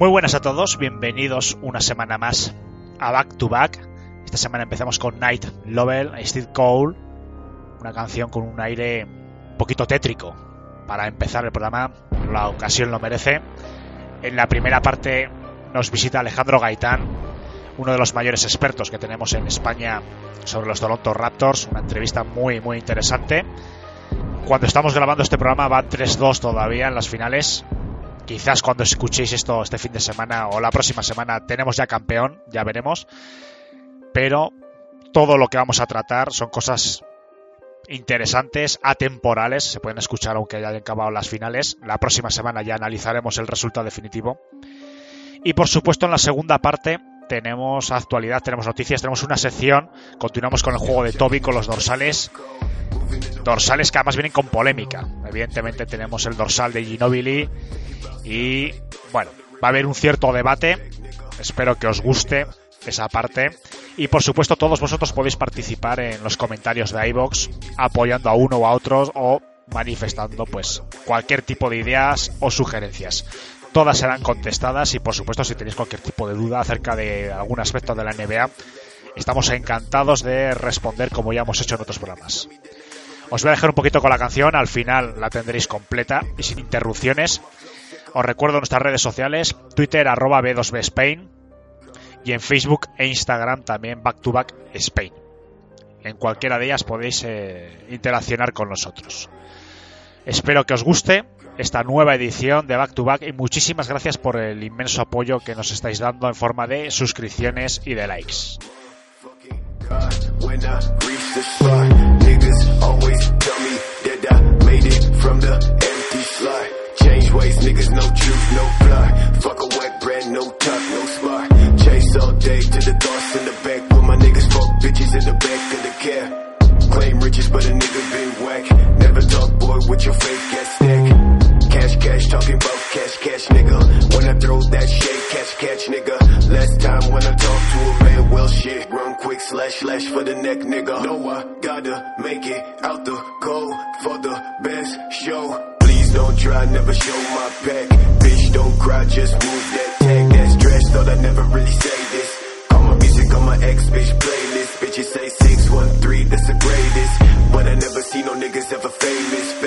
Muy buenas a todos, bienvenidos una semana más a Back to Back. Esta semana empezamos con Night Lovell, Steve Cole, una canción con un aire un poquito tétrico para empezar el programa. La ocasión lo merece. En la primera parte nos visita Alejandro Gaitán, uno de los mayores expertos que tenemos en España sobre los Toronto Raptors. Una entrevista muy, muy interesante. Cuando estamos grabando este programa va 3-2 todavía en las finales. Quizás cuando escuchéis esto este fin de semana o la próxima semana tenemos ya campeón, ya veremos. Pero todo lo que vamos a tratar son cosas interesantes, atemporales, se pueden escuchar aunque hayan acabado las finales. La próxima semana ya analizaremos el resultado definitivo. Y por supuesto en la segunda parte tenemos actualidad, tenemos noticias, tenemos una sección, continuamos con el juego de Toby, con los dorsales. Dorsales que además vienen con polémica. Evidentemente tenemos el dorsal de Ginobili y bueno, va a haber un cierto debate. Espero que os guste esa parte. Y por supuesto, todos vosotros podéis participar en los comentarios de iBox, apoyando a uno o a otros o manifestando pues cualquier tipo de ideas o sugerencias. Todas serán contestadas y por supuesto si tenéis cualquier tipo de duda acerca de algún aspecto de la NBA, estamos encantados de responder como ya hemos hecho en otros programas. Os voy a dejar un poquito con la canción, al final la tendréis completa y sin interrupciones. Os recuerdo nuestras redes sociales, Twitter arroba B2B Spain y en Facebook e Instagram también Back to Back Spain. En cualquiera de ellas podéis eh, interaccionar con nosotros. Espero que os guste esta nueva edición de Back to Back y muchísimas gracias por el inmenso apoyo que nos estáis dando en forma de suscripciones y de likes. Claim riches, but a nigga been whack. Never boy, your. Cash, cash, talking about cash, cash, nigga. When I throw that shit, catch, catch, nigga. Last time when I talk to a man, well, shit. Run quick, slash, slash for the neck, nigga. Know I gotta make it out the cold for the best show. Please don't try, never show my back. Bitch, don't cry, just move that tag. That's trash, thought I never really say this. Call my music on my ex bitch playlist. Bitches say 613, that's the greatest. But I never see no niggas ever famous.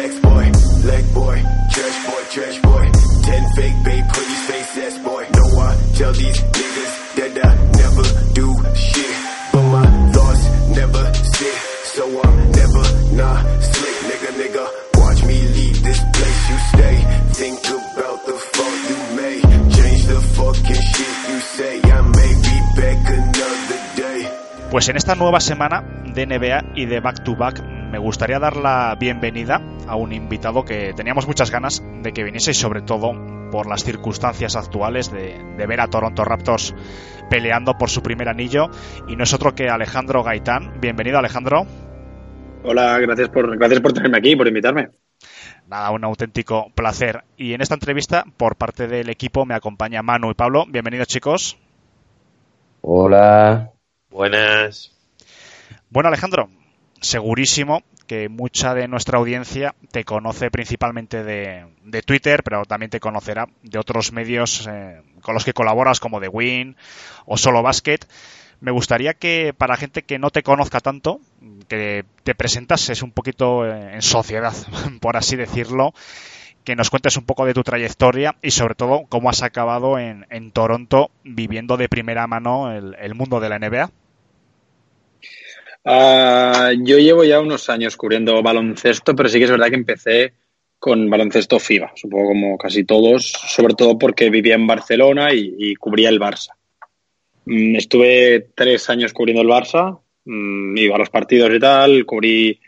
Boy. Ten fake babe, pretty face ass boy. No, I tell these niggas that I never do shit. But my thoughts never sit. So I'm never not slick, nigga, nigga. Watch me leave this place you stay. Think about the fuck you made. Change the fucking shit you say. I may be back another day. Pues en esta nueva semana de NBA y de Back to Back me gustaría dar la bienvenida a un invitado que teníamos muchas ganas de que viniese y sobre todo por las circunstancias actuales de, de ver a Toronto Raptors peleando por su primer anillo y no es otro que Alejandro Gaitán. Bienvenido Alejandro. Hola, gracias por, gracias por tenerme aquí, por invitarme. Nada, un auténtico placer. Y en esta entrevista, por parte del equipo, me acompaña Manu y Pablo. Bienvenidos chicos. Hola. Buenas. Bueno Alejandro, segurísimo que mucha de nuestra audiencia te conoce principalmente de, Twitter, pero también te conocerá de otros medios eh, con los que colaboras como The Win o Solo Basket. Me gustaría que para gente que no te conozca tanto, que te presentases un poquito en sociedad, por así decirlo, que nos cuentes un poco de tu trayectoria y sobre todo cómo has acabado en, en Toronto viviendo de primera mano el, el mundo de la NBA. Uh, yo llevo ya unos años cubriendo baloncesto, pero sí que es verdad que empecé con baloncesto FIBA, supongo como casi todos, sobre todo porque vivía en Barcelona y, cubría el Barça. Mm, Estuve tres años cubriendo el Barça, mm, iba a los partidos y tal, cubrí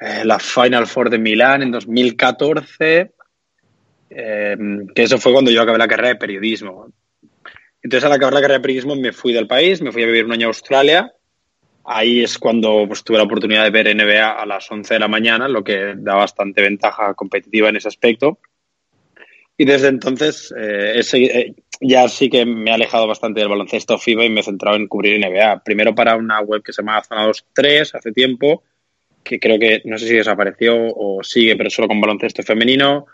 eh, la Final Four de Milán en 2014, eh, que eso fue cuando yo acabé la carrera de periodismo. Entonces, al acabar la carrera de periodismo, me fui del país, me fui a vivir un año a Australia. Ahí es cuando pues, tuve la oportunidad de ver NBA a las 11 de la mañana, lo que da bastante ventaja competitiva en ese aspecto. Y desde entonces eh, eh, ya sí que me he alejado bastante del baloncesto FIBA y me he centrado en cubrir NBA. Primero para una web que se llama Zona 23 hace tiempo, que creo que no sé si desapareció o sigue, pero solo con baloncesto femenino.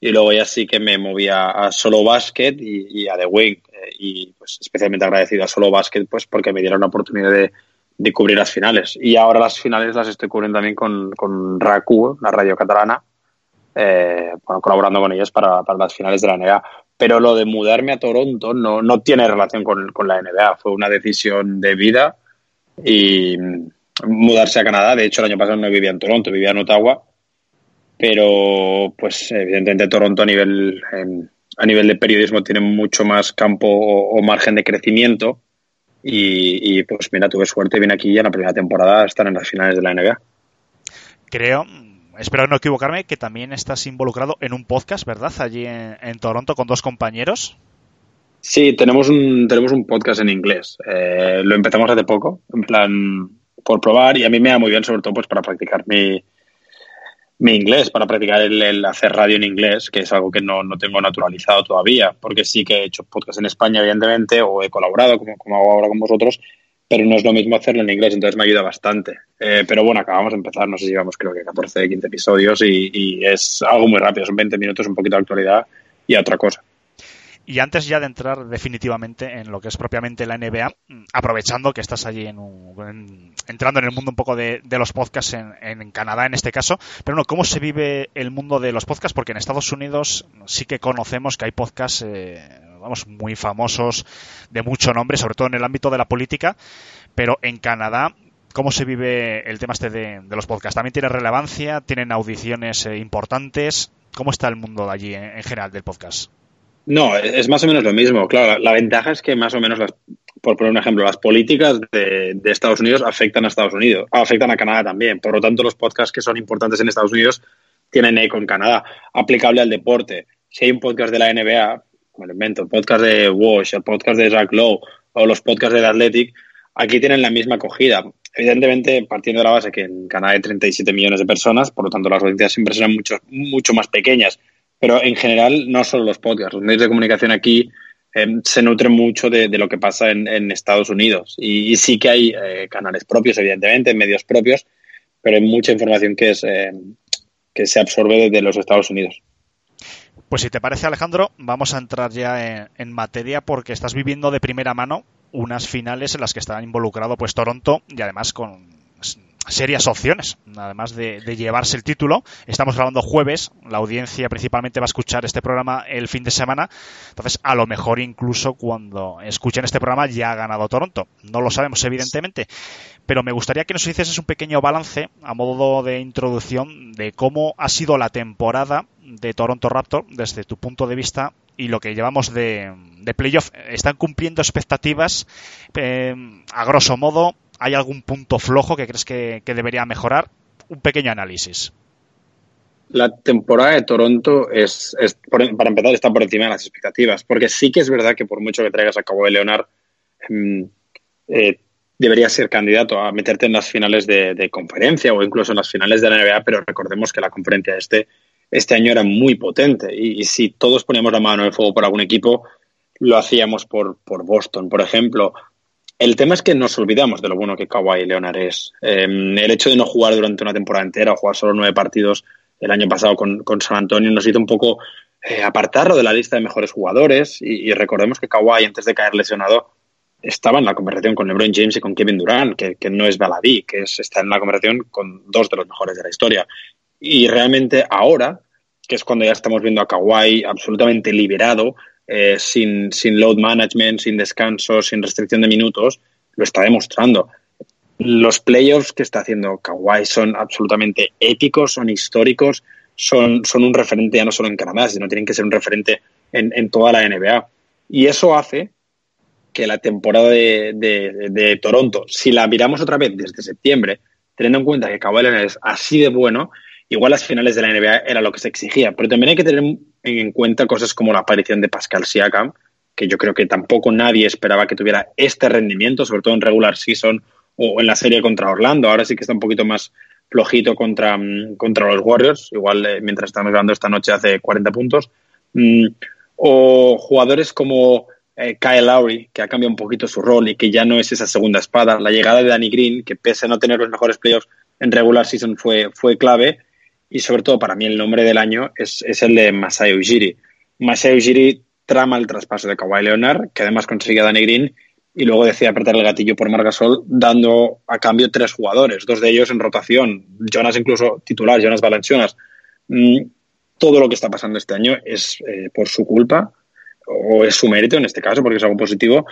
Y luego ya sí que me moví a, Solo Basket y, y a The Wing. Eh, y pues especialmente agradecido a Solo Basket pues porque me dieron la oportunidad de, de cubrir las finales. Y ahora las finales las estoy cubriendo también con, con RACU, la radio catalana, eh, bueno, colaborando con ellos para, para las finales de la NBA. Pero lo de mudarme a Toronto no, no tiene relación con, con la NBA. Fue una decisión de vida y mudarse a Canadá. De hecho, el año pasado no vivía en Toronto, vivía en Ottawa. Pero, pues, evidentemente, Toronto a nivel, a nivel de periodismo tiene mucho más campo o margen de crecimiento. Y, y, pues, mira, tuve suerte y vine aquí y en la primera temporada están en las finales de la NBA. Creo, espero no equivocarme, que también estás involucrado en un podcast, ¿verdad? Allí en, en Toronto con dos compañeros. Sí, tenemos un, tenemos un podcast en inglés. Eh, lo empezamos hace poco, en plan, por probar, y a mí me da muy bien, sobre todo, pues para practicar mi, mi inglés, para practicar el, hacer radio en inglés, que es algo que no, no tengo naturalizado todavía, porque sí que he hecho podcast en España, evidentemente, o he colaborado, como, como hago ahora con vosotros, pero no es lo mismo hacerlo en inglés, entonces me ayuda bastante. Eh, pero bueno, acabamos de empezar, no sé si llevamos creo que 14, 15 episodios, y, y es algo muy rápido, son 20 minutos, un poquito de actualidad y a otra cosa. Y antes ya de entrar definitivamente en lo que es propiamente la NBA, mm, aprovechando que estás allí en un- en- entrando en el mundo un poco de, los podcasts en, Canadá en este caso, pero no, ¿cómo se vive el mundo de los podcasts? Porque en Estados Unidos sí que conocemos que hay podcasts, eh, vamos, muy famosos, de mucho nombre, sobre todo en el ámbito de la política, pero en Canadá ¿Cómo se vive el tema este de, los podcasts? ¿También tiene relevancia? ¿Tienen audiciones eh, importantes? ¿Cómo está el mundo de allí en, en general del podcast? No, es más o menos lo mismo. Claro, la, ventaja es que más o menos, las, por poner un ejemplo, las políticas de, de, Estados Unidos afectan a Estados Unidos, afectan a Canadá también. Por lo tanto, los podcasts que son importantes en Estados Unidos tienen eco en Canadá. Aplicable al deporte. Si hay un podcast de la NBA, como lo invento, el podcast de Wash, el podcast de Zach Lowe o los podcasts del Athletic, aquí tienen la misma acogida. Evidentemente, partiendo de la base que en Canadá hay 37 millones de personas, por lo tanto las audiencias siempre serán mucho, mucho más pequeñas. Pero en general, no solo los podcasts, los medios de comunicación aquí eh, se nutren mucho de, de, lo que pasa en, en Estados Unidos. Y, sí que hay eh, canales propios, evidentemente, medios propios, pero hay mucha información que, es, eh, que se absorbe desde los Estados Unidos. Pues si te parece, Alejandro, vamos a entrar ya en, en, materia porque estás viviendo de primera mano unas finales en las que está involucrado pues Toronto y además con serias opciones, además de, llevarse el título. Estamos grabando jueves, la audiencia principalmente va a escuchar este programa el fin de semana, entonces a lo mejor incluso cuando escuchen este programa ya ha ganado Toronto. No lo sabemos evidentemente, pero me gustaría que nos hicieses un pequeño balance a modo de introducción de cómo ha sido la temporada de Toronto Raptor desde tu punto de vista y lo que llevamos de, de playoff. ¿Están cumpliendo expectativas? Eh, a grosso modo, ¿hay algún punto flojo que crees que, debería mejorar? Un pequeño análisis. La temporada de Toronto es, para empezar, está por encima de las expectativas, porque sí que es verdad que por mucho que traigas a Cabo de Leonard, eh, debería ser candidato a meterte en las finales de, de, conferencia o incluso en las finales de la NBA, pero recordemos que la conferencia este, este año era muy potente y, y si todos poníamos la mano en el fuego por algún equipo, lo hacíamos por, por Boston, por ejemplo. El tema es que nos olvidamos de lo bueno que Kawhi Leonard es. Eh, el hecho de no jugar durante una temporada entera o jugar solo nueve partidos el año pasado con, con San Antonio nos hizo un poco eh, apartarlo de la lista de mejores jugadores y, recordemos que Kawhi antes de caer lesionado estaba en la conversación con LeBron James y con Kevin Durant, que, no es baladí, que es, está en la conversación con dos de los mejores de la historia. Y realmente ahora, que es cuando ya estamos viendo a Kawhi absolutamente liberado, eh, sin, sin load management, sin descanso, sin restricción de minutos, lo está demostrando. Los playoffs que está haciendo Kawhi son absolutamente épicos, son históricos, son, son un referente ya no solo en Canadá, sino tienen que ser un referente en, en toda la NBA. Y eso hace que la temporada de, de, de Toronto, si la miramos otra vez desde septiembre, teniendo en cuenta que Kawhi es así de bueno, igual las finales de la NBA era lo que se exigía. Pero también hay que tener en cuenta cosas como la aparición de Pascal Siakam, que yo creo que tampoco nadie esperaba que tuviera este rendimiento, sobre todo en regular season o en la serie contra Orlando. Ahora sí que está un poquito más flojito contra, mm, contra los Warriors, igual eh, mientras estamos grabando esta noche hace 40 puntos. Mm, o jugadores como eh, Kyle Lowry, que ha cambiado un poquito su rol y que ya no es esa segunda espada. La llegada de Danny Green, que pese a no tener los mejores playoffs en regular season, fue, fue clave. Y sobre todo para mí el nombre del año es, es el de Masai Ujiri. Masai Ujiri trama el traspaso de Kawhi Leonard, que además consigue a Danny Green y luego decide apretar el gatillo por Margasol, dando a cambio tres jugadores, dos de ellos en rotación, Jonas incluso titular, Jonas Valanciunas. Mm, todo lo que está pasando este año es eh, por su culpa o es su mérito en este caso, porque es algo positivo,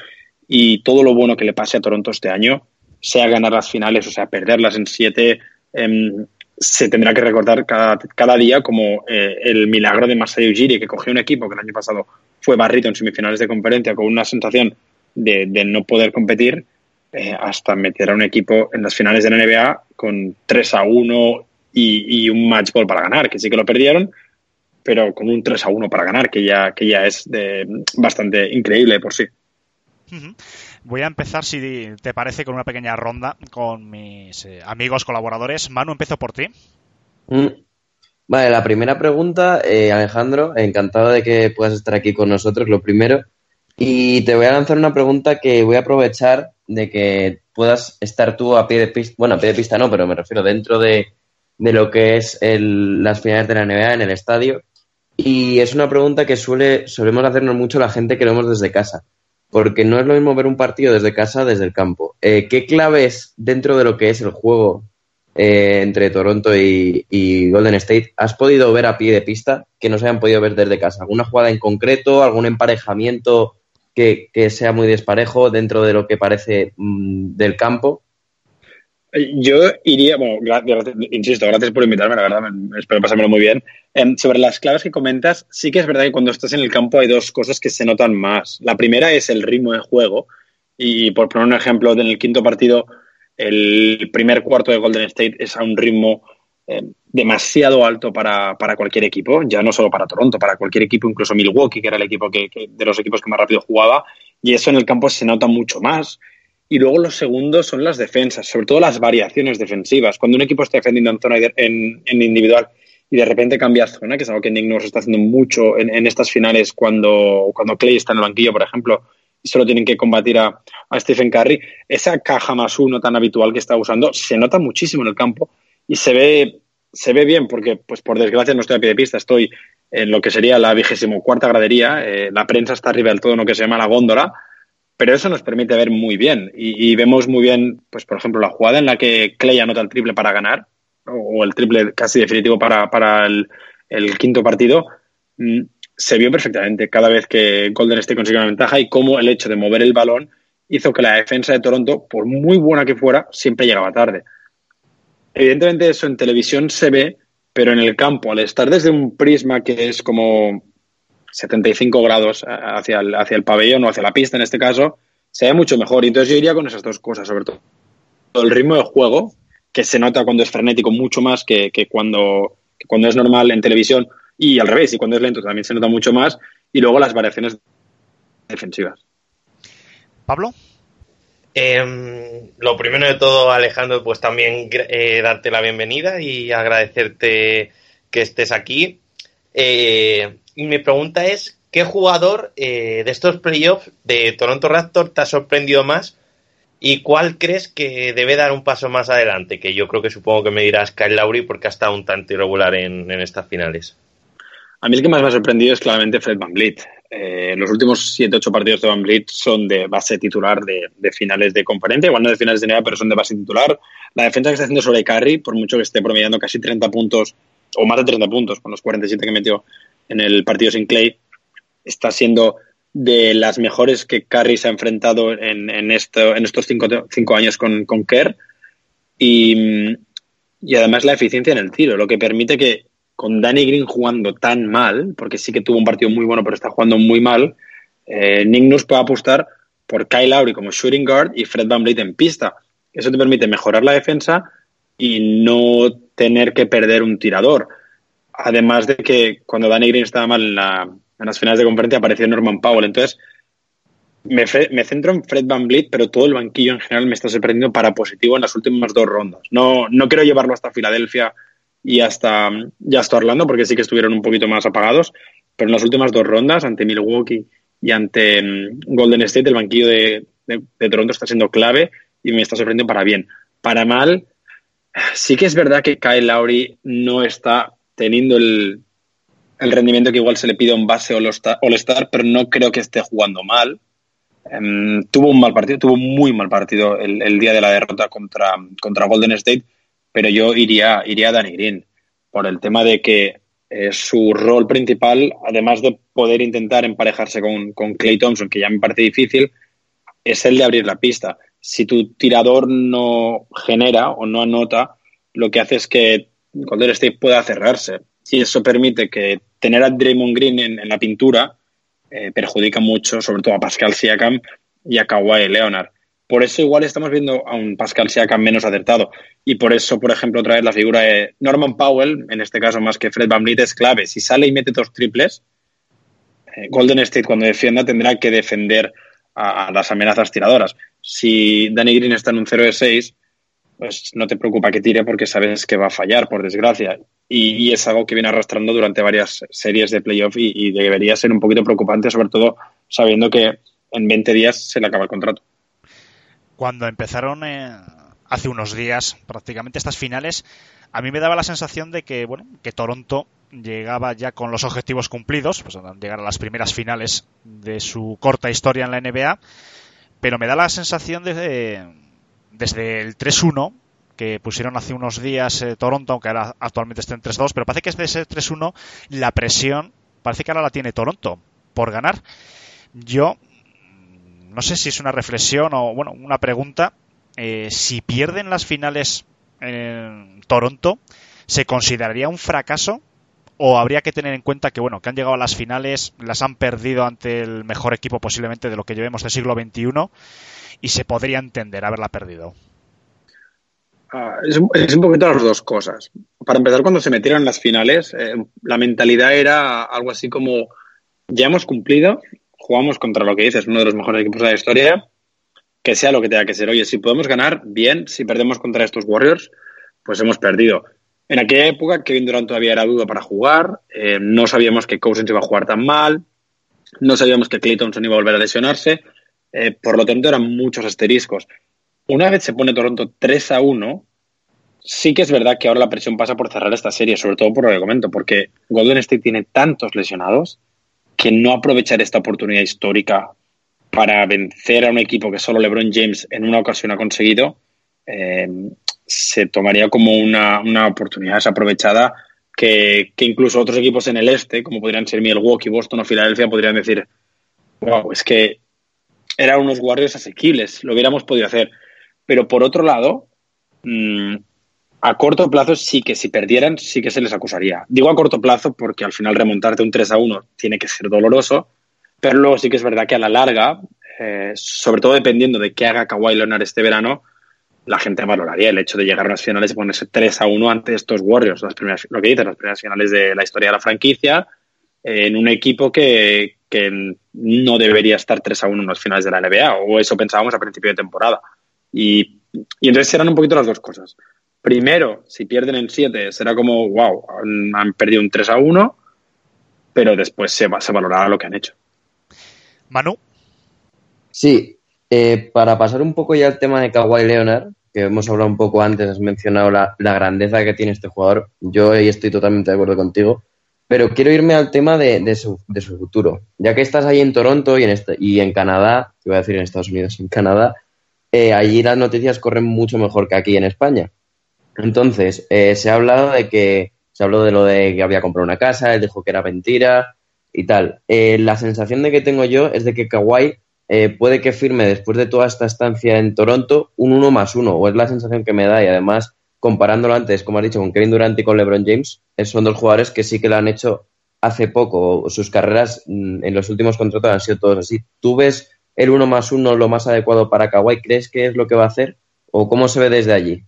y todo lo bueno que le pase a Toronto este año, sea ganar las finales o sea perderlas en siete, em, se tendrá que recordar cada, día como eh, el milagro de Masai Ujiri, que cogió un equipo que el año pasado fue barrito en semifinales de conferencia con una sensación de, no poder competir, eh, hasta meter a un equipo en las finales de la NBA con 3 a 1 y, y, un match ball para ganar, que sí que lo perdieron, pero con un 3 a 1 para ganar, que ya, que ya es de, bastante increíble por sí. Voy a empezar, si te parece, con una pequeña ronda con mis eh, amigos colaboradores. Manu, empiezo por ti. Mm. Vale, la primera pregunta, eh, Alejandro, encantado de que puedas estar aquí con nosotros, lo primero. Y te voy a lanzar una pregunta que voy a aprovechar de que puedas estar tú a pie de pista, bueno, a pie de pista no, pero me refiero dentro de, de lo que es el, las finales de la NBA en el estadio. Y es una pregunta que suele, solemos hacernos mucho la gente que vemos desde casa porque no es lo mismo ver un partido desde casa desde el campo. Eh, ¿Qué claves dentro de lo que es el juego eh, entre Toronto y, Golden State has podido ver a pie de pista que no se hayan podido ver desde casa? ¿Alguna jugada en concreto, algún emparejamiento que, sea muy desparejo dentro de lo que parece mmm, del campo? Yo iría, bueno, insisto, gracias por invitarme, la verdad, espero pasármelo muy bien. Eh, sobre las claves que comentas, sí que es verdad que cuando estás en el campo hay dos cosas que se notan más. La primera es el ritmo de juego, y por poner un ejemplo, en el quinto partido, el primer cuarto de Golden State es a un ritmo eh, demasiado alto para, para, cualquier equipo, ya no solo para Toronto, para cualquier equipo, incluso Milwaukee, que era el equipo que, de los equipos que más rápido jugaba, y eso en el campo se nota mucho más. Y luego los segundos son las defensas, sobre todo las variaciones defensivas. Cuando un equipo está defendiendo en zona en, individual y de repente cambia zona, que es algo que Nick Nurse está haciendo mucho en, en, estas finales cuando, cuando Clay está en el banquillo, por ejemplo, y solo tienen que combatir a, a Stephen Curry, esa caja más uno tan habitual que está usando se nota muchísimo en el campo y se ve, se ve bien porque, pues por desgracia, no estoy a pie de pista, estoy en lo que sería la vigésimo cuarta gradería, eh, la prensa está arriba del todo en lo que se llama la góndola, pero eso nos permite ver muy bien y, vemos muy bien, pues por ejemplo, la jugada en la que Clay anota el triple para ganar, o el triple casi definitivo para, para el, quinto partido, mmm, se vio perfectamente cada vez que Golden State consigue una ventaja y cómo el hecho de mover el balón hizo que la defensa de Toronto, por muy buena que fuera, siempre llegaba tarde. Evidentemente eso en televisión se ve, pero en el campo, al estar desde un prisma que es como 75 grados hacia el, hacia el pabellón o hacia la pista en este caso, se ve mucho mejor. Y entonces yo iría con esas dos cosas, sobre todo el ritmo de juego, que se nota cuando es frenético mucho más que, que, cuando, que cuando es normal en televisión, y al revés, y cuando es lento también se nota mucho más, y luego las variaciones defensivas. Pablo. Eh, lo primero de todo, Alejandro, pues también eh, darte la bienvenida y agradecerte que estés aquí. Eh, y mi pregunta es, ¿qué jugador eh, de estos playoffs de Toronto Raptors te ha sorprendido más? ¿Y cuál crees que debe dar un paso más adelante? Que yo creo que supongo que me dirás Kyle Lowry porque ha estado un tanto irregular en, en estas finales. A mí el que más me ha sorprendido es claramente Fred Van Vliet. Eh, los últimos 7-8 partidos de Van Vliet son de base titular de, finales de conferencia, igual no de finales de NBA, pero son de base titular. La defensa que está haciendo sobre Curry, por mucho que esté promediando casi 30 puntos, o más de 30 puntos, con los 47 que metió en el partido sin Clay, está siendo de las mejores que Curry se ha enfrentado en, en, esto, en estos cinco, cinco años con, con Kerr. Y, y además la eficiencia en el tiro, lo que permite que con Danny Green jugando tan mal, porque sí que tuvo un partido muy bueno, pero está jugando muy mal, eh, Nick Nurse puede apostar por Kyle Lowry como shooting guard y Fred Van en pista. Eso te permite mejorar la defensa y no tener que perder un tirador. Además de que cuando Danny Green estaba mal en, las finales de conferencia apareció Norman Powell. Entonces, me, centro en Fred Van pero todo el banquillo en general me está sorprendiendo para positivo en las últimas dos rondas. No, no quiero llevarlo hasta Filadelfia y hasta, y hasta Orlando, porque sí que estuvieron un poquito más apagados, pero en las últimas dos rondas, ante Milwaukee y ante mm, Golden State, el banquillo de, Toronto está siendo clave y me está sorprendiendo para bien. Para mal, sí que es verdad que Kyle Lowry no está teniendo el, el rendimiento que igual se le pide a un base All-Star, pero no creo que esté jugando mal. Em, tuvo un mal partido, tuvo un muy mal partido el, día de la derrota contra, contra Golden State, pero yo iría, iría a Danny Green por el tema de que eh, su rol principal, además de poder intentar emparejarse con, con Clay Thompson, que ya me parece difícil, es el de abrir la pista. Si tu tirador no genera o no anota, lo que hace es que Golden State pueda cerrarse. Y eso permite que tener a Draymond Green en, la pintura eh, perjudica mucho, sobre todo a Pascal Siakam y a Kawhi Leonard. Por eso igual estamos viendo a un Pascal Siakam menos acertado. Y por eso, por ejemplo, otra vez la figura de Norman Powell, en este caso más que Fred Van es clave. Si sale y mete dos triples, eh, Golden State cuando defienda tendrá que defender a, las amenazas tiradoras. Si Danny Green está en un 0 de 6, pues no te preocupa que tire porque sabes que va a fallar, por desgracia. Y, es algo que viene arrastrando durante varias series de playoff y, debería ser un poquito preocupante, sobre todo sabiendo que en 20 días se le acaba el contrato cuando empezaron eh, hace unos días prácticamente estas finales, a mí me daba la sensación de que, bueno, que Toronto llegaba ya con los objetivos cumplidos, pues llegar a las primeras finales de su corta historia en la NBA, pero me da la sensación de, desde el 3-1 que pusieron hace unos días eh, Toronto, aunque ahora actualmente está en 3-2, pero parece que desde ese 3-1 la presión parece que ahora la tiene Toronto por ganar. Yo no sé si es una reflexión o, bueno, una pregunta. Eh, si pierden las finales en Toronto, ¿se consideraría un fracaso? ¿O habría que tener en cuenta que, bueno, que han llegado a las finales, las han perdido ante el mejor equipo posiblemente de lo que llevemos del siglo XXI y se podría entender haberla perdido? Ah, es, un poquito las dos cosas. Para empezar, cuando se metieron en las finales, eh, la mentalidad era algo así como, ya hemos cumplido, jugamos contra lo que dices, uno de los mejores equipos de la historia, que sea lo que tenga que ser. Oye, si podemos ganar, bien, si perdemos contra estos Warriors, pues hemos perdido. En aquella época, Kevin Durant todavía era duda para jugar, eh, no sabíamos que Cousins iba a jugar tan mal, no sabíamos que Clay Thompson iba a volver a lesionarse, eh, por lo tanto eran muchos asteriscos. Una vez se pone Toronto 3 a 1, sí que es verdad que ahora la presión pasa por cerrar esta serie, sobre todo por lo que comento, porque Golden State tiene tantos lesionados que no aprovechar esta oportunidad histórica para vencer a un equipo que solo LeBron James en una ocasión ha conseguido, eh, se tomaría como una, oportunidad desaprovechada que, que, incluso otros equipos en el este, como podrían ser Milwaukee, Boston o Filadelfia, podrían decir, wow, es que eran unos Warriors asequibles, lo hubiéramos podido hacer. Pero por otro lado, mmm, a corto plazo sí que si perdieran sí que se les acusaría. Digo a corto plazo porque al final remontarte un 3 a 1 tiene que ser doloroso, pero luego sí que es verdad que a la larga, eh, sobre todo dependiendo de qué haga Kawhi Leonard este verano, la gente valoraría el hecho de llegar a las finales y ponerse 3 a 1 ante estos Warriors, las primeras, lo que dices, las primeras finales de la historia de la franquicia, en un equipo que, que no debería estar 3 a 1 en las finales de la NBA, o eso pensábamos a principio de temporada. Y, y entonces serán un poquito las dos cosas primero, si pierden en 7, será como, wow, han, perdido un 3 a 1, pero después se, va, se valorará lo que han hecho. Manu. Sí, eh, para pasar un poco ya al tema de Kawhi Leonard, que hemos hablado un poco antes, has mencionado la, grandeza que tiene este jugador, yo ahí estoy totalmente de acuerdo contigo, pero quiero irme al tema de, su, futuro. Ya que estás ahí en Toronto y en, este, Canadá, te voy a decir en Estados Unidos, en Canadá, eh, allí las noticias corren mucho mejor que aquí en España. Entonces, eh, se ha hablado de que, se habló de lo de que había comprado una casa, él dijo que era mentira y tal. Eh, la sensación de que tengo yo es de que Kawhi eh, puede que firme después de toda esta estancia en Toronto un uno más uno, o es la sensación que me da y además comparándolo antes, como has dicho, con Kevin Durant y con LeBron James, son dos jugadores que sí que lo han hecho hace poco, sus carreras mm, en los últimos contratos han sido todos así. ¿Tú ves el uno más uno lo más adecuado para Kawhi? ¿Crees que es lo que va a hacer? ¿O cómo se ve desde allí?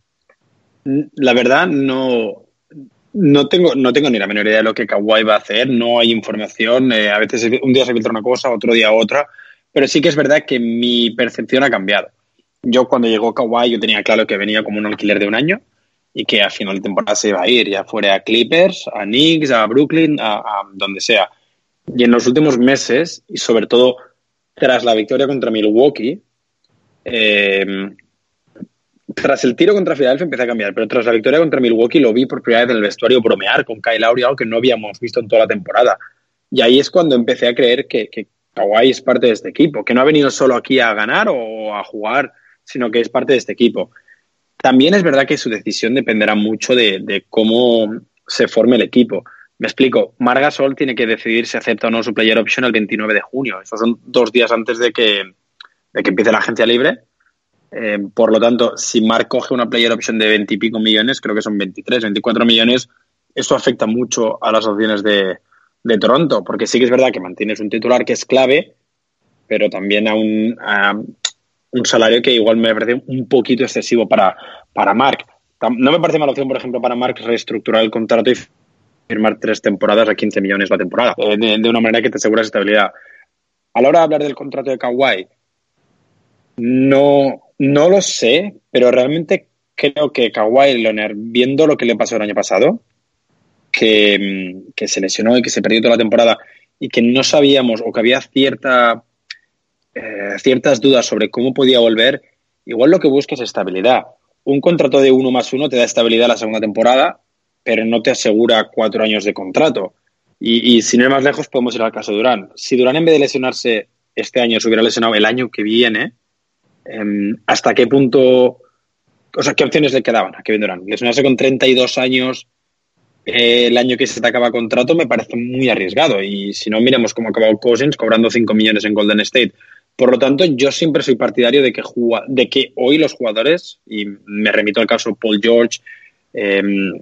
La verdad, no, no tengo, no tengo ni la menor idea de lo que Kawhi va a hacer. No hay información. eh, a veces un día se filtra una cosa, otro día otra. Pero sí que es verdad que mi percepción ha cambiado. Yo cuando llegó Kawhi yo tenía claro que venía como un alquiler de un año y que a final de temporada se iba a ir, ya fuera a Clippers, a Knicks, a Brooklyn, a, donde sea. Y en los últimos meses, y sobre todo tras la victoria contra Milwaukee, eh, tras el tiro contra Philadelphia empecé a cambiar, pero tras la victoria contra Milwaukee lo vi por primera vez en el vestuario bromear con Kyle Lowry, algo que no habíamos visto en toda la temporada. Y ahí es cuando empecé a creer que Kawhi es parte de este equipo, que no ha venido solo aquí a ganar o a jugar, sino que es parte de este equipo. También es verdad que su decisión dependerá mucho de, cómo se forme el equipo. Me explico, Margasol tiene que decidir si acepta o no su player option el 29 de junio. Esos son dos días antes de que, de que empiece la agencia libre. Eh, por lo tanto, si Mark coge una player option de 20 y pico millones, creo que son 23, 24 millones, eso afecta mucho a las opciones de, de Toronto, porque sí que es verdad que mantienes un titular que es clave, pero también a un, un salario que igual me parece un poquito excesivo para, para Mark. No me parece mala opción, por ejemplo, para Mark reestructurar el contrato y firmar tres temporadas a 15 millones la temporada, eh, de, de una manera que te aseguras estabilidad. A la hora de hablar del contrato de Kawhi, no, no lo sé, pero realmente creo que Kawhi Leonard, viendo lo que le pasó el año pasado, que, se lesionó y que se perdió toda la temporada y que no sabíamos o que había eh, ciertas dudas sobre cómo podía volver, igual lo que busca es estabilidad. Un contrato de uno más uno te da estabilidad la segunda temporada, pero no te asegura cuatro años de contrato. Y, y sin ir más lejos, podemos ir al caso de Durán. Si Durán, en vez de lesionarse este año, se hubiera lesionado el año que viene, em, ¿hasta qué punto, o sea, qué opciones le quedaban a Kevin Durant? Lesionarse con 32 años el año que se te acaba contrato me parece muy arriesgado. Y si no, miremos cómo ha acabado Cousins cobrando 5 millones en Golden State. Por lo tanto, yo siempre soy partidario de que, de que hoy los jugadores, y me remito al caso Paul George, em,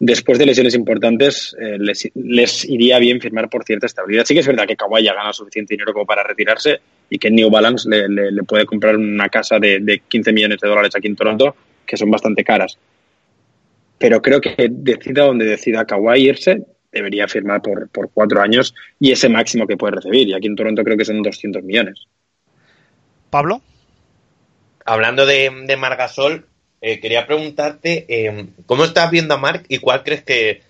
después de lesiones importantes, eh, les, iría bien firmar por cierta estabilidad. Sí que es verdad que Kawhi gana suficiente dinero como para retirarse y que New Balance le puede comprar una casa de, de 15 millones de dólares aquí en Toronto, que son bastante caras. Pero creo que decida donde decida Kawhi irse, debería firmar por, por cuatro años y ese máximo que puede recibir. Y aquí en Toronto creo que son 200 millones. Pablo, Hablando de, de Margasol, eh, quería preguntarte eh, cómo estás viendo a Marc y cuál crees que,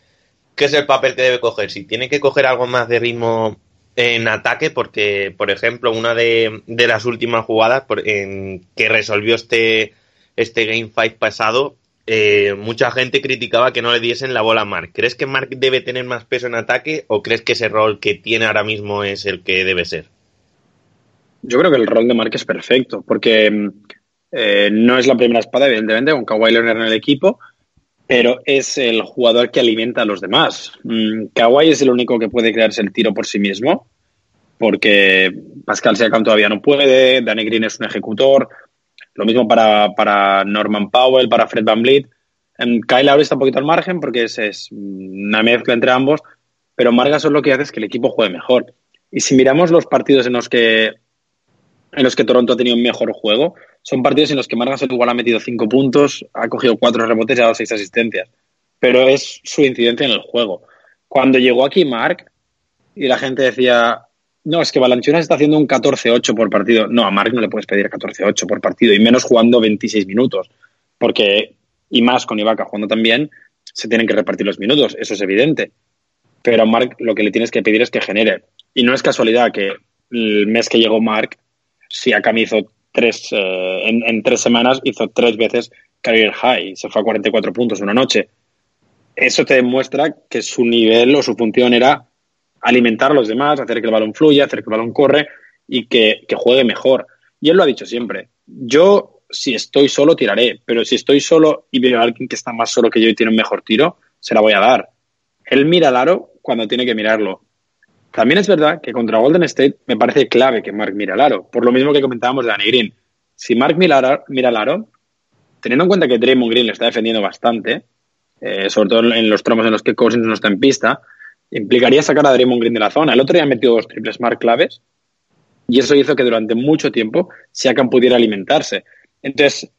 que es el papel que debe coger. Si tiene que coger algo más de ritmo en ataque, porque, por ejemplo, una de, de las últimas jugadas por- en, que resolvió este, este Game 5 pasado, eh, mucha gente criticaba que no le diesen la bola a Marc. ¿Crees que Marc debe tener más peso en ataque o crees que ese rol que tiene ahora mismo es el que debe ser? Yo creo que el rol de Mark es perfecto, porque mm, eh, no es la primera espada, evidentemente, con Kawhi Leonard en el equipo, pero es el jugador que alimenta a los demás. Mm, Kawhi es el único que puede crearse el tiro por sí mismo, porque Pascal Siakam todavía no puede, Danny Green es un ejecutor, lo mismo para, para Norman Powell, para Fred Van Vliet. Kyle Lowry está un poquito al margen porque es, es una mezcla entre ambos, pero Margasol lo que hace es que el equipo juegue mejor. Y si miramos los partidos en los que en los que Toronto ha tenido un mejor juego, son partidos en los que Margasol igual ha metido cinco puntos, ha cogido cuatro rebotes y ha dado seis asistencias. Pero es su incidencia en el juego. Cuando llegó aquí Mark y la gente decía, no, es que Valanciunas está haciendo un 14-8 por partido. No, a Mark no le puedes pedir 14-8 por partido, y menos jugando 26 minutos. Porque, y más con Ibaka jugando también, se tienen que repartir los minutos, eso es evidente. Pero a Mark lo que le tienes que pedir es que genere. Y no es casualidad que el mes que llegó Mark, Siakam hizo tres, eh, en, en tres semanas hizo tres veces career high, se fue a 44 puntos una noche. Eso te demuestra que su nivel o su función era alimentar a los demás, hacer que el balón fluya, hacer que el balón corre y que, que juegue mejor. Y él lo ha dicho siempre. Yo, si estoy solo, tiraré, pero si estoy solo y veo a alguien que está más solo que yo y tiene un mejor tiro, se la voy a dar. Él mira al aro cuando tiene que mirarlo. También es verdad que contra Golden State me parece clave que Mark mire al aro, por lo mismo que comentábamos de Danny Green. Si Mark mira, mira al aro, teniendo en cuenta que Draymond Green le está defendiendo bastante, eh, sobre todo en los tramos en los que Cousins no está en pista, implicaría sacar a Draymond Green de la zona. El otro día ha metido dos triples Mark claves Y eso hizo que durante mucho tiempo Siakam pudiera alimentarse. Entonces,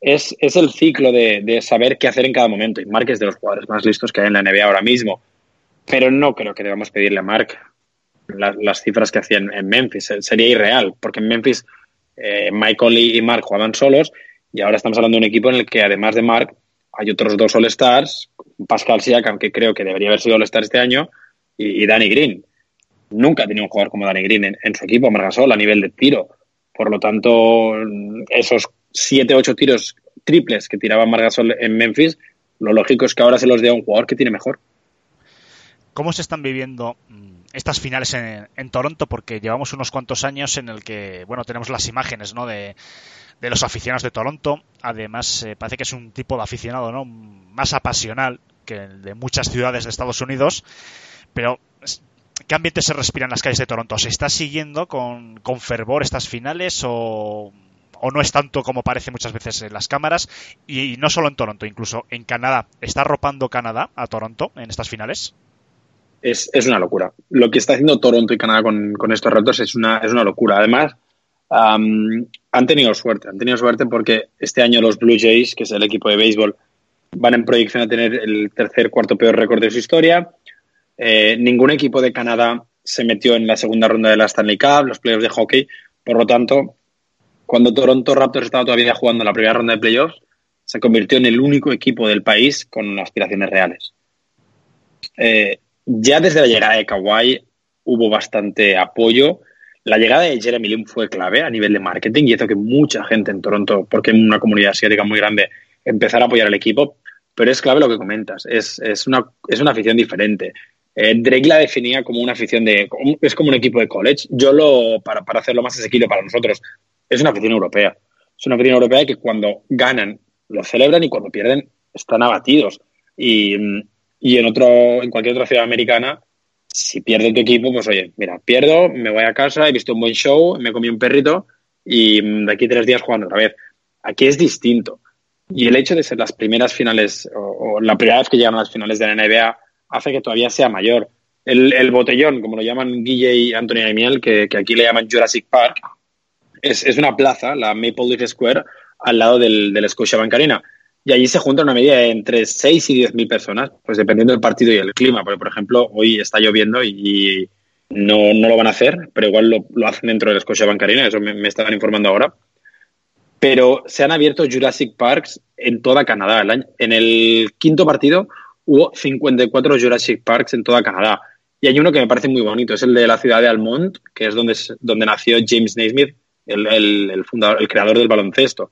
es, es el ciclo de, de, saber qué hacer en cada momento. Y Mark es de los jugadores más listos que hay en la NBA ahora mismo. Pero no creo que debamos pedirle a Mark la, las cifras que hacían en Memphis. Sería irreal, porque en Memphis eh, Michael y Mark jugaban solos y ahora estamos hablando de un equipo en el que además de Mark hay otros dos All-Stars, Pascal Siakam, que creo que debería haber sido All-Star este año, y, Danny Green. Nunca ha tenido un jugador como Danny Green en, su equipo, Margasol, a nivel de tiro. Por lo tanto, esos siete, ocho tiros triples que tiraba Margasol en Memphis, lo lógico es que ahora se los dé a un jugador que tiene mejor. ¿Cómo se están viviendo estas finales en, en, Toronto? Porque llevamos unos cuantos años en el que, bueno, tenemos las imágenes, ¿no? De, de los aficionados de Toronto. Además, eh, parece que es un tipo de aficionado, ¿no? Más apasional que el de muchas ciudades de Estados Unidos. Pero, ¿qué ambiente se respira en las calles de Toronto? ¿Se está siguiendo con, con fervor estas finales o, o no es tanto como parece muchas veces en las cámaras? Y, no solo en Toronto, incluso en Canadá. ¿Está arropando Canadá a Toronto en estas finales? Es, es, una locura. Lo que está haciendo Toronto y Canadá con, con estos retos es una, es una locura. Además, han tenido suerte. Han tenido suerte porque este año los Blue Jays, que es el equipo de béisbol, van en proyección a tener el tercer, cuarto peor récord de su historia. Eh, ningún equipo de Canadá se metió en la segunda ronda de la Stanley Cup, los playoffs de hockey. Por lo tanto, cuando Toronto Raptors estaba todavía jugando la primera ronda de playoffs, se convirtió en el único equipo del país con aspiraciones reales. Eh, ya desde la llegada de Kawhi hubo bastante apoyo. La llegada de Jeremy Lin fue clave a nivel de marketing y hizo que mucha gente en Toronto, porque en una comunidad asiática muy grande, empezara a apoyar al equipo. Pero es clave lo que comentas, es, es, una, es una afición diferente. Eh, Drake la definía como una afición de. es como un equipo de college. Yo lo, para, para hacerlo más asequible para nosotros, es una afición europea. Es una afición europea que cuando ganan lo celebran y cuando pierden están abatidos. Y, y en, otro, en cualquier otra ciudad americana, si pierde tu equipo, pues oye, mira, pierdo, me voy a casa, he visto un buen show, me comí un perrito y de aquí tres días jugando otra vez. Aquí es distinto. Y el hecho de ser las primeras finales o, o la primera vez que llegan a las finales de la NBA hace que todavía sea mayor. El, el botellón, como lo llaman Guille y Antonio Miel, que, que, aquí le llaman Jurassic Park, es, es, una plaza, la Maple Leaf Square, al lado del, del Scotiabank Arena. Y allí se junta una medida de entre 6 y 10 mil personas, pues dependiendo del partido y el clima. Porque, por ejemplo, hoy está lloviendo y, no, no, lo van a hacer, pero igual lo, lo hacen dentro del Scotiabank Arena, eso me, me estaban informando ahora pero se han abierto Jurassic Parks en toda Canadá. En el quinto partido hubo 54 Jurassic Parks en toda Canadá. Y hay uno que me parece muy bonito, es el de la ciudad de Almont, que es donde, donde nació James Naismith, el, el, fundador, el creador del baloncesto.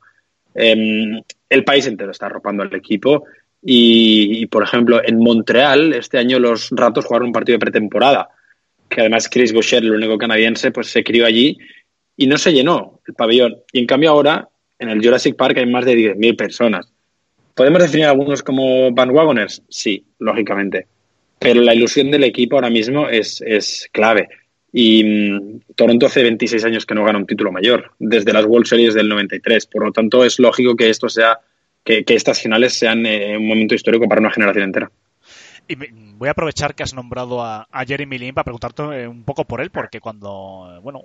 Eh, el país entero está arropando al equipo. Y, por ejemplo, en Montreal, este año los Ratos jugaron un partido de pretemporada, que además Chris Boucher, el único canadiense, pues se crió allí y no se llenó el pabellón. Y en cambio ahora en el Jurassic Park hay más de 10.000 personas. ¿Podemos definir a algunos como bandwagoners? Sí, lógicamente. Pero la ilusión del equipo ahora mismo es, es clave. Y mmm, Toronto hace 26 años que no gana un título mayor, desde las World Series del 93. Por lo tanto, es lógico que esto sea, que, que estas finales sean eh, un momento histórico para una generación entera. Y voy a aprovechar que has nombrado a, a Jeremy Lin para preguntarte eh, un poco por él, porque cuando, bueno,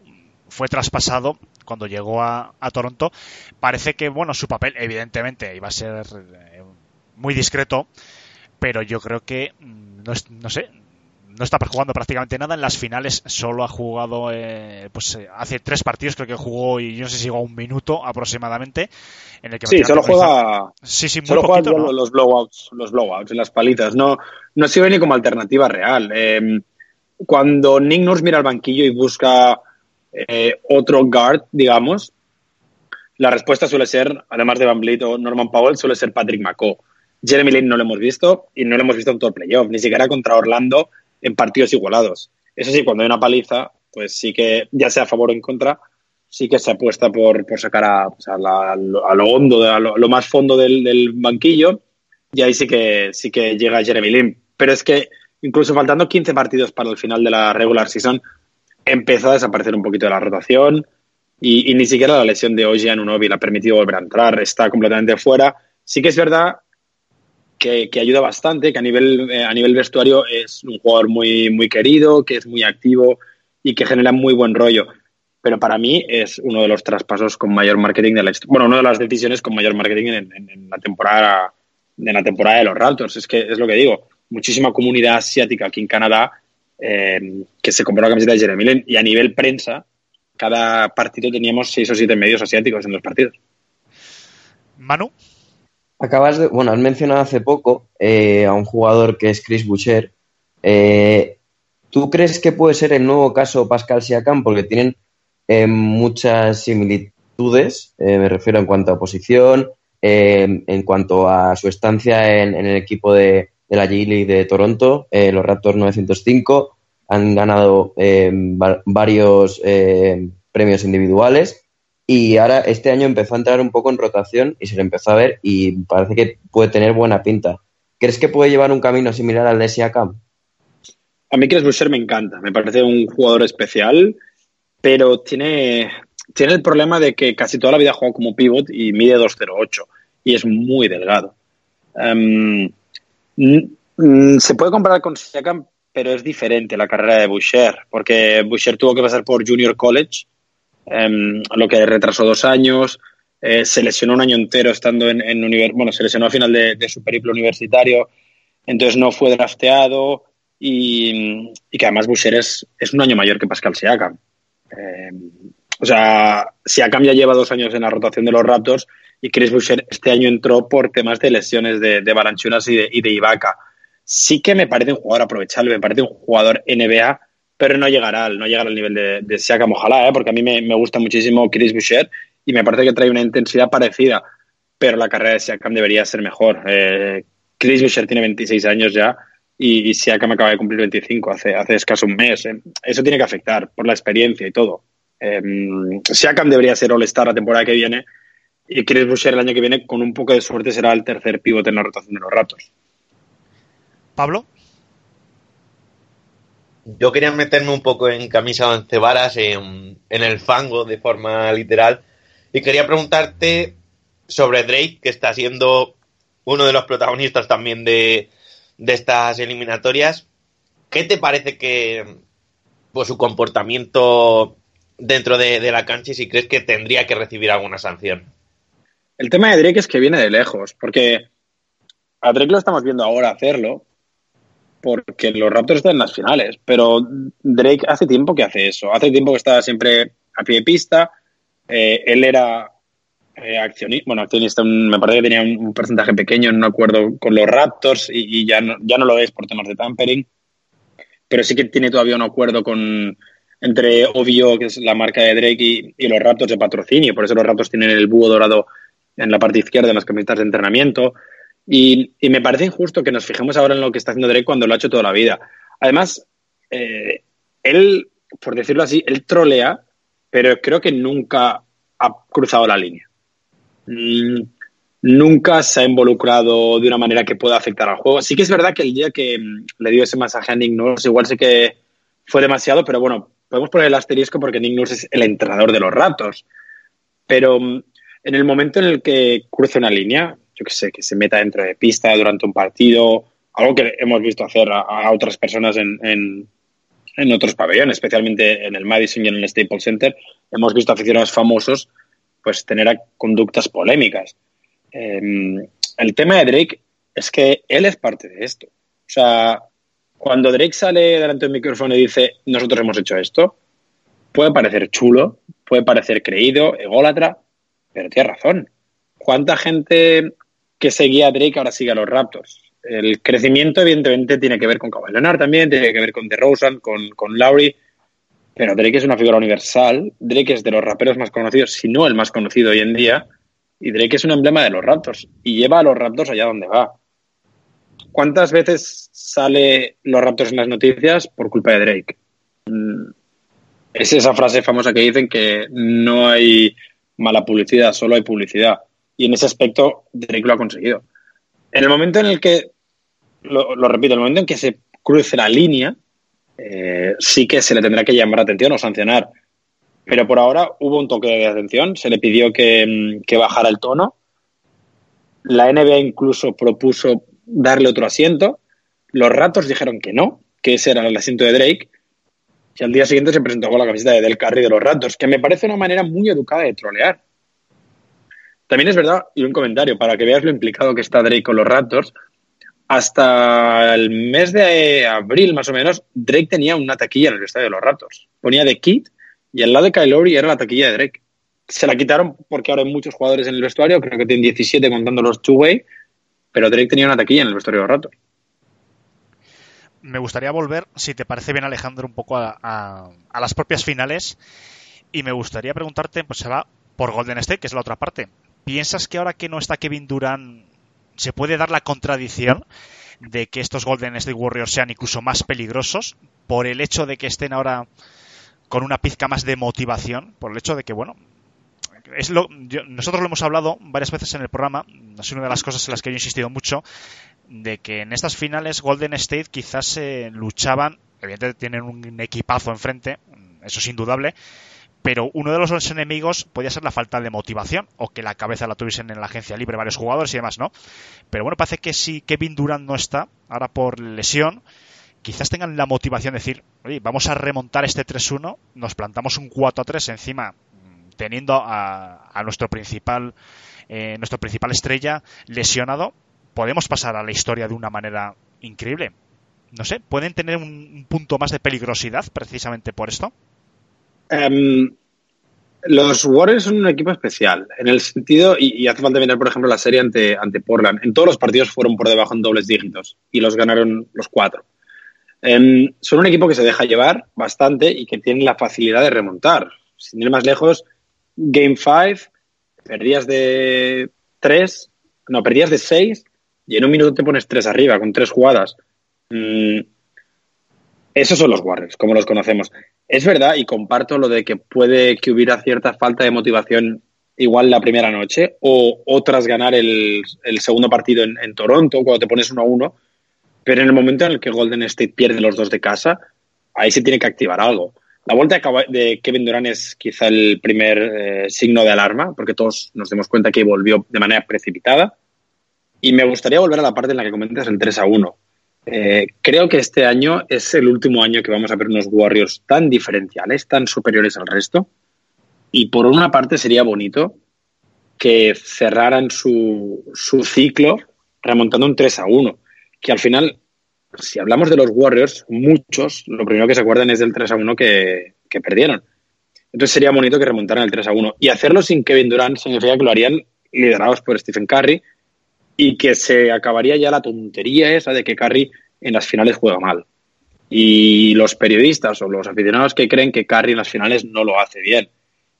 fue traspasado cuando llegó a, Toronto. Parece que, bueno, su papel, evidentemente, iba a ser eh, muy discreto, pero yo creo que, mm, no, no sé, no está jugando prácticamente nada. En las finales solo ha jugado, eh, pues eh, hace tres partidos, creo que jugó y yo no sé si llegó a un minuto aproximadamente. En el que sí, solo juega, sí, sí, solo poquito, juega ¿no? los blowouts, los blowouts, las palitas. No, no sirve ni como alternativa real. Eh, cuando Nick Nurse mira al banquillo y busca eh, otro guard, digamos, la respuesta suele ser, además de Van Vliet o Norman Powell, suele ser Patrick McCaw. Jeremy Lin no lo hemos visto y no lo hemos visto en todo el playoff, ni siquiera contra Orlando en partidos igualados. Eso sí, cuando hay una paliza, pues sí que, ya sea a favor o en contra, sí que se apuesta por, por sacar a, pues la, a, lo, a, lo, hondo, a lo, más fondo del, banquillo, y ahí sí que, sí que llega Jeremy Lin. Pero es que incluso faltando 15 partidos para el final de la regular season, empezó a desaparecer un poquito de la rotación y, ni siquiera la lesión de Oji Anunobi le ha permitido volver a entrar, está completamente fuera. Sí que es verdad que, ayuda bastante, que a nivel, eh, a nivel vestuario es un jugador muy, muy querido, que es muy activo y que genera muy buen rollo. pero para mí es uno de los traspasos con mayor marketing de la. Bueno, una de las decisiones con mayor marketing en la temporada en la temporada de los Raptors. Es que es lo que digo, muchísima comunidad asiática aquí en Canadá eh, que se compró la camiseta de Jeremy Lin y a nivel prensa cada partido teníamos seis o siete medios asiáticos en los partidos. Manu, Acabas de, bueno, has mencionado hace poco eh, a un jugador que es Chris Boucher. Eh, ¿Tú crees que puede ser el nuevo caso Pascal Siakam? Porque tienen eh, muchas similitudes, eh, me refiero en cuanto a posición, eh, en cuanto a su estancia en, en el equipo de, de la G-League de Toronto, los Raptors 905, han ganado va- varios premios individuales y ahora este año empezó a entrar un poco en rotación y se le empezó a ver y parece que puede tener buena pinta. ¿Crees que puede llevar un camino similar al de Siakam? A mí Chris Boucher me encanta, me parece un jugador especial, pero tiene, tiene el problema de que casi toda la vida ha jugado como pivot y mide 2.08 y es muy delgado. Em, se puede comparar con Siakam, pero es diferente la carrera de Boucher, porque Boucher tuvo que pasar por Junior College, em, lo que retrasó dos años, eh, se lesionó un año entero estando en, en univers- bueno, se lesionó al final de, su periplo universitario, entonces no fue drafteado y, y que además Boucher es, es un año mayor que Pascal Siakam. Eh, o sea, Siakam ya lleva dos años en la rotación de los Raptors y Chris Boucher este año entró por temas de lesiones de, de Balanchunas y de, y de Ibaka. Sí que me parece un jugador aprovechable, me parece un jugador NBA, pero no llegará al, no llegará al nivel de, de Siakam, ojalá, ¿eh? porque a mí me, me gusta muchísimo Chris Boucher y me parece que trae una intensidad parecida, pero la carrera de Siakam debería ser mejor. Eh, Chris Boucher tiene 26 años ya y, y Siakam acaba de cumplir 25 hace, hace escaso un mes. eh. Eso tiene que afectar por la experiencia y todo. Eh, Siakam debería ser All-Star la temporada que viene y Chris Boucher el año que viene, con un poco de suerte, será el tercer pivote en la rotación de los Raptors. Pablo, Yo quería meterme un poco en camisa once varas, en, en el fango de forma literal, y quería preguntarte sobre Drake, que está siendo uno de los protagonistas también de, de estas eliminatorias. ¿Qué te parece que pues, su comportamiento dentro de, de la cancha y si crees que tendría que recibir alguna sanción? El tema de Drake es que viene de lejos, porque a Drake lo estamos viendo ahora hacerlo, porque los Raptors están en las finales, pero Drake hace tiempo que hace eso, hace tiempo que está siempre a pie de pista, eh, él era eh, accionista, bueno, accionista, me parece que tenía un, porcentaje pequeño en un acuerdo con los Raptors y, ya, no, ya no lo es por temas de tampering, pero sí que tiene todavía un acuerdo con entre OVO, que es la marca de Drake, y, y los Raptors de patrocinio, por eso los Raptors tienen el búho dorado en la parte izquierda en las camisetas de entrenamiento. Y, me parece injusto que nos fijemos ahora en lo que está haciendo Drake cuando lo ha hecho toda la vida. Además, eh, él, por decirlo así, él trolea, pero creo que nunca ha cruzado la línea. Mm, nunca se ha involucrado de una manera que pueda afectar al juego. Sí que es verdad que el día que mm, le dio ese masaje a Nick Nurse, igual sí que fue demasiado, pero bueno, podemos poner el asterisco porque Nick Nurse es el entrenador de los Raptors. Pero mm, en el momento en el que cruce una línea, yo que sé, que se meta dentro de pista durante un partido, algo que hemos visto hacer a, otras personas en, en, otros pabellones, especialmente en el Madison y en el Staples Center, hemos visto aficionados famosos pues tener conductas polémicas. Eh, el tema de Drake es que él es parte de esto. O sea, cuando Drake sale delante del micrófono y dice nosotros hemos hecho esto, puede parecer chulo, puede parecer creído, ególatra, pero tiene razón. ¿Cuánta gente que seguía a Drake ahora sigue a los Raptors? El crecimiento, evidentemente, tiene que ver con Kawhi Leonard también, tiene que ver con DeRozan, con, con Lowry, pero Drake es una figura universal. Drake es de los raperos más conocidos, si no el más conocido hoy en día, y Drake es un emblema de los Raptors y lleva a los Raptors allá donde va. ¿Cuántas veces sale los Raptors en las noticias por culpa de Drake? Mm, Es esa frase famosa que dicen que no hay mala publicidad, solo hay publicidad. Y en ese aspecto Drake lo ha conseguido. En el momento en el que, lo, lo repito, en el momento en que se cruce la línea, eh, sí que se le tendrá que llamar atención o sancionar. Pero por ahora hubo un toque de atención, se le pidió que, mm, bajara el tono. La NBA incluso propuso darle otro asiento. Los ratos dijeron que no, que ese era el asiento de Drake. y al día siguiente se presentó con la camiseta de Del Curry de los Raptors, que me parece una manera muy educada de trolear. También es verdad, y un comentario, para que veas lo implicado que está Drake con los Raptors, hasta el mes de abril más o menos, Drake tenía una taquilla en el estadio de los Raptors. Ponía de Kid y al lado de Kyle Lowry era la taquilla de Drake. Se la quitaron porque ahora hay muchos jugadores en el vestuario, creo que tienen 17 contando los two-way, pero Drake tenía una taquilla en el vestuario de los Raptors. Me gustaría volver, si te parece bien Alejandro, un poco a, a- a las propias finales y me gustaría preguntarte, pues será por Golden State, que es la otra parte. ¿Piensas que ahora que no está Kevin Durant se puede dar la contradicción de que estos Golden State Warriors sean incluso más peligrosos por el hecho de que estén ahora con una pizca más de motivación, por el hecho de que, bueno, es lo, yo- nosotros lo hemos hablado varias veces en el programa, es una de las cosas en las que yo he insistido mucho, de que en estas finales Golden State quizás eh, luchaban, evidentemente tienen un equipazo enfrente, eso es indudable, pero uno de los enemigos podía ser la falta de motivación o que la cabeza la tuviesen en la agencia libre varios jugadores y demás, ¿no? Pero bueno, parece que si Kevin Durant no está, ahora por lesión, quizás tengan la motivación de decir, oye, vamos a remontar este 3-1, nos plantamos un 4-3 encima, teniendo a, a nuestro principal eh, nuestro principal estrella lesionado, podemos pasar a la historia de una manera increíble. No sé, pueden tener un punto más de peligrosidad precisamente por esto. Em, los Warriors son un equipo especial, en el sentido, y, hace falta mirar, por ejemplo, la serie ante, ante Portland. En todos los partidos fueron por debajo en dobles dígitos y los ganaron los cuatro. Em, son un equipo que se deja llevar bastante y que tiene la facilidad de remontar. Sin ir más lejos, Game 5, perdías de 3, no, perdías de 6 y en un minuto te pones 3 arriba con 3 jugadas. Mm, esos son los Warriors, como los conocemos. Es verdad, y comparto lo de que puede que hubiera cierta falta de motivación igual la primera noche, o, o tras ganar el, segundo partido en, Toronto, cuando te pones 1 a 1, pero en el momento en el que Golden State pierde los dos de casa, ahí se tiene que activar algo. La vuelta de Kevin Durant es quizá el primer eh, signo de alarma, porque todos nos demos cuenta que volvió de manera precipitada. Y me gustaría volver a la parte en la que comentas el 3 a 1. Eh, creo que este año es el último año que vamos a ver unos Warriors tan diferenciales, tan superiores al resto. Y por una parte sería bonito que cerraran su, su ciclo remontando un 3 a 1. Que al final, si hablamos de los Warriors, muchos, lo primero que se acuerdan es del 3 a 1 que, que perdieron. Entonces sería bonito que remontaran el 3 a 1. Y hacerlo sin Kevin Durant significa que lo harían liderados por Stephen Curry y que se acabaría ya la tontería esa de que Curry en las finales juega mal. Y los periodistas o los aficionados que creen que Curry en las finales no lo hace bien.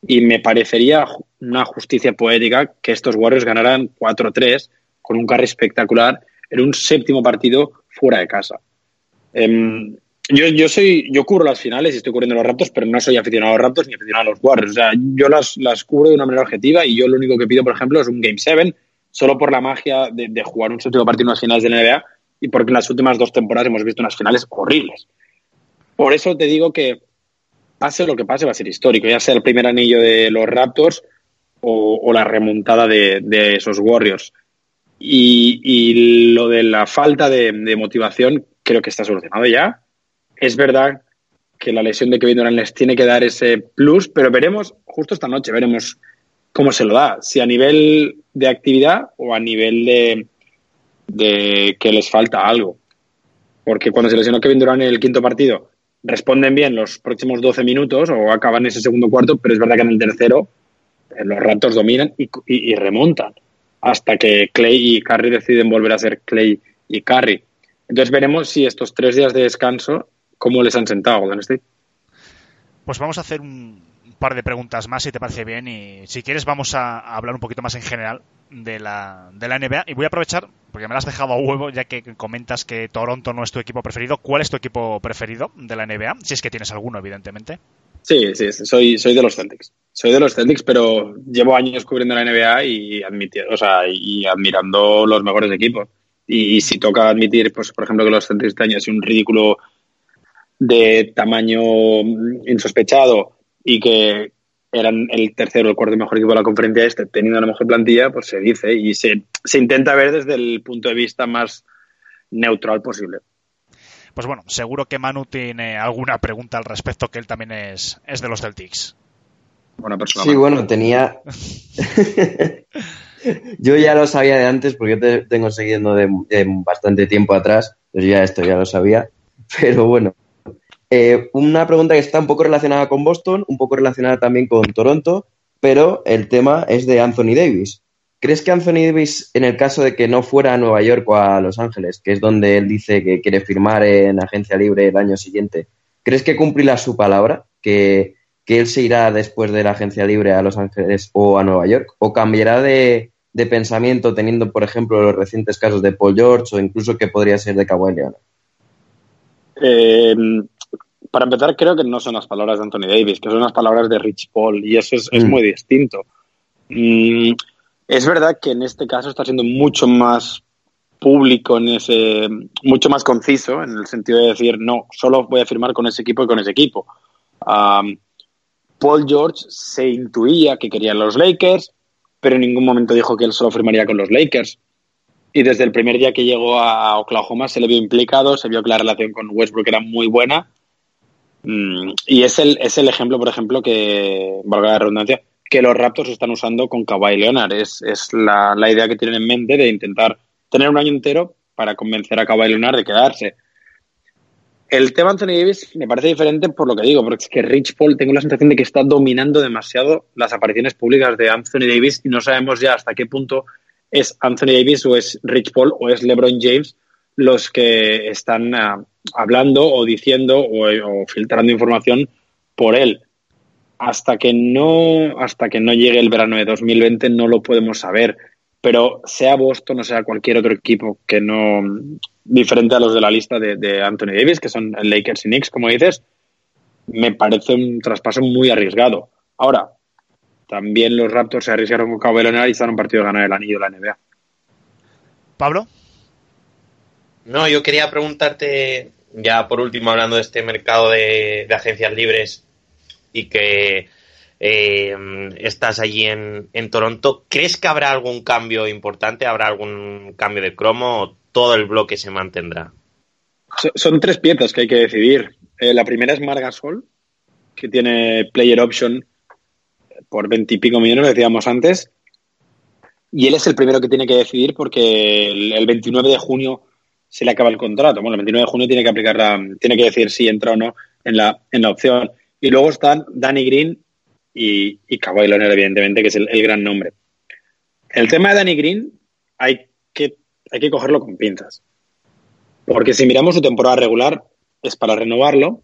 Y me parecería una justicia poética que estos Warriors ganaran 4-3 con un Curry espectacular en un séptimo partido fuera de casa. Em, yo, yo soy, yo cubro las finales y estoy cubriendo los Raptors, pero no soy aficionado a los Raptors ni aficionado a los Warriors. O sea, yo las, las cubro de una manera objetiva y yo lo único que pido, por ejemplo, es un Game 7, solo por la magia de, jugar un séptimo partido en las finales de la NBA y porque en las últimas dos temporadas hemos visto unas finales horribles. Por eso te digo que pase lo que pase va a ser histórico, ya sea el primer anillo de los Raptors o, la remontada de, esos Warriors. Y, y lo de la falta de, de motivación creo que está solucionado ya. Es verdad que la lesión de Kevin Durant les tiene que dar ese plus, pero veremos, justo esta noche, veremos cómo se lo da. Si a nivel de actividad o a nivel de, de que les falta algo. Porque cuando se lesionó Kevin Durant en el quinto partido, responden bien los próximos 12 minutos o acaban ese segundo cuarto, pero es verdad que en el tercero eh, los Raptors dominan y, remontan hasta que Clay y Curry deciden volver a ser Clay y Curry. Entonces veremos si estos tres días de descanso, cómo les han sentado Golden State. Pues vamos a hacer un par de preguntas más, si te parece bien, y si quieres vamos a, hablar un poquito más en general de la, de la NBA. Y voy a aprovechar, porque me lo has dejado a huevo, ya que comentas que Toronto no es tu equipo preferido. ¿Cuál es tu equipo preferido de la NBA? Si es que tienes alguno, evidentemente. Sí, sí, soy, soy de los Celtics. Soy de los Celtics, pero llevo años cubriendo la NBA y, admiti- o sea, y admirando los mejores equipos. Y, si toca admitir, pues, por ejemplo, que los Celtics este año sido un ridículo de tamaño insospechado y que eran el tercero o el cuarto mejor equipo de la conferencia este, teniendo la mejor plantilla, pues se dice y se, se intenta ver desde el punto de vista más neutral posible. Pues bueno, seguro que Manu tiene alguna pregunta al respecto, que él también es, es de los Celtics. Buena persona. Sí, Manu. bueno, tenía. yo ya lo sabía de antes porque yo te tengo siguiendo de, de bastante tiempo atrás, pues ya esto ya lo sabía. Pero bueno, eh, una pregunta que está un poco relacionada con Boston, un poco relacionada también con Toronto, pero el tema es de Anthony Davis. ¿Crees que Anthony Davis, en el caso de que no fuera a Nueva York o a Los Ángeles, que es donde él dice que quiere firmar en agencia libre el año siguiente, ¿crees que cumplirá su palabra? ¿Que, que él se irá después de la agencia libre a Los Ángeles o a Nueva York? ¿O cambiará de, de pensamiento teniendo, por ejemplo, los recientes casos de Paul George o incluso que podría ser de Kawhi Leonard? Eh, para empezar, creo que no son las palabras de Anthony Davis, que son las palabras de Rich Paul, y eso es, es Mm. muy distinto. Mm, es verdad que en este caso está siendo mucho más público, en ese, mucho más conciso, en el sentido de decir, no, solo voy a firmar con ese equipo y con ese equipo. Um, Paul George se intuía que quería los Lakers, pero en ningún momento dijo que él solo firmaría con los Lakers. Y desde el primer día que llegó a Oklahoma se le vio implicado, se vio que la relación con Westbrook era muy buena. Mm, y es el, es el ejemplo, por ejemplo, que, valga la redundancia, que los Raptors están usando con Kawhi Leonard. Es, es la, la idea que tienen en mente de intentar tener un año entero para convencer a Kawhi Leonard de quedarse. El tema Anthony Davis me parece diferente por lo que digo, porque es que Rich Paul tengo la sensación de que está dominando demasiado las apariciones públicas de Anthony Davis y no sabemos ya hasta qué punto es Anthony Davis o es Rich Paul o es LeBron James los que están uh, hablando o diciendo o, filtrando información por él. Hasta que no hasta que no llegue el verano de 2020 no lo podemos saber. Pero sea Boston o sea cualquier otro equipo que no diferente a los de la lista de, Anthony Davis, que son Lakers y Knicks, como dices, me parece un traspaso muy arriesgado. Ahora, también los Raptors se arriesgaron con Kawhi Leonard y están un partido de ganar el anillo de la NBA. Pablo. No, yo quería preguntarte, ya por último, hablando de este mercado de, agencias libres y que eh, estás allí en, en, Toronto, ¿crees que habrá algún cambio importante? ¿Habrá algún cambio de cromo o todo el bloque se mantendrá? Son, son tres piezas que hay que decidir. Eh, la primera es Margasol, que tiene player option por veintipico millones, lo decíamos antes. Y él es el primero que tiene que decidir porque el, el 29 de junio se le acaba el contrato. Bueno, el 29 de junio tiene que aplicar la, tiene que decir si entra o no en la, en la opción. Y luego están Danny Green y, y Kawhi Leonard, evidentemente, que es el, gran nombre. El tema de Danny Green hay que, hay que cogerlo con pinzas. Porque si miramos su temporada regular es para renovarlo,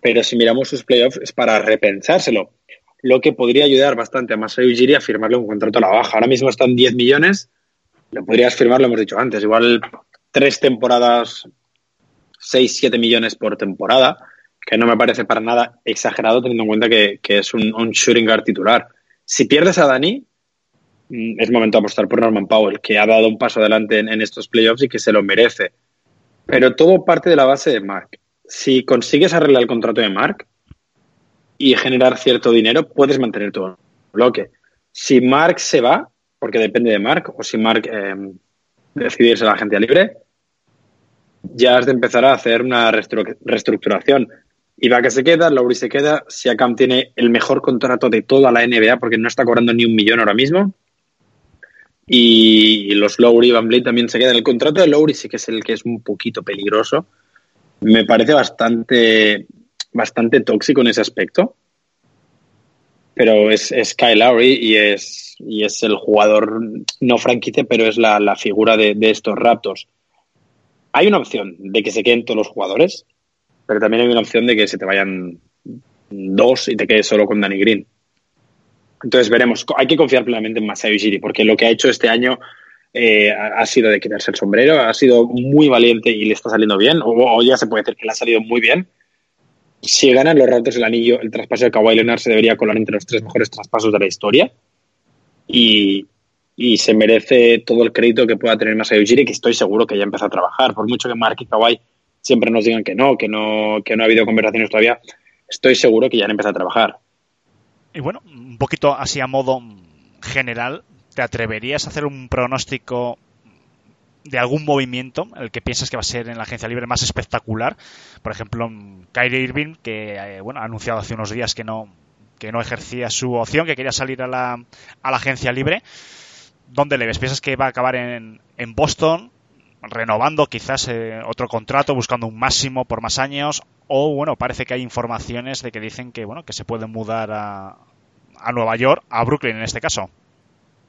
pero si miramos sus playoffs es para repensárselo. Lo que podría ayudar bastante a Masai Ujiri a firmarle un contrato a la baja. Ahora mismo están 10 millones, lo podrías firmar, lo hemos dicho antes, igual tres temporadas, 6, 7 millones por temporada, que no me parece para nada exagerado teniendo en cuenta que, es un, shooting guard titular. Si pierdes a Dani, mm, es momento de apostar por Norman Powell, que ha dado un paso adelante en, estos playoffs y que se lo merece. Pero todo parte de la base de Mark. Si consigues arreglar el contrato de Mark y generar cierto dinero, puedes mantener el bloque. Si Mark se va, porque depende de Mark, o si Mark eh, decide irse a la agencia libre, ya has de empezar a hacer una reestructuración. Ibaka se queda, Lowry se queda, Siakam tiene el mejor contrato de toda la NBA porque no está cobrando ni un millón ahora mismo. Y los Lowry y Van Vliet también se quedan. El contrato de Lowry sí que es el que es un poquito peligroso. Me parece bastante, bastante tóxico en ese aspecto. Pero es, es Kyle Lowry y es, y es el jugador, no franquicia, pero es la, la figura de, de estos Raptors. Hay una opción de que se queden todos los jugadores, pero también hay una opción de que se te vayan dos y te quedes solo con Danny Green. Entonces veremos. Hay que confiar plenamente en Masai Ujiri, porque lo que ha hecho este año eh, ha sido de quitarse el sombrero, ha sido muy valiente y le está saliendo bien, o, o, ya se puede decir que le ha salido muy bien. Si ganan los Raptors el anillo, el traspaso de Kawhi Leonard se debería colar entre los tres mejores traspasos de la historia. Y, y se merece todo el crédito que pueda tener Masai Ujiri, que estoy seguro que ya empezó a trabajar. Por mucho que Mark y Kawhi siempre nos digan que no, que no, que no ha habido conversaciones todavía, estoy seguro que ya han empezado a trabajar. Y bueno, un poquito así a modo general, ¿te atreverías a hacer un pronóstico de algún movimiento, el que piensas que va a ser en la agencia libre más espectacular. Por ejemplo, Kyrie Irving, que eh, bueno, ha anunciado hace unos días que no, que no ejercía su opción, que quería salir a la, a la agencia libre. ¿Dónde le ves? ¿Piensas que va a acabar en, Boston? renovando quizás eh, otro contrato, buscando un máximo por más años, o bueno, parece que hay informaciones de que dicen que bueno, que se puede mudar a, a Nueva York, a Brooklyn en este caso.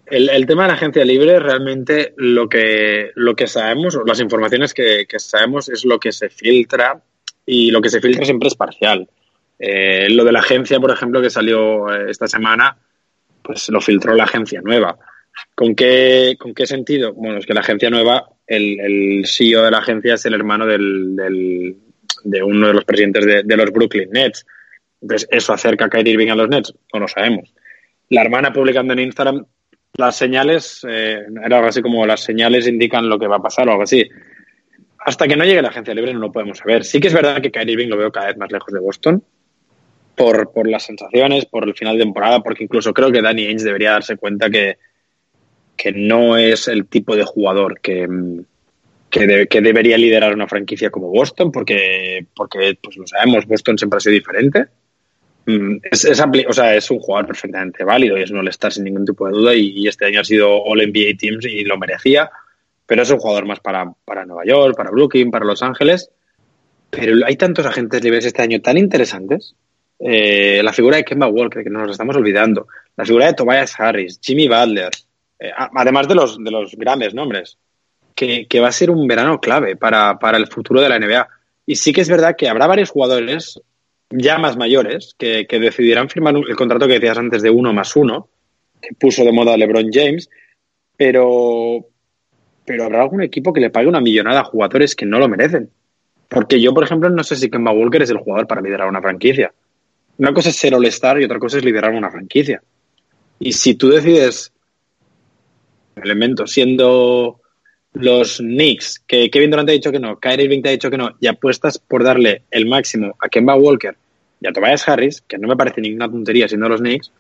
El, el, tema de la agencia libre, realmente lo que, lo que sabemos, las informaciones que, que, sabemos es lo que se filtra y lo que se filtra siempre es parcial. Eh, lo de la agencia, por ejemplo, que salió eh, esta semana, pues lo filtró la agencia nueva. ¿Con qué, ¿Con qué sentido? Bueno, es que la agencia nueva, el, CEO de la agencia es el hermano del, de uno de los presidentes de, de, los Brooklyn Nets. Entonces, ¿eso acerca a Kyrie Irving a los Nets? No lo sabemos. La hermana publicando en Instagram las señales, eh, era algo así como las señales indican lo que va a pasar o algo así. Hasta que no llegue la agencia libre no lo podemos saber. Sí que es verdad que Kyrie Irving lo veo cada vez más lejos de Boston por, por las sensaciones, por el final de temporada, porque incluso creo que Danny Ainge debería darse cuenta que, que no es el tipo de jugador que, de, que, debería liderar una franquicia como Boston, porque, porque pues lo sabemos, Boston siempre ha sido diferente. Es, es, o sea, es un jugador perfectamente válido y es un all sin ningún tipo de duda y, y, este año ha sido All-NBA Teams y lo merecía, pero es un jugador más para, para Nueva York, para Brooklyn, para Los Ángeles. Pero hay tantos agentes libres este año tan interesantes. Eh, la figura de Kemba Walker, que nos estamos olvidando. La figura de Tobias Harris, Jimmy Butler, eh, además de los, de los grandes nombres, que, que va a ser un verano clave para, para, el futuro de la NBA. Y sí que es verdad que habrá varios jugadores ya más mayores que, que decidirán firmar el contrato que decías antes de uno más uno, que puso de moda LeBron James, pero, pero habrá algún equipo que le pague una millonada a jugadores que no lo merecen. Porque yo, por ejemplo, no sé si Kemba Walker es el jugador para liderar una franquicia. Una cosa es ser all-star y otra cosa es liderar una franquicia. Y si tú decides elementos, siendo los Knicks, que Kevin Durant ha dicho que no, Kyrie Irving te ha dicho que no, y apuestas por darle el máximo a Kemba Walker y a Tobias Harris, que no me parece ninguna tontería siendo los Knicks,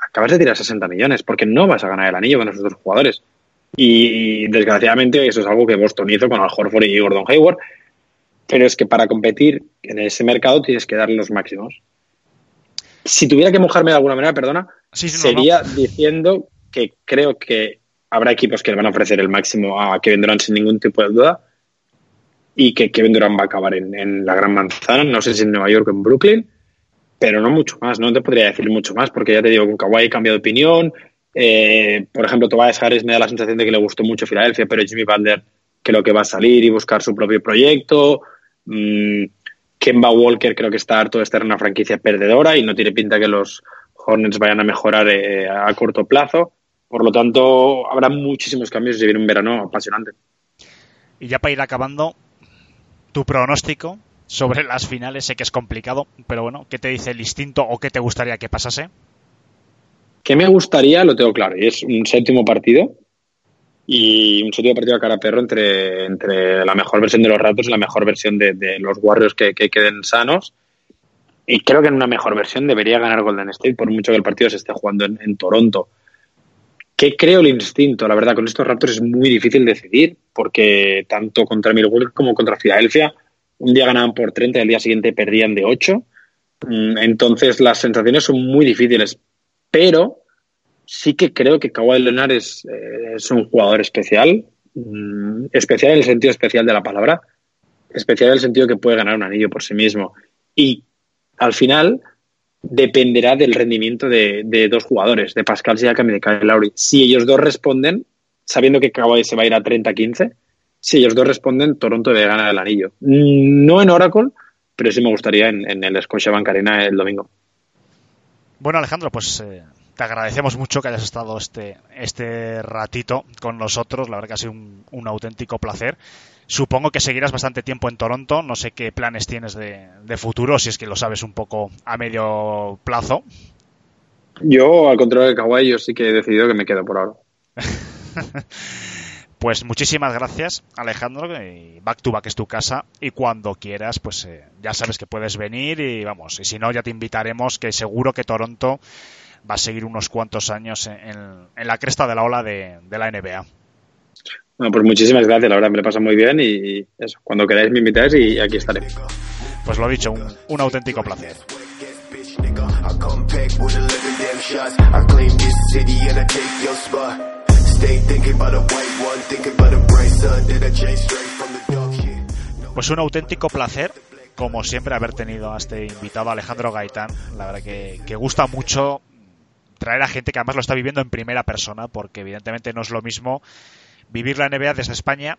acabas de tirar 60 millones, porque no vas a ganar el anillo con esos dos jugadores. Y desgraciadamente eso es algo que Boston hizo con Al Horford y Gordon Hayward, pero es que para competir en ese mercado tienes que darle los máximos. Si tuviera que mojarme de alguna manera, perdona, sí, sí, sería no, no. diciendo que creo que habrá equipos que le van a ofrecer el máximo a Kevin Durant sin ningún tipo de duda y que Kevin Durant va a acabar en, la Gran Manzana, no sé si en Nueva York o en Brooklyn, pero no mucho más, no te podría decir mucho más porque ya te digo, con Kawhi he cambiado de opinión, eh, por ejemplo, Tobias Harris me da la sensación de que le gustó mucho Filadelfia, pero Jimmy Butler creo que va a salir y buscar su propio proyecto, mm, Kemba Walker creo que está harto de estar en una franquicia perdedora y no tiene pinta que los Hornets vayan a mejorar eh, a corto plazo. Por lo tanto, habrá muchísimos cambios y viene un verano apasionante. Y ya para ir acabando, tu pronóstico sobre las finales, sé que es complicado, pero bueno, ¿qué te dice el instinto o qué te gustaría que pasase? ¿Qué me gustaría? Lo tengo claro, y es un séptimo partido y un séptimo partido a cara a perro entre, entre la mejor versión de los Raptors y la mejor versión de, de los Warriors que, que, queden sanos. Y creo que en una mejor versión debería ganar Golden State, por mucho que el partido se esté jugando en, en Toronto. ¿Qué creo el instinto? La verdad, con estos Raptors es muy difícil decidir, porque tanto contra Milwaukee como contra Filadelfia, un día ganaban por 30 y el día siguiente perdían de 8. Entonces, las sensaciones son muy difíciles. Pero sí que creo que Kawhi Leonard es, eh, un jugador especial, mm, especial en el sentido especial de la palabra, especial en el sentido que puede ganar un anillo por sí mismo. Y al final dependerá del rendimiento de, de dos jugadores, de Pascal Siakam y de Kyle Lowry. Si ellos dos responden, sabiendo que Kawhi se va a ir a 30-15, si ellos dos responden, Toronto debe ganar el anillo. No en Oracle, pero sí me gustaría en, el Scotiabank Arena el domingo. Bueno, Alejandro, pues eh, te agradecemos mucho que hayas estado este, este ratito con nosotros. La verdad que ha sido un, auténtico placer. Supongo que seguirás bastante tiempo en Toronto. No sé qué planes tienes de, de futuro, si es que lo sabes un poco a medio plazo. Yo, al contrario de Kawhi, yo sí que he decidido que me quedo por ahora. Pues muchísimas gracias, Alejandro. Back to back es tu casa y cuando quieras, pues eh, ya sabes que puedes venir y vamos. Y si no, ya te invitaremos, que seguro que Toronto va a seguir unos cuantos años en, en la cresta de la ola de, de la NBA. Bueno, pues muchísimas gracias, la verdad me lo pasa muy bien y eso, cuando queráis me invitáis y aquí estaré. Pues lo dicho, un, un auténtico placer. bitch, nigga. I come packed with 11 damn shots. I claim this city and I take your spot. Stay thinking about a white one, thinking about a bright sun that I changed straight from the dark shit. Pues un auténtico placer, como siempre, haber tenido a este invitado Alejandro Gaitán. La verdad que, que gusta mucho traer a gente que además lo está viviendo en primera persona, porque evidentemente no es lo mismo vivir la NBA desde España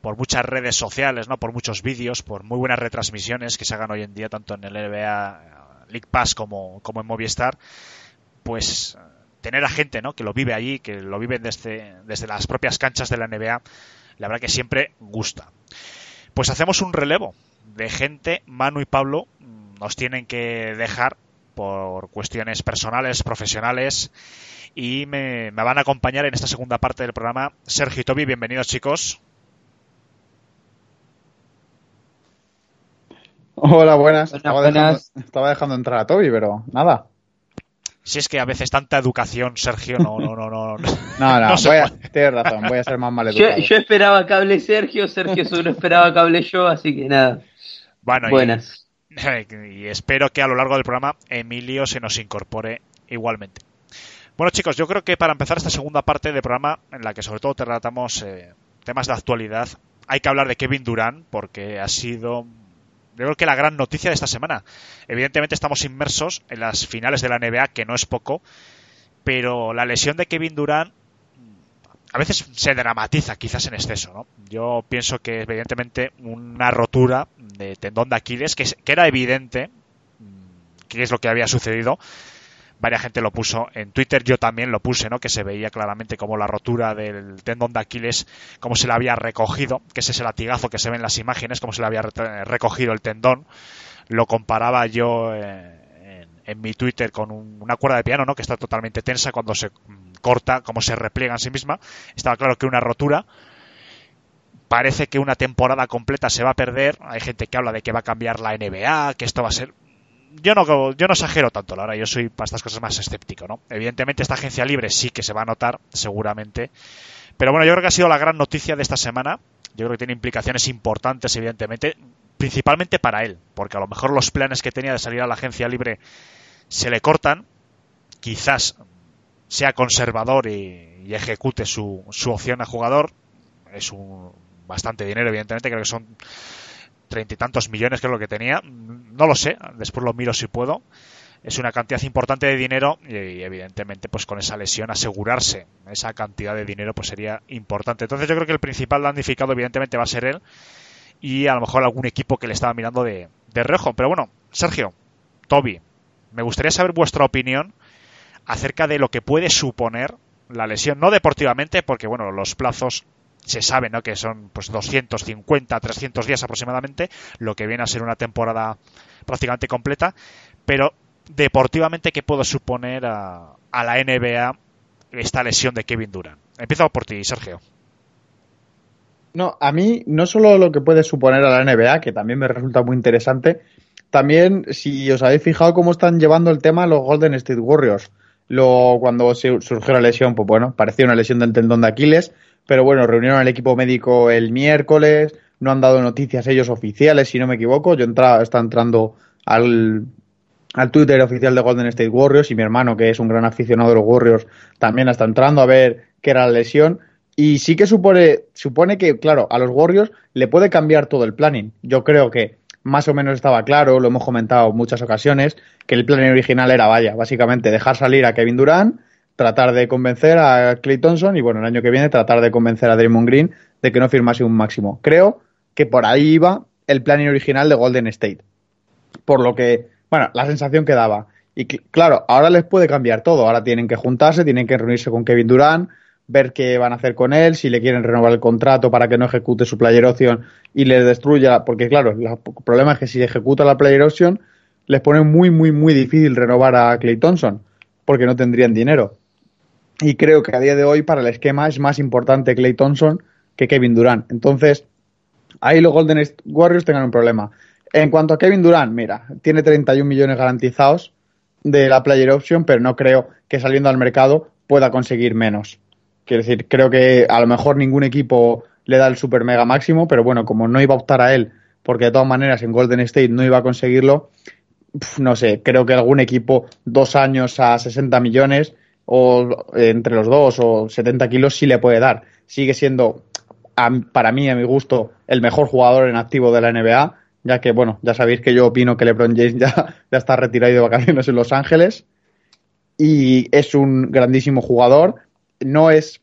por muchas redes sociales, ¿no? por muchos vídeos, por muy buenas retransmisiones que se hagan hoy en día, tanto en el NBA League Pass como, como en Movistar, pues tener a gente ¿no? que lo vive allí, que lo vive desde, desde las propias canchas de la NBA, la verdad que siempre gusta. Pues hacemos un relevo de gente, Manu y Pablo nos tienen que dejar por cuestiones personales, profesionales, y me, me van a acompañar en esta segunda parte del programa Sergio y Toby. Bienvenidos chicos. Hola, buenas. Buenas, estaba, buenas. Dejando, estaba dejando entrar a Toby, pero nada. Si es que a veces tanta educación, Sergio, no, no, no, no. No, no, No voy a- tienes razón, voy a ser más mal Yo, educado. yo esperaba que hable Sergio, Sergio solo esperaba que hable yo, así que nada. Bueno, y- Buenas. y espero que a lo largo del programa Emilio se nos incorpore igualmente. Bueno chicos, yo creo que para empezar esta segunda parte del programa, en la que sobre todo tratamos eh, temas de actualidad, hay que hablar de Kevin Durant, porque ha sido, yo creo que la gran noticia de esta semana. Evidentemente estamos inmersos en las finales de la NBA, que no es poco, pero la lesión de Kevin Durant a veces se dramatiza quizás en exceso, ¿no? Yo pienso que evidentemente una rotura de tendón de Aquiles, que, que era evidente mm, que es lo que había sucedido. Varia gente lo puso en Twitter, yo también lo puse, ¿no? Que se veía claramente como la rotura del tendón de Aquiles, cómo se le había recogido, que es ese latigazo que se ve en las imágenes, cómo se le había re- recogido el tendón. Lo comparaba yo eh, en, en mi Twitter con un- una cuerda de piano, ¿no? Que está totalmente tensa cuando se mm, corta, cómo se repliega en sí misma. Estaba claro que una rotura. Parece que una temporada completa se va a perder. Hay gente que habla de que va a cambiar la NBA, que esto va a ser. Yo no, yo no exagero tanto, la verdad. Yo soy para estas cosas más escéptico, ¿no? Evidentemente, esta agencia libre sí que se va a notar, seguramente. Pero bueno, yo creo que ha sido la gran noticia de esta semana. Yo creo que tiene implicaciones importantes, evidentemente, principalmente para él, porque a lo mejor los planes que tenía de salir a la agencia libre se le cortan. Quizás sea conservador y, y ejecute su, su opción a jugador. Es un bastante dinero, evidentemente, creo que son treinta y tantos millones, que es lo que tenía. No lo sé, después lo miro si puedo. Es una cantidad importante de dinero y, y, evidentemente pues con esa lesión asegurarse esa cantidad de dinero pues sería importante. Entonces yo creo que el principal damnificado evidentemente va a ser él y a lo mejor algún equipo que le estaba mirando de, de reojo. Pero bueno, Sergio, Toby, me gustaría saber vuestra opinión acerca de lo que puede suponer la lesión, no deportivamente, porque bueno, los plazos se sabe, ¿no? Que son pues 250, 300 días aproximadamente, lo que viene a ser una temporada prácticamente completa, pero deportivamente qué puede suponer a, a la NBA esta lesión de Kevin Durant. Empiezo por ti, Sergio. No, a mí no solo lo que puede suponer a la NBA, que también me resulta muy interesante, también si os habéis fijado cómo están llevando el tema los Golden State Warriors. Lo, cuando surgió la lesión, pues bueno, parecía una lesión del tendón de Aquiles, pero bueno, reunieron al equipo médico el miércoles, no han dado noticias ellos oficiales, si no me equivoco. Yo entra, está entrando al, al Twitter oficial de Golden State Warriors y mi hermano, que es un gran aficionado de los Warriors, también está entrando a ver qué era la lesión. Y sí que supone, supone que, claro, a los Warriors le puede cambiar todo el planning. Yo creo que más o menos estaba claro, lo hemos comentado en muchas ocasiones, que el planning original era, vaya, básicamente dejar salir a Kevin Durant, tratar de convencer a Clay Thompson y, bueno, el año que viene tratar de convencer a Draymond Green de que no firmase un máximo. Creo que por ahí iba el planning original de Golden State. Por lo que, bueno, la sensación que daba. Y cl- claro, ahora les puede cambiar todo. Ahora tienen que juntarse, tienen que reunirse con Kevin Durant, ver qué van a hacer con él, si le quieren renovar el contrato para que no ejecute su player option y les destruya, porque claro, la- el problema es que si ejecuta la player option, les pone muy, muy, muy difícil renovar a Clay Thompson, porque no tendrían dinero. Y creo que a día de hoy para el esquema es más importante Clay Thompson que Kevin Durant. Entonces, ahí los Golden Warriors tengan un problema. En cuanto a Kevin Durant, mira, tiene 31 millones garantizados de la player option, pero no creo que saliendo al mercado pueda conseguir menos. Quiero decir, creo que a lo mejor ningún equipo le da el super mega máximo, pero bueno, como no iba a optar a él, porque de todas maneras en Golden State no iba a conseguirlo, no sé, creo que algún equipo dos años a 60 millones o entre los dos o 70 kilos sí le puede dar. Sigue siendo, para mí, a mi gusto, el mejor jugador en activo de la NBA, ya que, bueno, ya sabéis que yo opino que LeBron James ya, ya está retirado de vacaciones en Los Ángeles y es un grandísimo jugador. No es,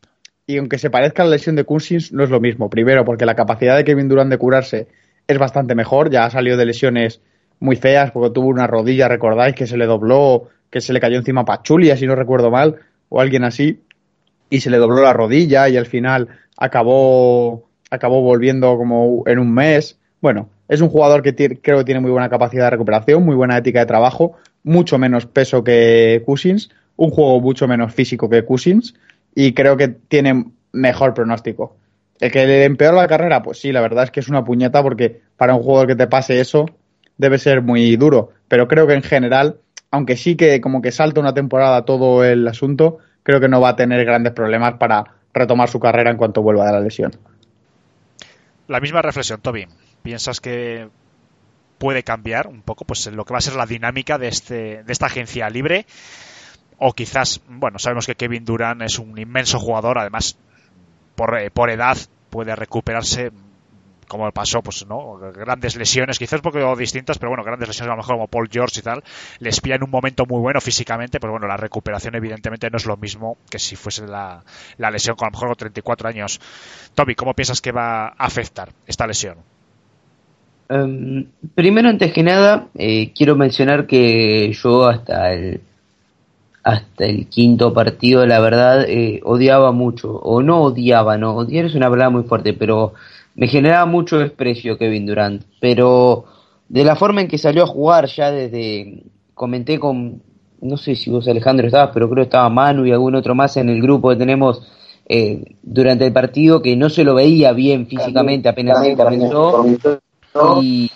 y aunque se parezca a la lesión de Cousins, no es lo mismo. Primero, porque la capacidad de Kevin Durant de curarse es bastante mejor. Ya ha salido de lesiones muy feas, porque tuvo una rodilla, recordáis, que se le dobló, que se le cayó encima Pachulia, si no recuerdo mal, o alguien así, y se le dobló la rodilla y al final acabó, acabó volviendo como en un mes. Bueno, es un jugador que creo que tiene muy buena capacidad de recuperación, muy buena ética de trabajo, mucho menos peso que Cousins, un juego mucho menos físico que Cousins y creo que tiene mejor pronóstico. El que le empeora la carrera, pues sí, la verdad es que es una puñeta porque para un jugador que te pase eso debe ser muy duro, pero creo que en general, aunque sí que como que salta una temporada todo el asunto, creo que no va a tener grandes problemas para retomar su carrera en cuanto vuelva de la lesión. La misma reflexión, Toby. ¿Piensas que puede cambiar un poco pues lo que va a ser la dinámica de este de esta agencia libre? O quizás, bueno, sabemos que Kevin Durant es un inmenso jugador, además por, eh, por edad puede recuperarse como pasó, pues no, grandes lesiones, quizás poco distintas, pero bueno, grandes lesiones a lo mejor como Paul George y tal, les pilla en un momento muy bueno físicamente, pero bueno, la recuperación evidentemente no es lo mismo que si fuese la, la lesión con a lo mejor con 34 años. Toby, ¿cómo piensas que va a afectar esta lesión? Em, primero, antes que nada, eh, quiero mencionar que yo hasta el hasta el quinto partido, la verdad, eh, odiaba mucho, o no odiaba, no, odiar es una palabra muy fuerte, pero me generaba mucho desprecio Kevin Durant, pero de la forma en que salió a jugar ya desde, comenté con, no sé si vos Alejandro estabas, pero creo que estaba Manu y algún otro más en el grupo que tenemos eh, durante el partido, que no se lo veía bien físicamente apenas comenzó, y,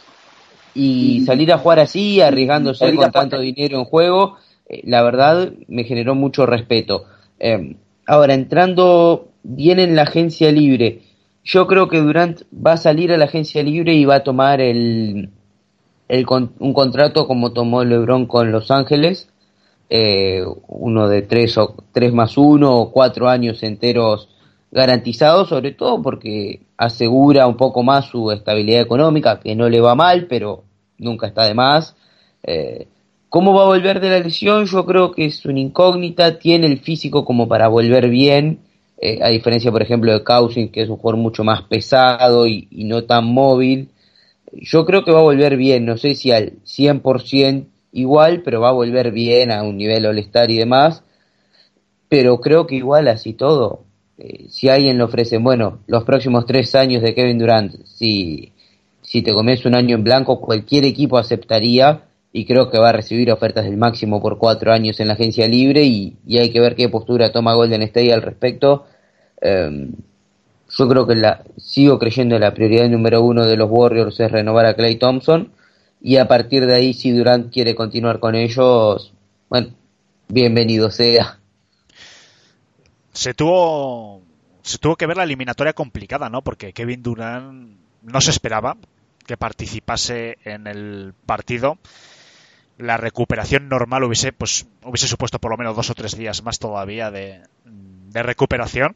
y salir a jugar así, arriesgándose con tanto dinero en juego, eh, la verdad me generó mucho respeto. Eh, ahora, entrando bien en la agencia libre, yo creo que Durant va a salir a la agencia libre y va a tomar el, el un contrato como tomó LeBron con Los Ángeles, eh, uno de tres o tres más uno o cuatro años enteros garantizados, sobre todo porque asegura un poco más su estabilidad económica, que no le va mal, pero nunca está de más. Eh, ¿Cómo va a volver de la lesión? Yo creo que es una incógnita, tiene el físico como para volver bien, eh, a diferencia, por ejemplo, de Cousins, que es un jugador mucho más pesado y, no tan móvil. Yo creo que va a volver bien, no sé si al 100% igual, pero va a volver bien a un nivel all-star y demás. Pero creo que igual así todo, eh, si alguien le ofrece, bueno, los próximos tres años de Kevin Durant, si, si te comes un año en blanco, cualquier equipo aceptaría y creo que va a recibir ofertas del máximo por cuatro años en la agencia libre y, y hay que ver qué postura toma Golden State al respecto. Eh, yo creo que la, sigo creyendo la prioridad número uno de los Warriors es renovar a Clay Thompson y a partir de ahí si Durant quiere continuar con ellos, bueno, bienvenido sea. se tuvo se tuvo que ver la eliminatoria complicada, ¿no? Porque Kevin Durant no se esperaba que participase en el partido. La recuperación normal hubiese pues hubiese supuesto por lo menos dos o tres días más todavía de, de recuperación.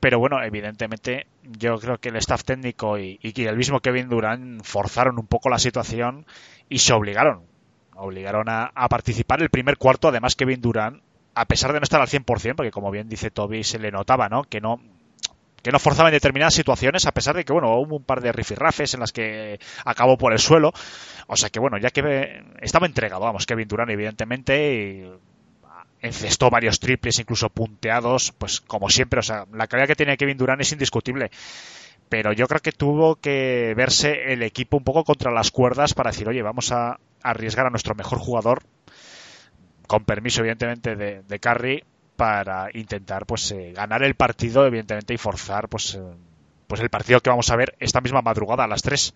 Pero bueno, evidentemente yo creo que el staff técnico y, y el mismo Kevin Durant forzaron un poco la situación y se obligaron. Obligaron a, participar el primer cuarto. Además, Kevin Durant a pesar de no estar al 100%, porque como bien dice Toby, se le notaba, ¿no? Que no que no forzaba en determinadas situaciones, a pesar de que, bueno, hubo un par de rifirrafes en las que acabó por el suelo. O sea que, bueno, ya que estaba entregado, vamos, Kevin Durant, evidentemente, y encestó varios triples, incluso punteados, pues como siempre, o sea, la calidad que tiene Kevin Durant es indiscutible. Pero yo creo que tuvo que verse el equipo un poco contra las cuerdas para decir, oye, vamos a arriesgar a nuestro mejor jugador, con permiso evidentemente de, de para intentar pues eh, ganar el partido evidentemente y forzar pues eh, pues el partido que vamos a ver esta misma madrugada a las 3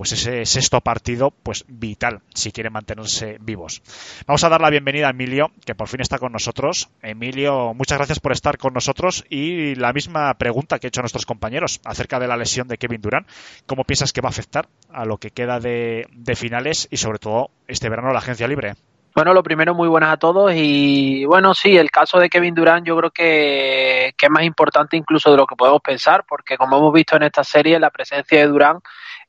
pues ese sexto partido, pues vital si quieren mantenerse vivos. Vamos a dar la bienvenida a Emilio, que por fin está con nosotros. Emilio, muchas gracias por estar con nosotros y la misma pregunta que he hecho a nuestros compañeros acerca de la lesión de Kevin Durant. ¿Cómo piensas que va a afectar a lo que queda de, de finales y sobre todo este verano la agencia libre? Bueno, lo primero, muy buenas a todos. Y bueno, sí, el caso de Kevin Durant yo creo que, que, es más importante incluso de lo que podemos pensar, porque como hemos visto en esta serie, la presencia de Durant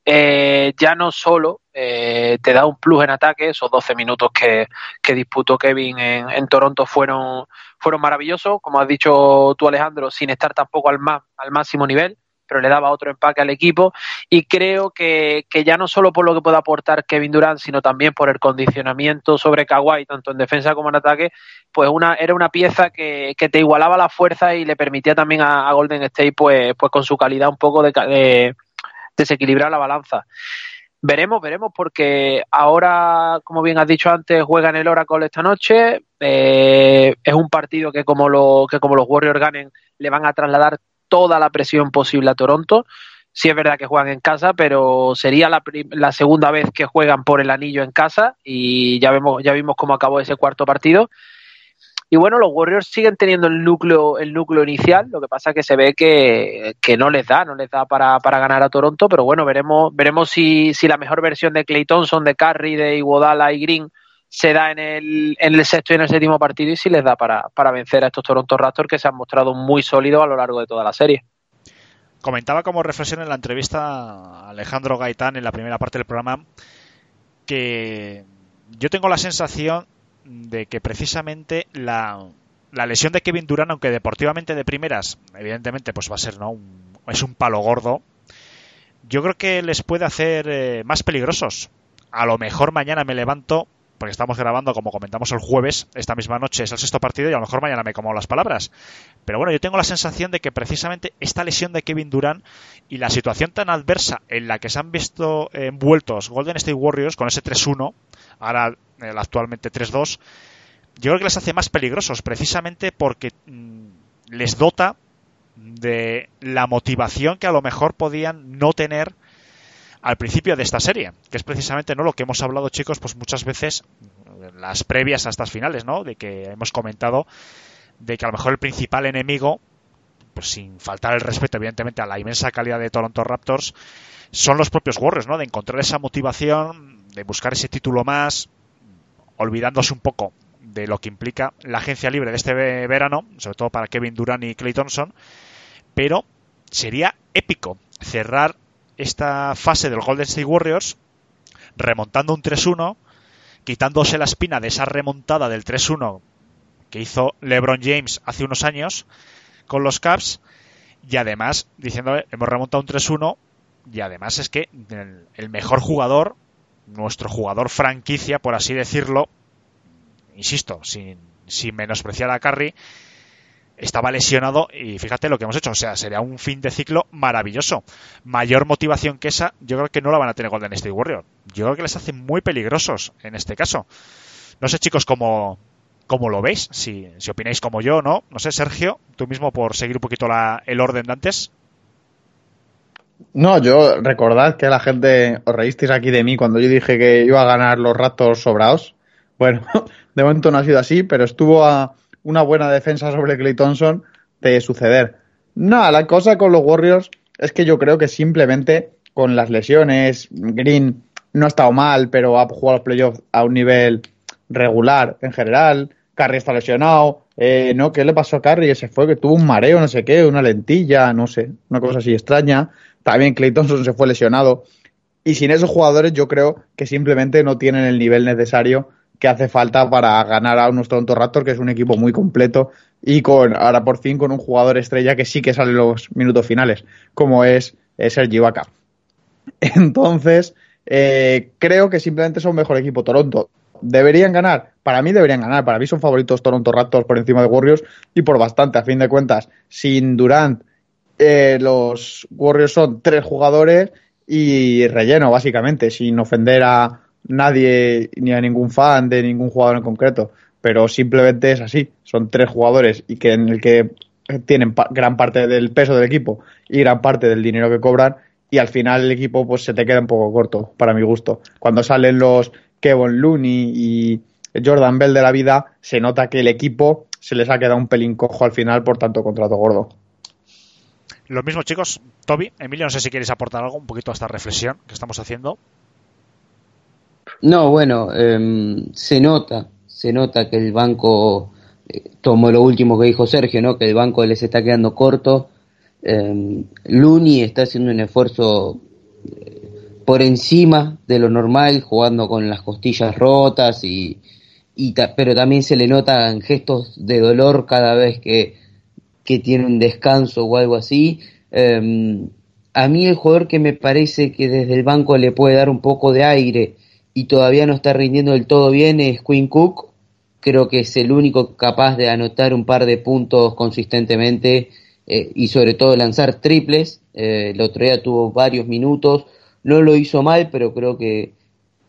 eh, ya no solo eh, te da un plus en ataque, esos 12 minutos que, que disputó Kevin en, en, Toronto fueron, fueron maravillosos, como has dicho tú Alejandro, sin estar tampoco al, más, al máximo nivel, pero le daba otro empaque al equipo y creo que, que, ya no solo por lo que puede aportar Kevin Durant, sino también por el condicionamiento sobre Kawhi, tanto en defensa como en ataque, pues una, era una pieza que, que te igualaba la fuerza y le permitía también a, a Golden State, pues, pues con su calidad un poco de, de desequilibrar la balanza. Veremos, veremos, porque ahora, como bien has dicho antes, juega en el Oracle esta noche. Eh, es un partido que como, lo, que como los Warriors ganen, le van a trasladar toda la presión posible a Toronto. Sí es verdad que juegan en casa, pero sería la, la, segunda vez que juegan por el anillo en casa y ya vemos, ya vimos cómo acabó ese cuarto partido. Y bueno, los Warriors siguen teniendo el núcleo, el núcleo inicial, lo que pasa es que se ve que, que no les da, no les da para, para, ganar a Toronto, pero bueno, veremos, veremos si, si la mejor versión de Clay Thompson, de Curry, de Iguodala y Green se da en el, en el sexto y en el séptimo partido y si les da para, para vencer a estos Toronto Raptors que se han mostrado muy sólidos a lo largo de toda la serie. Comentaba como reflexión en la entrevista Alejandro Gaitán en la primera parte del programa que yo tengo la sensación de que precisamente la, la lesión de Kevin Durant, aunque deportivamente de primeras, evidentemente, pues va a ser ¿no? un, es un palo gordo, yo creo que les puede hacer eh, más peligrosos. A lo mejor mañana me levanto, porque estamos grabando, como comentamos el jueves, esta misma noche es el sexto partido y a lo mejor mañana me como las palabras. Pero bueno, yo tengo la sensación de que precisamente esta lesión de Kevin Durant y la situación tan adversa en la que se han visto envueltos Golden State Warriors con ese 3-1, ahora el actualmente 3-2, yo creo que les hace más peligrosos precisamente porque mmm, les dota de la motivación que a lo mejor podían no tener al principio de esta serie, que es precisamente no lo que hemos hablado chicos, pues muchas veces las previas a estas finales, ¿no? De que hemos comentado de que a lo mejor el principal enemigo, pues sin faltar el respeto evidentemente a la inmensa calidad de Toronto Raptors, son los propios Warriors, ¿no? De encontrar esa motivación, de buscar ese título más, olvidándose un poco de lo que implica la agencia libre de este verano, sobre todo para Kevin Durant y Clay Thompson, pero sería épico cerrar esta fase del Golden State Warriors remontando un 3-1, quitándose la espina de esa remontada del 3-1 que hizo LeBron James hace unos años con los Caps y además diciendo hemos remontado un 3-1 y además es que el, mejor jugador nuestro jugador franquicia, por así decirlo, insisto, sin, sin menospreciar a Curry, estaba lesionado y fíjate lo que hemos hecho. O sea, sería un fin de ciclo maravilloso. Mayor motivación que esa, yo creo que no la van a tener Golden State Warrior. Yo creo que les hace muy peligrosos en este caso. No sé, chicos, cómo, cómo lo veis, si, si opináis como yo o no. No sé, Sergio, tú mismo por seguir un poquito la, el orden de antes. No, yo recordad que la gente os reísteis aquí de mí cuando yo dije que iba a ganar los ratos sobrados. Bueno, de momento no ha sido así, pero estuvo a una buena defensa sobre Clay Thompson de suceder. No, la cosa con los Warriors es que yo creo que simplemente con las lesiones, Green no ha estado mal, pero ha jugado los playoffs a un nivel regular en general. Curry está lesionado. Eh, ¿no? ¿Qué le pasó a Curry? Se fue que tuvo un mareo, no sé qué, una lentilla, no sé, una cosa así extraña. También Clay Thompson se fue lesionado. Y sin esos jugadores yo creo que simplemente no tienen el nivel necesario que hace falta para ganar a unos Toronto Raptors, que es un equipo muy completo y con ahora por fin con un jugador estrella que sí que sale en los minutos finales, como es, es Sergi. Entonces, eh, creo que simplemente son mejor equipo Toronto. ¿Deberían ganar? Para mí deberían ganar. Para mí son favoritos Toronto Raptors por encima de Warriors y por bastante, a fin de cuentas. Sin Durant, eh, los Warriors son tres jugadores y relleno, básicamente, sin ofender a, nadie ni a ningún fan de ningún jugador en concreto, pero simplemente es así. Son tres jugadores y que en el que tienen pa- gran parte del peso del equipo y gran parte del dinero que cobran y al final el equipo pues se te queda un poco corto, para mi gusto. Cuando salen los Kevin Looney y Jordan Bell de la vida, se nota que el equipo se les ha quedado un pelín cojo al final por tanto contrato gordo. Lo mismo, chicos. Toby, Emilio, no sé si queréis aportar algo un poquito a esta reflexión que estamos haciendo. No, bueno, em, se nota, se nota que el banco, eh, tomó lo último que dijo Sergio, ¿no? Que el banco les está quedando corto. Em, Luni está haciendo un esfuerzo eh, por encima de lo normal, jugando con las costillas rotas y, pero también se le notan gestos de dolor cada vez que, que tiene un descanso o algo así. Em, a mí el jugador que me parece que desde el banco le puede dar un poco de aire y todavía no está rindiendo del todo bien es Quinn Cook. Creo que es el único capaz de anotar un par de puntos consistentemente eh, y sobre todo lanzar triples. Eh, el otro día tuvo varios minutos, no lo hizo mal, pero creo que,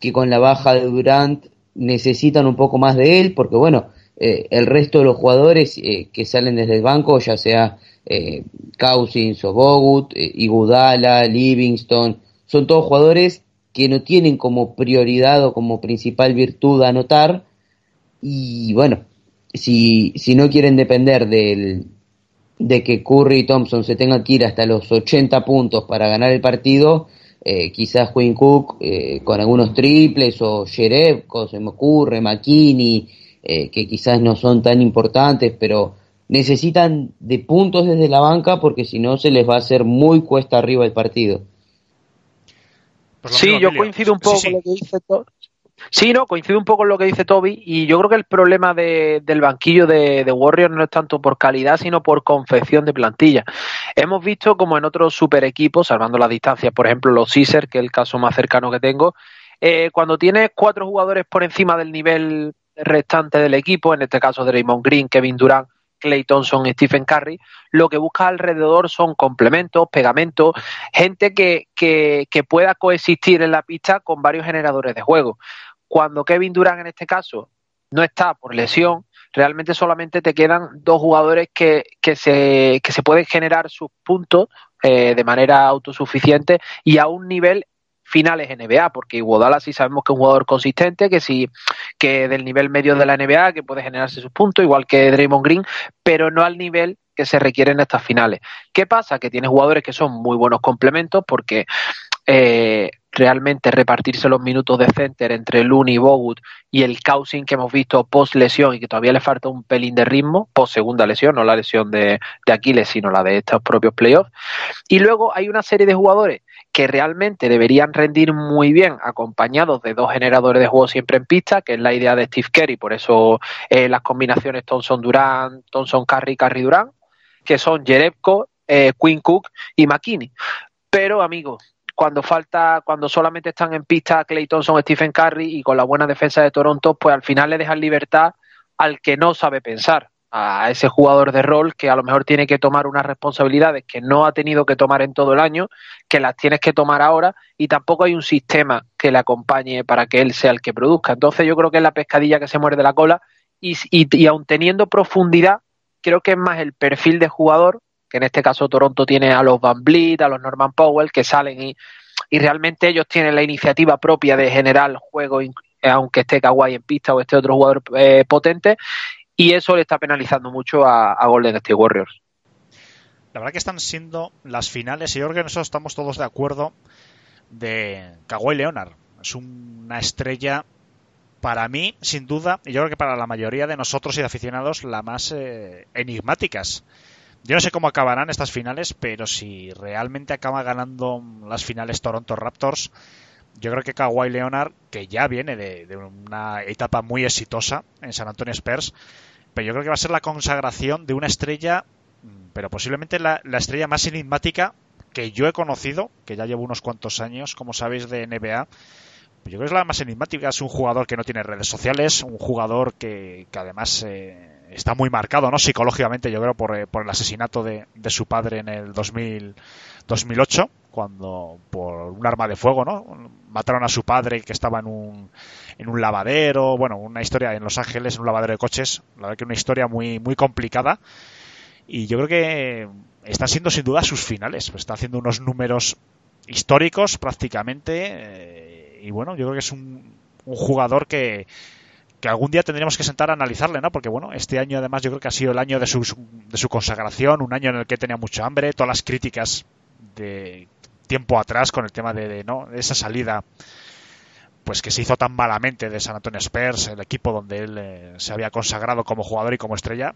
que con la baja de Durant necesitan un poco más de él, porque bueno, eh, el resto de los jugadores eh, que salen desde el banco, ya sea eh, Cousins o Bogut, eh, Iguodala, Livingston, son todos jugadores que no tienen como prioridad o como principal virtud anotar y bueno, si, si no quieren depender del, de que Curry y Thompson se tengan que ir hasta los 80 puntos para ganar el partido, eh, quizás Quinn Cook eh, con algunos triples o Jerebko, se me ocurre, McKinney, eh, que quizás no son tan importantes, pero necesitan de puntos desde la banca porque si no se les va a hacer muy cuesta arriba el partido. Pues Sí, yo coincido un poco sí. con lo que dice Toby. Sí, no, coincido un poco en lo que dice Toby y yo creo que el problema de- del banquillo de, de Warriors no es tanto por calidad, sino por confección de plantilla. Hemos visto como en otros super equipos, salvando las distancias, por ejemplo los Caesar, que es el caso más cercano que tengo, eh, cuando tienes cuatro jugadores por encima del nivel restante del equipo, en este caso Draymond Green, Kevin Durant, Clay Thompson Stephen Curry, lo que busca alrededor son complementos, pegamentos, gente que, que, que pueda coexistir en la pista con varios generadores de juego. Cuando Kevin Durant en este caso no está por lesión, realmente solamente te quedan dos jugadores que, que, se, que se pueden generar sus puntos eh, de manera autosuficiente y a un nivel finales NBA, porque Iguodala sí sabemos que es un jugador consistente, que sí, que del nivel medio de la NBA, que puede generarse sus puntos, igual que Draymond Green, pero no al nivel que se requiere en estas finales. ¿Qué pasa? Que tiene jugadores que son muy buenos complementos porque eh, realmente repartirse los minutos de center entre Looney, Bogut y el Cousin que hemos visto post lesión y que todavía le falta un pelín de ritmo, post segunda lesión, no la lesión de, Aquiles, sino la de estos propios playoffs. Y luego hay una serie de jugadores que realmente deberían rendir muy bien acompañados de dos generadores de juego siempre en pista, que es la idea de Steve Kerr por eso eh, las combinaciones Thompson-Durant, Thompson-Curry, Curry-Durant, que son Jerebko, eh, Quinn Cook y McKinney. Pero, amigos, cuando falta, cuando solamente están en pista Clay Thompson, Stephen Curry y con la buena defensa de Toronto, pues al final le dejan libertad al que no sabe pensar, a ese jugador de rol que a lo mejor tiene que tomar unas responsabilidades que no ha tenido que tomar en todo el año, que las tienes que tomar ahora y tampoco hay un sistema que le acompañe para que él sea el que produzca. Entonces yo creo que es la pescadilla que se muerde la cola y, y, y aun teniendo profundidad, creo que es más el perfil de jugador, que en este caso Toronto tiene a los Van Vliet, a los Norman Powell, que salen y, y realmente ellos tienen la iniciativa propia de generar juego, aunque esté Kawhi en pista o esté otro jugador eh, potente, y eso le está penalizando mucho a, Golden State Warriors. La verdad que están siendo las finales, y yo creo que nosotros estamos todos de acuerdo, de Kawhi Leonard. Es una estrella, para mí, sin duda, y yo creo que para la mayoría de nosotros y de aficionados, la más eh, enigmáticas. Yo no sé cómo acabarán estas finales, pero si realmente acaba ganando las finales Toronto Raptors, yo creo que Kawhi Leonard, que ya viene de, una etapa muy exitosa en San Antonio Spurs, pero yo creo que va a ser la consagración de una estrella, pero posiblemente la, la estrella más enigmática que yo he conocido, que ya llevo unos cuantos años, como sabéis, de NBA. Yo creo que es la más enigmática, es un jugador que no tiene redes sociales, un jugador que, que además eh, está muy marcado, ¿no? Psicológicamente, yo creo, por, eh, por el asesinato de, de su padre en el 2000, 2008, cuando por un arma de fuego, ¿no? Mataron a su padre que estaba en un, en un lavadero, bueno, una historia en Los Ángeles, en un lavadero de coches, la verdad que una historia muy, muy complicada. Y yo creo que está siendo sin duda sus finales. Pues está haciendo unos números históricos prácticamente. eh, y bueno, yo creo que es un, un jugador que, que algún día tendríamos que sentar a analizarle, ¿no? Porque bueno, este año además yo creo que ha sido el año de su, de su consagración, un año en el que tenía mucha hambre, todas las críticas de tiempo atrás con el tema de, de, ¿no? de esa salida pues que se hizo tan malamente de San Antonio Spurs, el equipo donde él eh, se había consagrado como jugador y como estrella,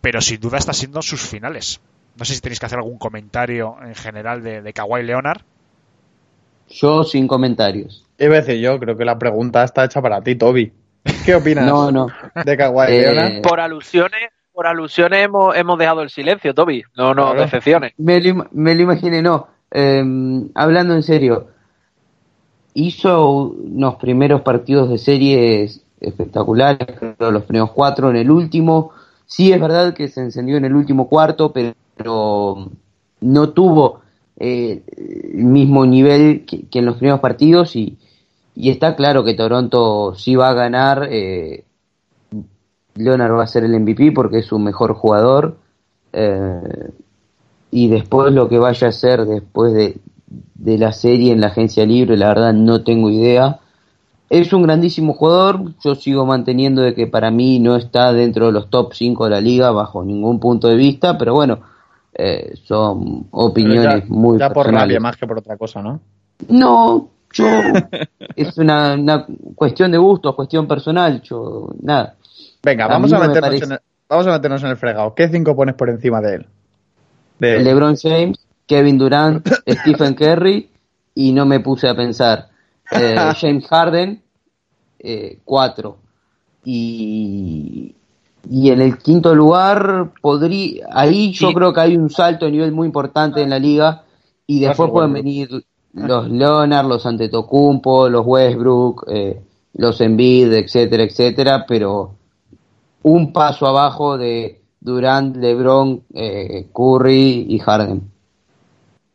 pero sin duda está siendo sus finales. No sé si tenéis que hacer algún comentario en general de, de Kawhi Leonard. Yo sin comentarios. Iba a decir yo, creo que la pregunta está hecha para ti, Toby. ¿Qué opinas No, no. de Kawhi Eh? Por alusiones, por alusiones hemos, hemos dejado el silencio, Toby. No, no, Claro. decepciones. Me lo, me lo imaginé, no. Eh, hablando en serio, hizo unos primeros partidos de series espectaculares, creo los primeros cuatro en el último. Sí, es verdad que se encendió en el último cuarto, pero no tuvo eh, el mismo nivel que, que en los primeros partidos y, y está claro que Toronto sí va a ganar. eh, Leonard va a ser el MVP porque es su mejor jugador. eh, y después lo que vaya a hacer después de, de la serie en la agencia libre, la verdad no tengo idea. Es un grandísimo jugador, yo sigo manteniendo de que para mí no está dentro de los top 5 de la liga bajo ningún punto de vista, pero bueno, eh, son opiniones ya, muy ya por personales. rabia más que por otra cosa, ¿no? No, yo es una, una cuestión de gusto, cuestión personal, yo nada. Venga, A vamos a, no me meternos parece- en el, vamos a meternos en el fregado. ¿Qué cinco pones por encima de él? De- LeBron James, Kevin Durant, Stephen Curry y no me puse a pensar. eh, James Harden, eh, cuatro. Y, y en el quinto lugar, podría, ahí yo creo que hay un salto a nivel muy importante en la liga y después Russell pueden Westbrook. venir los Leonard, los Antetokounmpo, los Westbrook, eh, los Embiid, etcétera, etcétera, pero un paso abajo de Durant, LeBron, eh, Curry y Harden.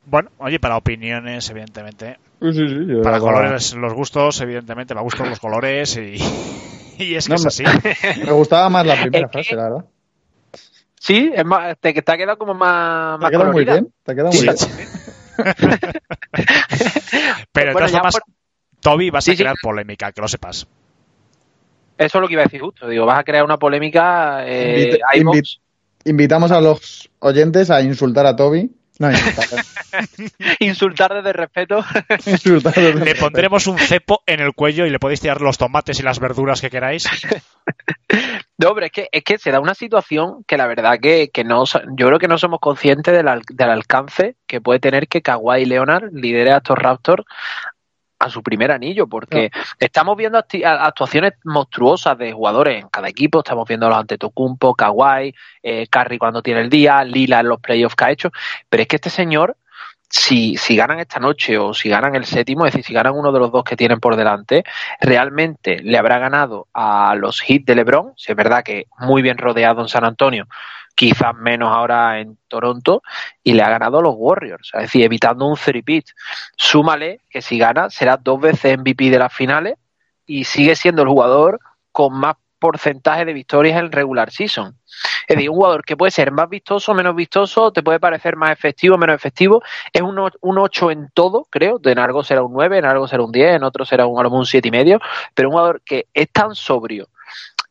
Bueno, oye, para opiniones, evidentemente. Sí, sí, sí, yo Para colores, los gustos, evidentemente, me gustan los colores y, y es que No, es así. Me gustaba más la primera frase, la verdad. Sí, es más, te, te ha quedado como más, Te más ha quedado muy colorida. bien. Te ha quedado muy Sí, bien. Pero de Bueno, todas ya formas, por- Toby, vas Sí, a sí. crear polémica, que lo sepas. Eso es lo que iba a decir justo. Digo, vas a crear una polémica. Eh, invi- Invitamos a los oyentes a insultar a Toby. No, insultar. insultar desde respeto. insultar. Le pondremos un cepo en el cuello y le podéis tirar los tomates y las verduras que queráis. No, pero es que, es que se da una situación que la verdad que, que no, yo creo que no somos conscientes del, al- del alcance que puede tener que Kawhi Leonard lidere a estos Raptors a su primer anillo, porque estamos viendo actuaciones monstruosas de jugadores en cada equipo, estamos viendo a los Antetokounmpo, Kawhi, eh, Curry cuando tiene el día, Lila en los playoffs que ha hecho, pero es que este señor si, si ganan esta noche o si ganan el séptimo, es decir, si ganan uno de los dos que tienen por delante, realmente le habrá ganado a los hits de LeBron, si es verdad que muy bien rodeado en San Antonio, quizás menos ahora en Toronto, y le ha ganado a los Warriors, es decir, evitando un three-peat. Súmale que si gana será dos veces MVP de las finales y sigue siendo el jugador con más porcentaje de victorias en regular season. Es decir, un jugador que puede ser más vistoso, menos vistoso, te puede parecer más efectivo, menos efectivo, es un, un 8 en todo, creo, en algo será un 9, en algo será un 10, en otro será un, un 7 y medio, pero un jugador que es tan sobrio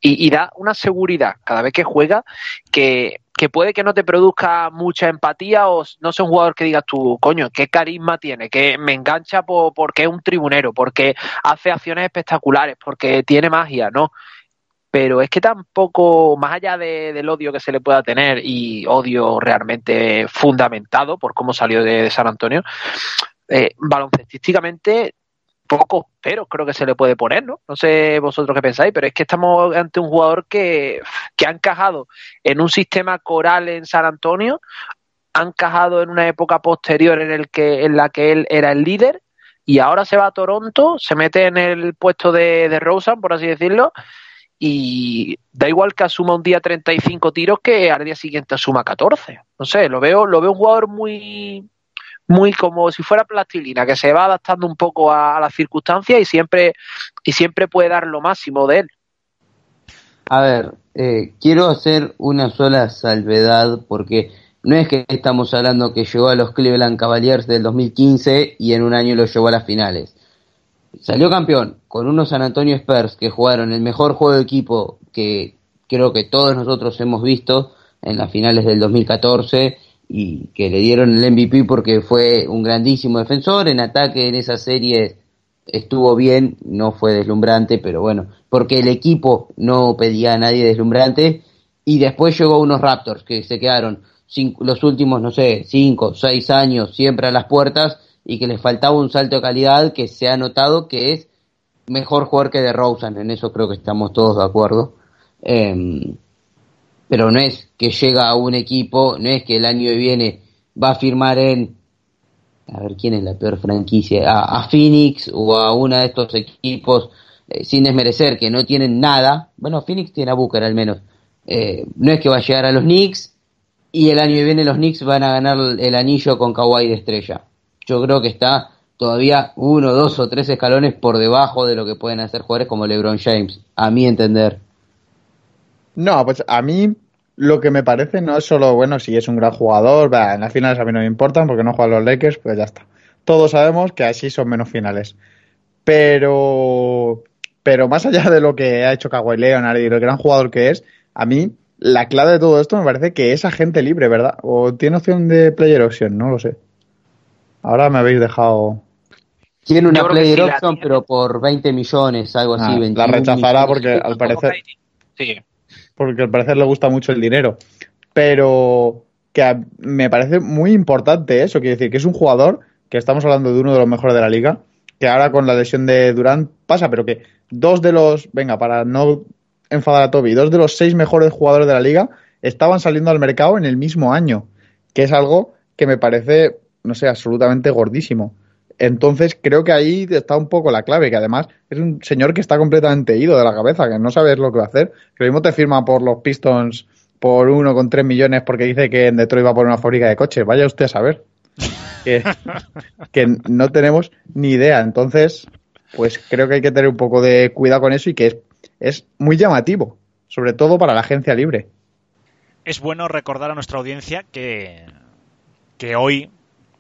y, y da una seguridad cada vez que juega que, que puede que no te produzca mucha empatía o no sea un jugador que digas tú, coño, qué carisma tiene, que me engancha por, porque es un tribunero, porque hace acciones espectaculares, porque tiene magia, ¿no? Pero es que tampoco, más allá de- del odio que se le pueda tener y odio realmente fundamentado por cómo salió de, San Antonio, eh, baloncestísticamente pocos pero creo que se le puede poner, ¿no? No sé vosotros qué pensáis, pero es que estamos ante un jugador que, que ha encajado en un sistema coral en San Antonio, ha encajado en una época posterior en, el que, en la que él era el líder y ahora se va a Toronto, se mete en el puesto de, de Rosen, por así decirlo, y da igual que asuma un día 35 tiros que al día siguiente asuma 14. No sé, lo veo, lo veo un jugador muy, muy como si fuera plastilina, que se va adaptando un poco a, las circunstancias y siempre, y siempre puede dar lo máximo de él. A ver, eh, quiero hacer una sola salvedad porque no es que estamos hablando que llegó a los Cleveland Cavaliers del 2015 y en un año lo llevó a las finales. Salió campeón con unos San Antonio Spurs que jugaron el mejor juego de equipo que creo que todos nosotros hemos visto en las finales del 2014 y que le dieron el MVP porque fue un grandísimo defensor. En ataque en esa serie estuvo bien, no fue deslumbrante, pero bueno, porque el equipo no pedía a nadie deslumbrante. Y después llegó unos Raptors que se quedaron los últimos, no sé, cinco, seis años siempre a las puertas y que les faltaba un salto de calidad que se ha notado que es mejor jugador que de Rosen, en eso creo que estamos todos de acuerdo. Em, pero no es que llega a un equipo, no es que el año que viene va a firmar en, a ver quién es la peor franquicia, a, Phoenix o a uno de estos equipos, eh, sin desmerecer, que no tienen nada. Bueno, Phoenix tiene a Booker al menos. Eh, no es que va a llegar a los Knicks y el año que viene los Knicks van a ganar el anillo con Kawhi de estrella. Yo creo que está todavía uno, dos o tres escalones por debajo de lo que pueden hacer jugadores como LeBron James, a mi entender. No, pues a mí lo que me parece no es solo, bueno, si es un gran jugador, en las finales a mí no me importan porque no juegan los Lakers, pues ya está. Todos sabemos que así son menos finales. Pero, pero más allá de lo que ha hecho Kawhi Leonard y lo gran jugador que es, a mí la clave de todo esto me parece que es agente libre, ¿verdad? O tiene opción de player option, no lo sé. Ahora me habéis dejado. Tiene una player option, pero por 20 millones, algo así. Ah, la rechazará porque al parecer. Sí porque al parecer le gusta mucho el dinero. Pero que me parece muy importante eso, quiere decir que es un jugador que estamos hablando de uno de los mejores de la liga, que ahora con la lesión de Durán pasa, pero que dos de los, venga, para no enfadar a Toby, dos de los seis mejores jugadores de la liga estaban saliendo al mercado en el mismo año, que es algo que me parece, no sé, absolutamente gordísimo. Entonces creo que ahí está un poco la clave, que además es un señor que está completamente ido de la cabeza, que no sabe lo que va a hacer. Que lo mismo te firma por los Pistons por uno con tres millones porque dice que en Detroit va a poner una fábrica de coches. Vaya usted a saber. que, que no tenemos ni idea. Entonces, pues creo que hay que tener un poco de cuidado con eso y que es, es muy llamativo, sobre todo para la agencia libre. Es bueno recordar a nuestra audiencia que, que hoy,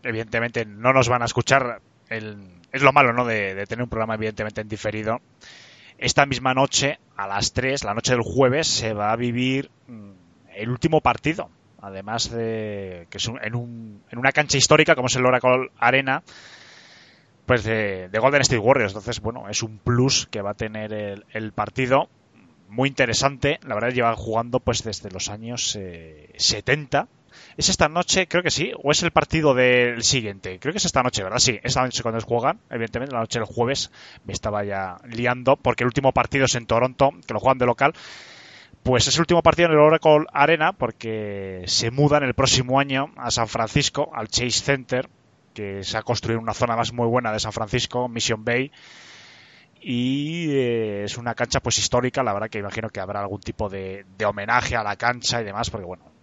evidentemente, no nos van a escuchar es lo malo, ¿no? De, tener un programa evidentemente en diferido. Esta misma noche, a las 3, la noche del jueves, se va a vivir mm, el último partido. Además de que es en, un, en una cancha histórica como es el Oracle Arena, pues de, Golden State Warriors. Entonces, bueno, es un plus que va a tener el, partido. Muy interesante. La verdad, lleva jugando pues desde los años 70 eh, ¿Es esta noche? Creo que sí. ¿O es el partido del siguiente? Creo que es esta noche, ¿verdad? Sí, esta noche cuando juegan. Evidentemente, la noche del jueves me estaba ya liando porque el último partido es en Toronto, que lo juegan de local. Pues es el último partido en el Oracle Arena porque se mudan el próximo año a San Francisco, al Chase Center, que se ha construido una zona más muy buena de San Francisco, Mission Bay y eh, es una cancha pues histórica la verdad que imagino que habrá algún tipo de, de, homenaje a la cancha y demás porque bueno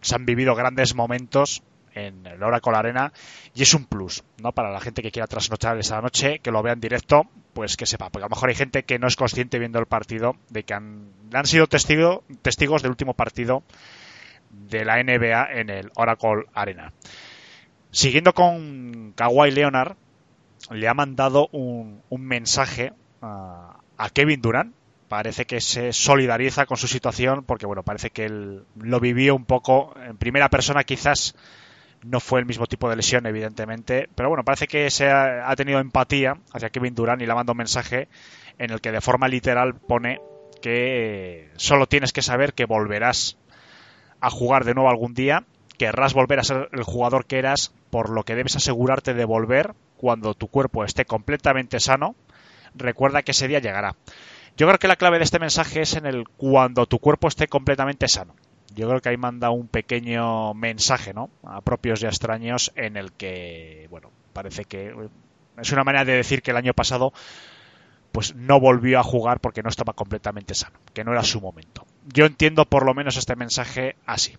se han vivido grandes momentos en el Oracle Arena y es un plus, ¿no? Para la gente que quiera trasnochar esa noche, que lo vea en directo, pues que sepa, porque a lo mejor hay gente que no es consciente viendo el partido de que han, han sido testigo, testigos del último partido de la NBA en el Oracle Arena. Siguiendo con Kawhi Leonard, le ha mandado un, un mensaje a, a Kevin Durant parece que se solidariza con su situación porque bueno parece que él lo vivió un poco en primera persona quizás no fue el mismo tipo de lesión evidentemente pero bueno parece que se ha, tenido empatía hacia Kevin Durant y le manda un mensaje en el que de forma literal pone que solo tienes que saber que volverás a jugar de nuevo algún día querrás volver a ser el jugador que eras por lo que debes asegurarte de volver cuando tu cuerpo esté completamente sano. Recuerda que ese día llegará yo creo que la clave de este mensaje es en el cuando tu cuerpo esté completamente sano. Yo creo que ahí manda un pequeño mensaje, ¿no? A propios y a extraños en el que, bueno, parece que es una manera de decir que el año pasado pues no volvió a jugar porque no estaba completamente sano, que no era su momento. Yo entiendo por lo menos este mensaje así.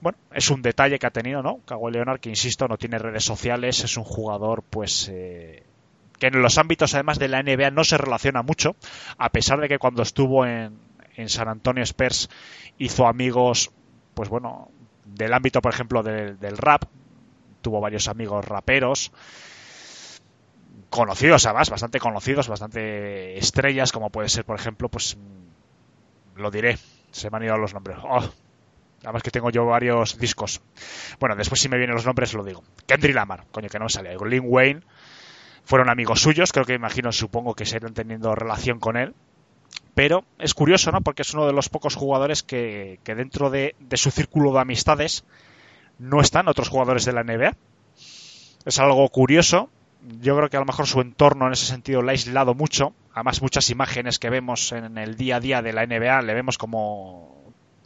Bueno, es un detalle que ha tenido, ¿no? Kawhi Leonard, que insisto, no tiene redes sociales, es un jugador, pues, eh, que en los ámbitos además de la NBA no se relaciona mucho, a pesar de que cuando estuvo en, en San Antonio Spurs hizo amigos, pues bueno, del ámbito, por ejemplo, del, del rap. Tuvo varios amigos raperos conocidos además, bastante conocidos, bastante estrellas, como puede ser, por ejemplo, pues lo diré, se me han ido los nombres. Oh, además que tengo yo varios discos. Bueno, después si me vienen los nombres lo digo. Kendrick Lamar, coño que no me sale. Lin Wayne fueron amigos suyos, creo que imagino, supongo que seguirán teniendo relación con él. Pero es curioso, ¿no? Porque es uno de los pocos jugadores que, que dentro de, de su círculo de amistades no están otros jugadores de la NBA. Es algo curioso yo creo que a lo mejor su entorno en ese sentido le ha aislado mucho. Además, muchas imágenes que vemos en el día a día de la NBA le vemos como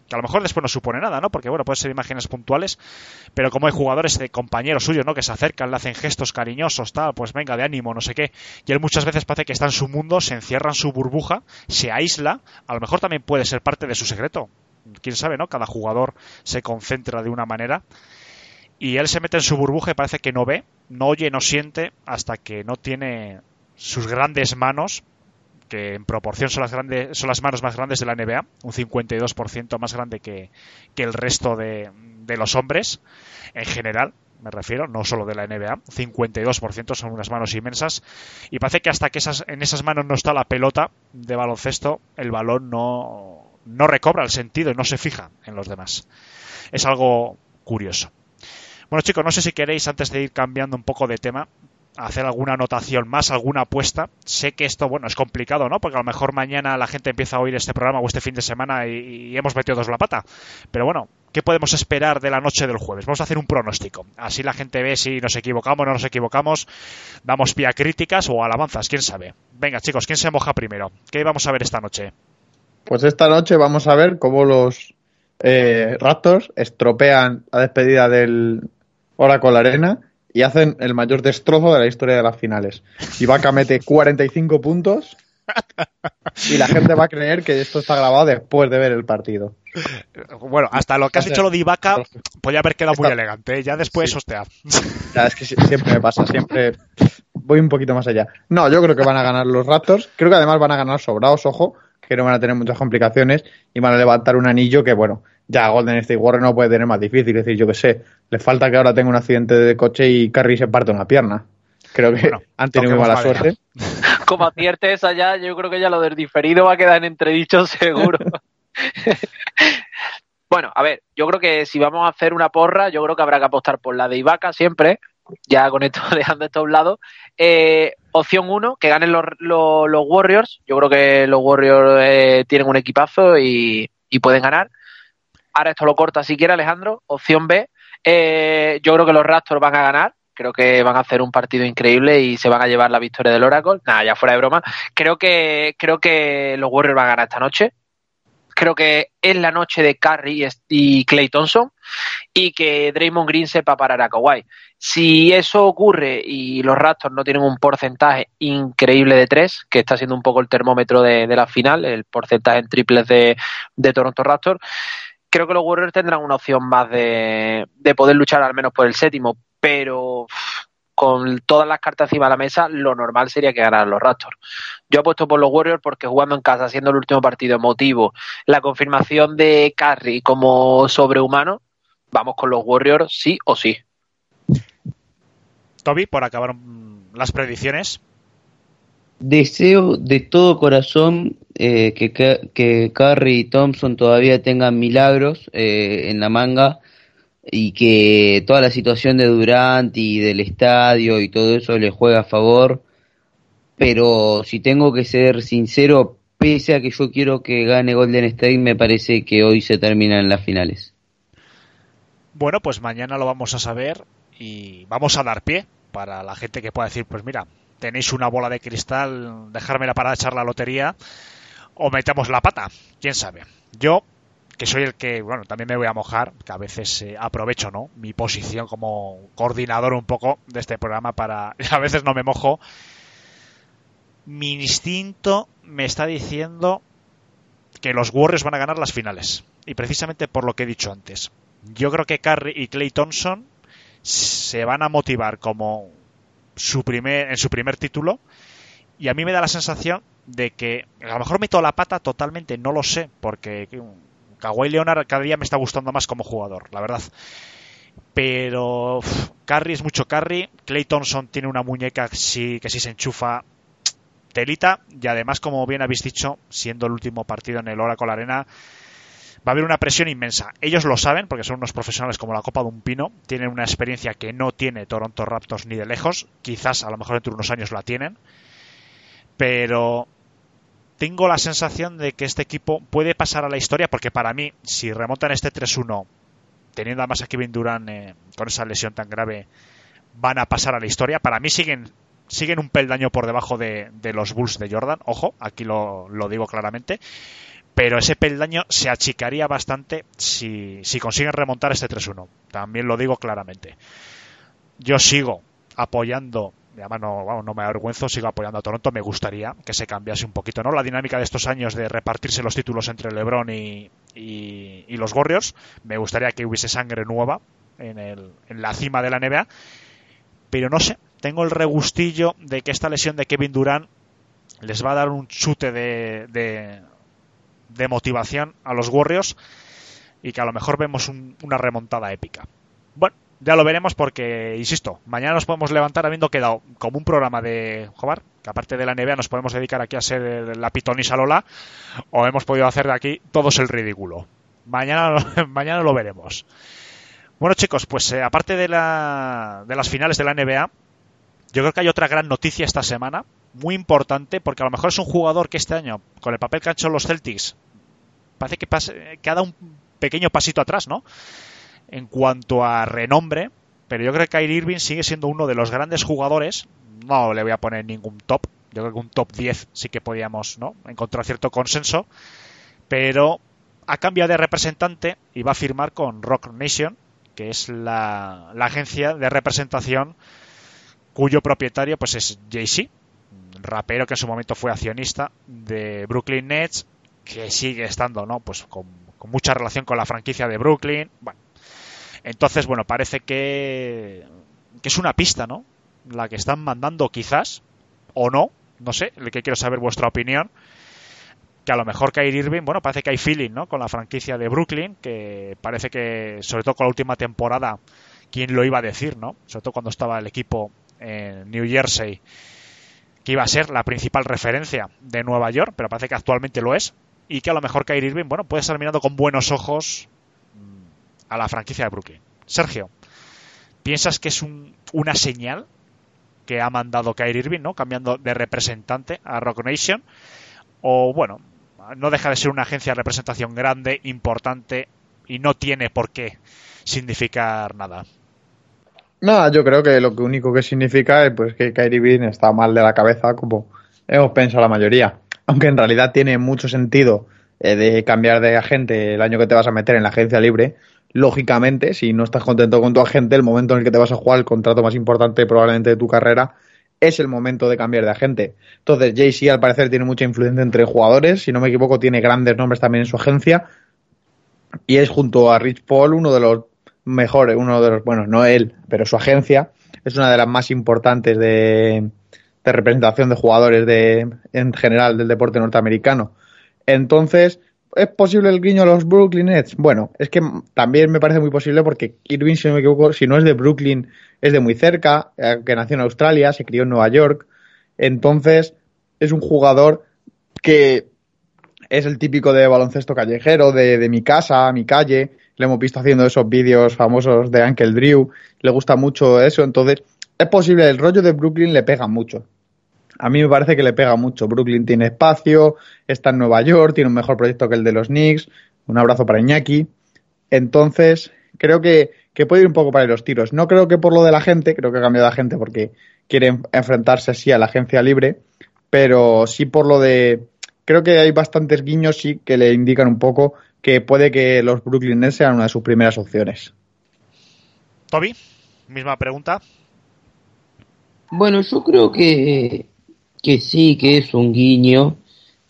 que a lo mejor después no supone nada, ¿no? Porque bueno, pueden ser imágenes puntuales, pero como hay jugadores de compañeros suyos, ¿no? Que se acercan, le hacen gestos cariñosos, tal, pues venga, de ánimo, no sé qué. Y él muchas veces parece que está en su mundo, se encierra en su burbuja, se aísla, a lo mejor también puede ser parte de su secreto. Quién sabe, ¿no? Cada jugador se concentra de una manera y él se mete en su burbuja y parece que no ve, no oye, no siente hasta que no tiene sus grandes manos, que en proporción son las, grandes, son las manos más grandes de la NBA, un 52% más grande que, que el resto de, de, los hombres en general, me refiero, no solo de la NBA, 52% son unas manos inmensas, y parece que hasta que esas, en esas manos no está la pelota de baloncesto, el balón no, no recobra el sentido y no se fija en los demás. Es algo curioso. Bueno, chicos, no sé si queréis, antes de ir cambiando un poco de tema, hacer alguna anotación más, alguna apuesta. Sé que esto, bueno, es complicado, ¿no? Porque a lo mejor mañana la gente empieza a oír este programa o este fin de semana y, hemos metido dos la pata. Pero bueno, ¿qué podemos esperar de la noche del jueves? Vamos a hacer un pronóstico. Así la gente ve si nos equivocamos o no nos equivocamos. Damos pie a críticas o alabanzas, quién sabe. Venga, chicos, ¿quién se moja primero? ¿Qué vamos a ver esta noche? Pues esta noche vamos a ver cómo los eh, Raptors estropean la despedida del, Oracle Arena y hacen el mayor destrozo de la historia de las finales. Ibaka mete 45 puntos y la gente va a creer que esto está grabado después de ver el partido. Bueno, hasta lo que has dicho lo de Ibaka podría haber quedado muy elegante. ¿eh? Ya después, sí. hostia. Ya, es que siempre me pasa, siempre voy un poquito más allá. No, yo creo que van a ganar los Raptors. Creo que además van a ganar sobrados, ojo, que no van a tener muchas complicaciones y van a levantar un anillo que, bueno, ya Golden State Warriors no puede tener más difícil. Es decir, yo que sé, le falta que ahora tenga un accidente de coche y Curry se parte una pierna. Creo que bueno, han tenido muy mala suerte. Como acierte esa ya, yo creo que ya lo del diferido va a quedar en entredicho seguro. bueno, a ver, yo creo que si vamos a hacer una porra, yo creo que habrá que apostar por la de Ibaka siempre. Ya con esto dejando esto a un lado. Eh, opción 1, que ganen los, los, los, Warriors. Yo creo que los Warriors eh, tienen un equipazo y, y pueden ganar. Ahora esto lo corta si quiere Alejandro. Opción B, eh, yo creo que los Raptors van a ganar. Creo que van a hacer un partido increíble y se van a llevar la victoria del Oracle. Nada, ya fuera de broma. Creo que, creo que los Warriors van a ganar esta noche. Creo que es la noche de Curry y Clay Thompson y que Draymond Green sepa parar a Kawhi. Si eso ocurre y los Raptors no tienen un porcentaje increíble de tres, que está siendo un poco el termómetro de, la final, el porcentaje en triples de Toronto Raptors, creo que los Warriors tendrán una opción más de, de poder luchar al menos por el séptimo, pero con todas las cartas encima de la mesa, lo normal sería que ganaran los Raptors. Yo apuesto por los Warriors porque jugando en casa, siendo el último partido emotivo, la confirmación de Curry como sobrehumano, vamos con los Warriors sí o sí. Toby, por acabar las predicciones. Deseo de todo corazón eh, que, que Curry y Thompson todavía tengan milagros eh, en la manga y que toda la situación de Durant y del estadio y todo eso le juega a favor. Pero si tengo que ser sincero, pese a que yo quiero que gane Golden State, me parece que hoy se terminan las finales. Bueno, pues mañana lo vamos a saber y vamos a dar pie para la gente que pueda decir, pues mira, tenéis una bola de cristal, dejármela para echar la lotería o metemos la pata, quién sabe. Yo, que soy el que, bueno, también me voy a mojar, que a veces eh, aprovecho, ¿no? Mi posición como coordinador un poco de este programa para, a veces no me mojo. Mi instinto me está diciendo que los Warriors van a ganar las finales. Y precisamente por lo que he dicho antes. Yo creo que Curry y Clay Thompson se van a motivar como su primer, en su primer título. Y a mí me da la sensación de que a lo mejor meto la pata totalmente, no lo sé, porque Kawhi Leonard cada día me está gustando más como jugador, la verdad. Pero uf, Curry es mucho Curry. Clay Thompson tiene una muñeca que sí, que se enchufa telita. Y además, como bien habéis dicho, siendo el último partido en el Oracle Arena, va a haber una presión inmensa. Ellos lo saben porque son unos profesionales como la copa de un pino. Tienen una experiencia que no tiene Toronto Raptors ni de lejos. Quizás a lo mejor dentro de unos años la tienen. Pero tengo la sensación de que este equipo puede pasar a la historia porque para mí, si remontan este 3-1, teniendo además a Kevin Durant eh, con esa lesión tan grave, van a pasar a la historia. Para mí siguen siguen un peldaño por debajo de, de los Bulls de Jordan. Ojo, aquí lo, lo digo claramente pero ese peldaño se achicaría bastante si, si consiguen remontar este 3-1. También lo digo claramente. Yo sigo apoyando, además no, vamos, no me avergüenzo, sigo apoyando a Toronto. Me gustaría que se cambiase un poquito ¿no? la dinámica de estos años de repartirse los títulos entre LeBron y, y, y los Warriors. Me gustaría que hubiese sangre nueva en, el, en la cima de la NBA. Pero no sé, tengo el regustillo de que esta lesión de Kevin Durant les va a dar un chute de, de, de motivación a los Warriors y que a lo mejor vemos un- una remontada épica. Bueno, ya lo veremos porque, insisto, mañana nos podemos levantar habiendo quedado como un programa de Jobar, que aparte de la NBA nos podemos dedicar aquí a ser la pitonisa Lola, o hemos podido hacer de aquí todos el ridículo. Mañana, mañana lo veremos. Bueno chicos, pues eh, aparte de, la, de las finales de la NBA, yo creo que hay otra gran noticia esta semana, muy importante, porque a lo mejor es un jugador que este año, con el papel que han hecho los Celtics, parece que, pase- que ha dado un pequeño pasito atrás, ¿no? En cuanto a renombre, pero yo creo que Kyrie Irving sigue siendo uno de los grandes jugadores. No le voy a poner ningún top. Yo creo que un top 10 sí que podíamos, ¿no? Encontrar cierto consenso. Pero ha cambiado de representante y va a firmar con Rock Nation, que es la, agencia de representación cuyo propietario pues es Jay-Z, rapero que en su momento fue accionista de Brooklyn Nets, que sigue estando, ¿no? Pues con, con mucha relación con la franquicia de Brooklyn. Bueno, entonces, bueno, parece que, que es una pista, ¿no? La que están mandando quizás, o no, no sé, el que quiero saber vuestra opinión. Que a lo mejor Kyrie Irving, bueno, parece que hay feeling, ¿no? Con la franquicia de Brooklyn, que parece que, sobre todo con la última temporada, ¿quién lo iba a decir, no? Sobre todo cuando estaba el equipo en New Jersey, que iba a ser la principal referencia de Nueva York, pero parece que actualmente lo es, y que a lo mejor Kyrie Irving, bueno, puede estar mirando con buenos ojos a la franquicia de Brooklyn. Sergio, ¿piensas que es un- una señal que ha mandado Kyrie Irving, ¿no? Cambiando de representante a Rock Nation, o bueno, no deja de ser una agencia de representación grande, importante, y no tiene por qué significar nada. Nada, yo creo que lo único que significa es pues, que Kyrie Irving está mal de la cabeza, como hemos pensado la mayoría. Aunque en realidad tiene mucho sentido eh, de cambiar de agente el año que te vas a meter en la agencia libre. Lógicamente, si no estás contento con tu agente, el momento en el que te vas a jugar el contrato más importante probablemente de tu carrera es el momento de cambiar de agente. Entonces, Jay-Z al parecer tiene mucha influencia entre jugadores. Si no me equivoco, tiene grandes nombres también en su agencia. Y es junto a Rich Paul uno de los mejores, uno de los, bueno, no él, pero su agencia es una de las más importantes de, de representación de jugadores de, en general del deporte norteamericano. Entonces, ¿es posible el guiño a los Brooklyn Nets? Bueno, es que también me parece muy posible porque Irving, si no me equivoco, si no es de Brooklyn, es de muy cerca, eh, que nació en Australia, se crió en Nueva York. Entonces, es un jugador que es el típico de baloncesto callejero, de, mi casa, mi calle. Le hemos visto haciendo esos vídeos famosos de Uncle Drew. Le gusta mucho eso. Entonces, es posible, el rollo de Brooklyn le pega mucho. A mí me parece que le pega mucho. Brooklyn tiene espacio, está en Nueva York, tiene un mejor proyecto que el de los Knicks. Un abrazo para Iñaki. Entonces, creo que, que puede ir un poco para los tiros. No creo que por lo de la gente, creo que ha cambiado de gente porque quiere enfrentarse así a la agencia libre, pero sí por lo de creo que hay bastantes guiños sí que le indican un poco que puede que los Brooklyn Nets sean una de sus primeras opciones. Toby, misma pregunta. Bueno, yo creo que, que sí, que es un guiño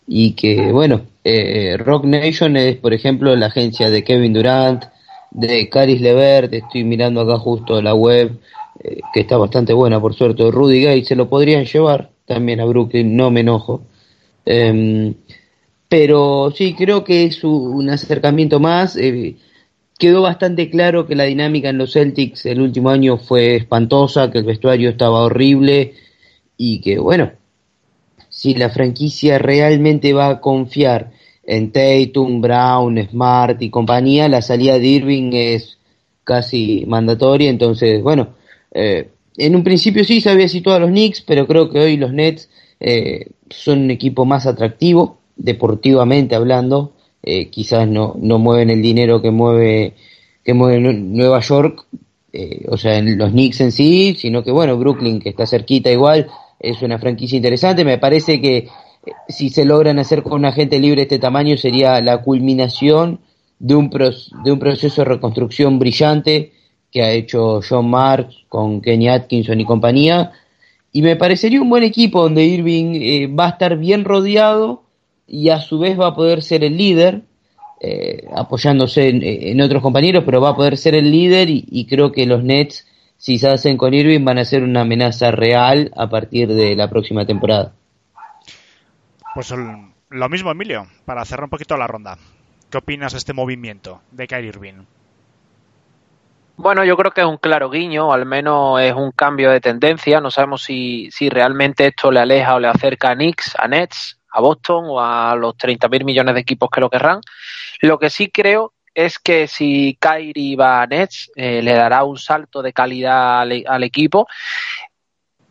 y que, bueno, eh, Rock Nation es, por ejemplo, la agencia de Kevin Durant, de Caris Levert, estoy mirando acá justo la web, eh, que está bastante buena, por suerte, Rudy Gay, se lo podrían llevar también a Brooklyn, no me enojo. Em, pero sí, creo que es un acercamiento más. Eh, quedó bastante claro que la dinámica en los Celtics el último año fue espantosa, que el vestuario estaba horrible y que, bueno, si la franquicia realmente va a confiar en Tatum, Brown, Smart y compañía, la salida de Irving es casi mandatoria. Entonces, bueno, eh, en un principio sí se había situado a los Knicks, pero creo que hoy los Nets eh, son un equipo más atractivo, deportivamente hablando. Eh, quizás no, no mueven el dinero que mueve, que mueve Nueva York, eh, o sea, en los Knicks en sí, sino que bueno, Brooklyn, que está cerquita igual, es una franquicia interesante. Me parece que eh, si se logran hacer con un agente libre de este tamaño sería la culminación de un, de un proceso de reconstrucción brillante que ha hecho John Marks con Kenny Atkinson y compañía. Y me parecería un buen equipo donde Irving va a estar bien rodeado y a su vez va a poder ser el líder, eh, apoyándose en, otros compañeros, pero va a poder ser el líder y, creo que los Nets, si se hacen con Irving, van a ser una amenaza real a partir de la próxima temporada. Pues lo mismo, Emilio, para cerrar un poquito la ronda. ¿Qué opinas de este movimiento de Kyrie Irving? Bueno, yo creo que es un claro guiño, al menos es un cambio de tendencia. No sabemos si, si realmente esto le aleja o le acerca a Knicks, a Nets, a Boston o a los 30.000 millones de equipos que lo querrán. Lo que sí creo es que si Kyrie va a Nets, eh, le dará un salto de calidad al, equipo.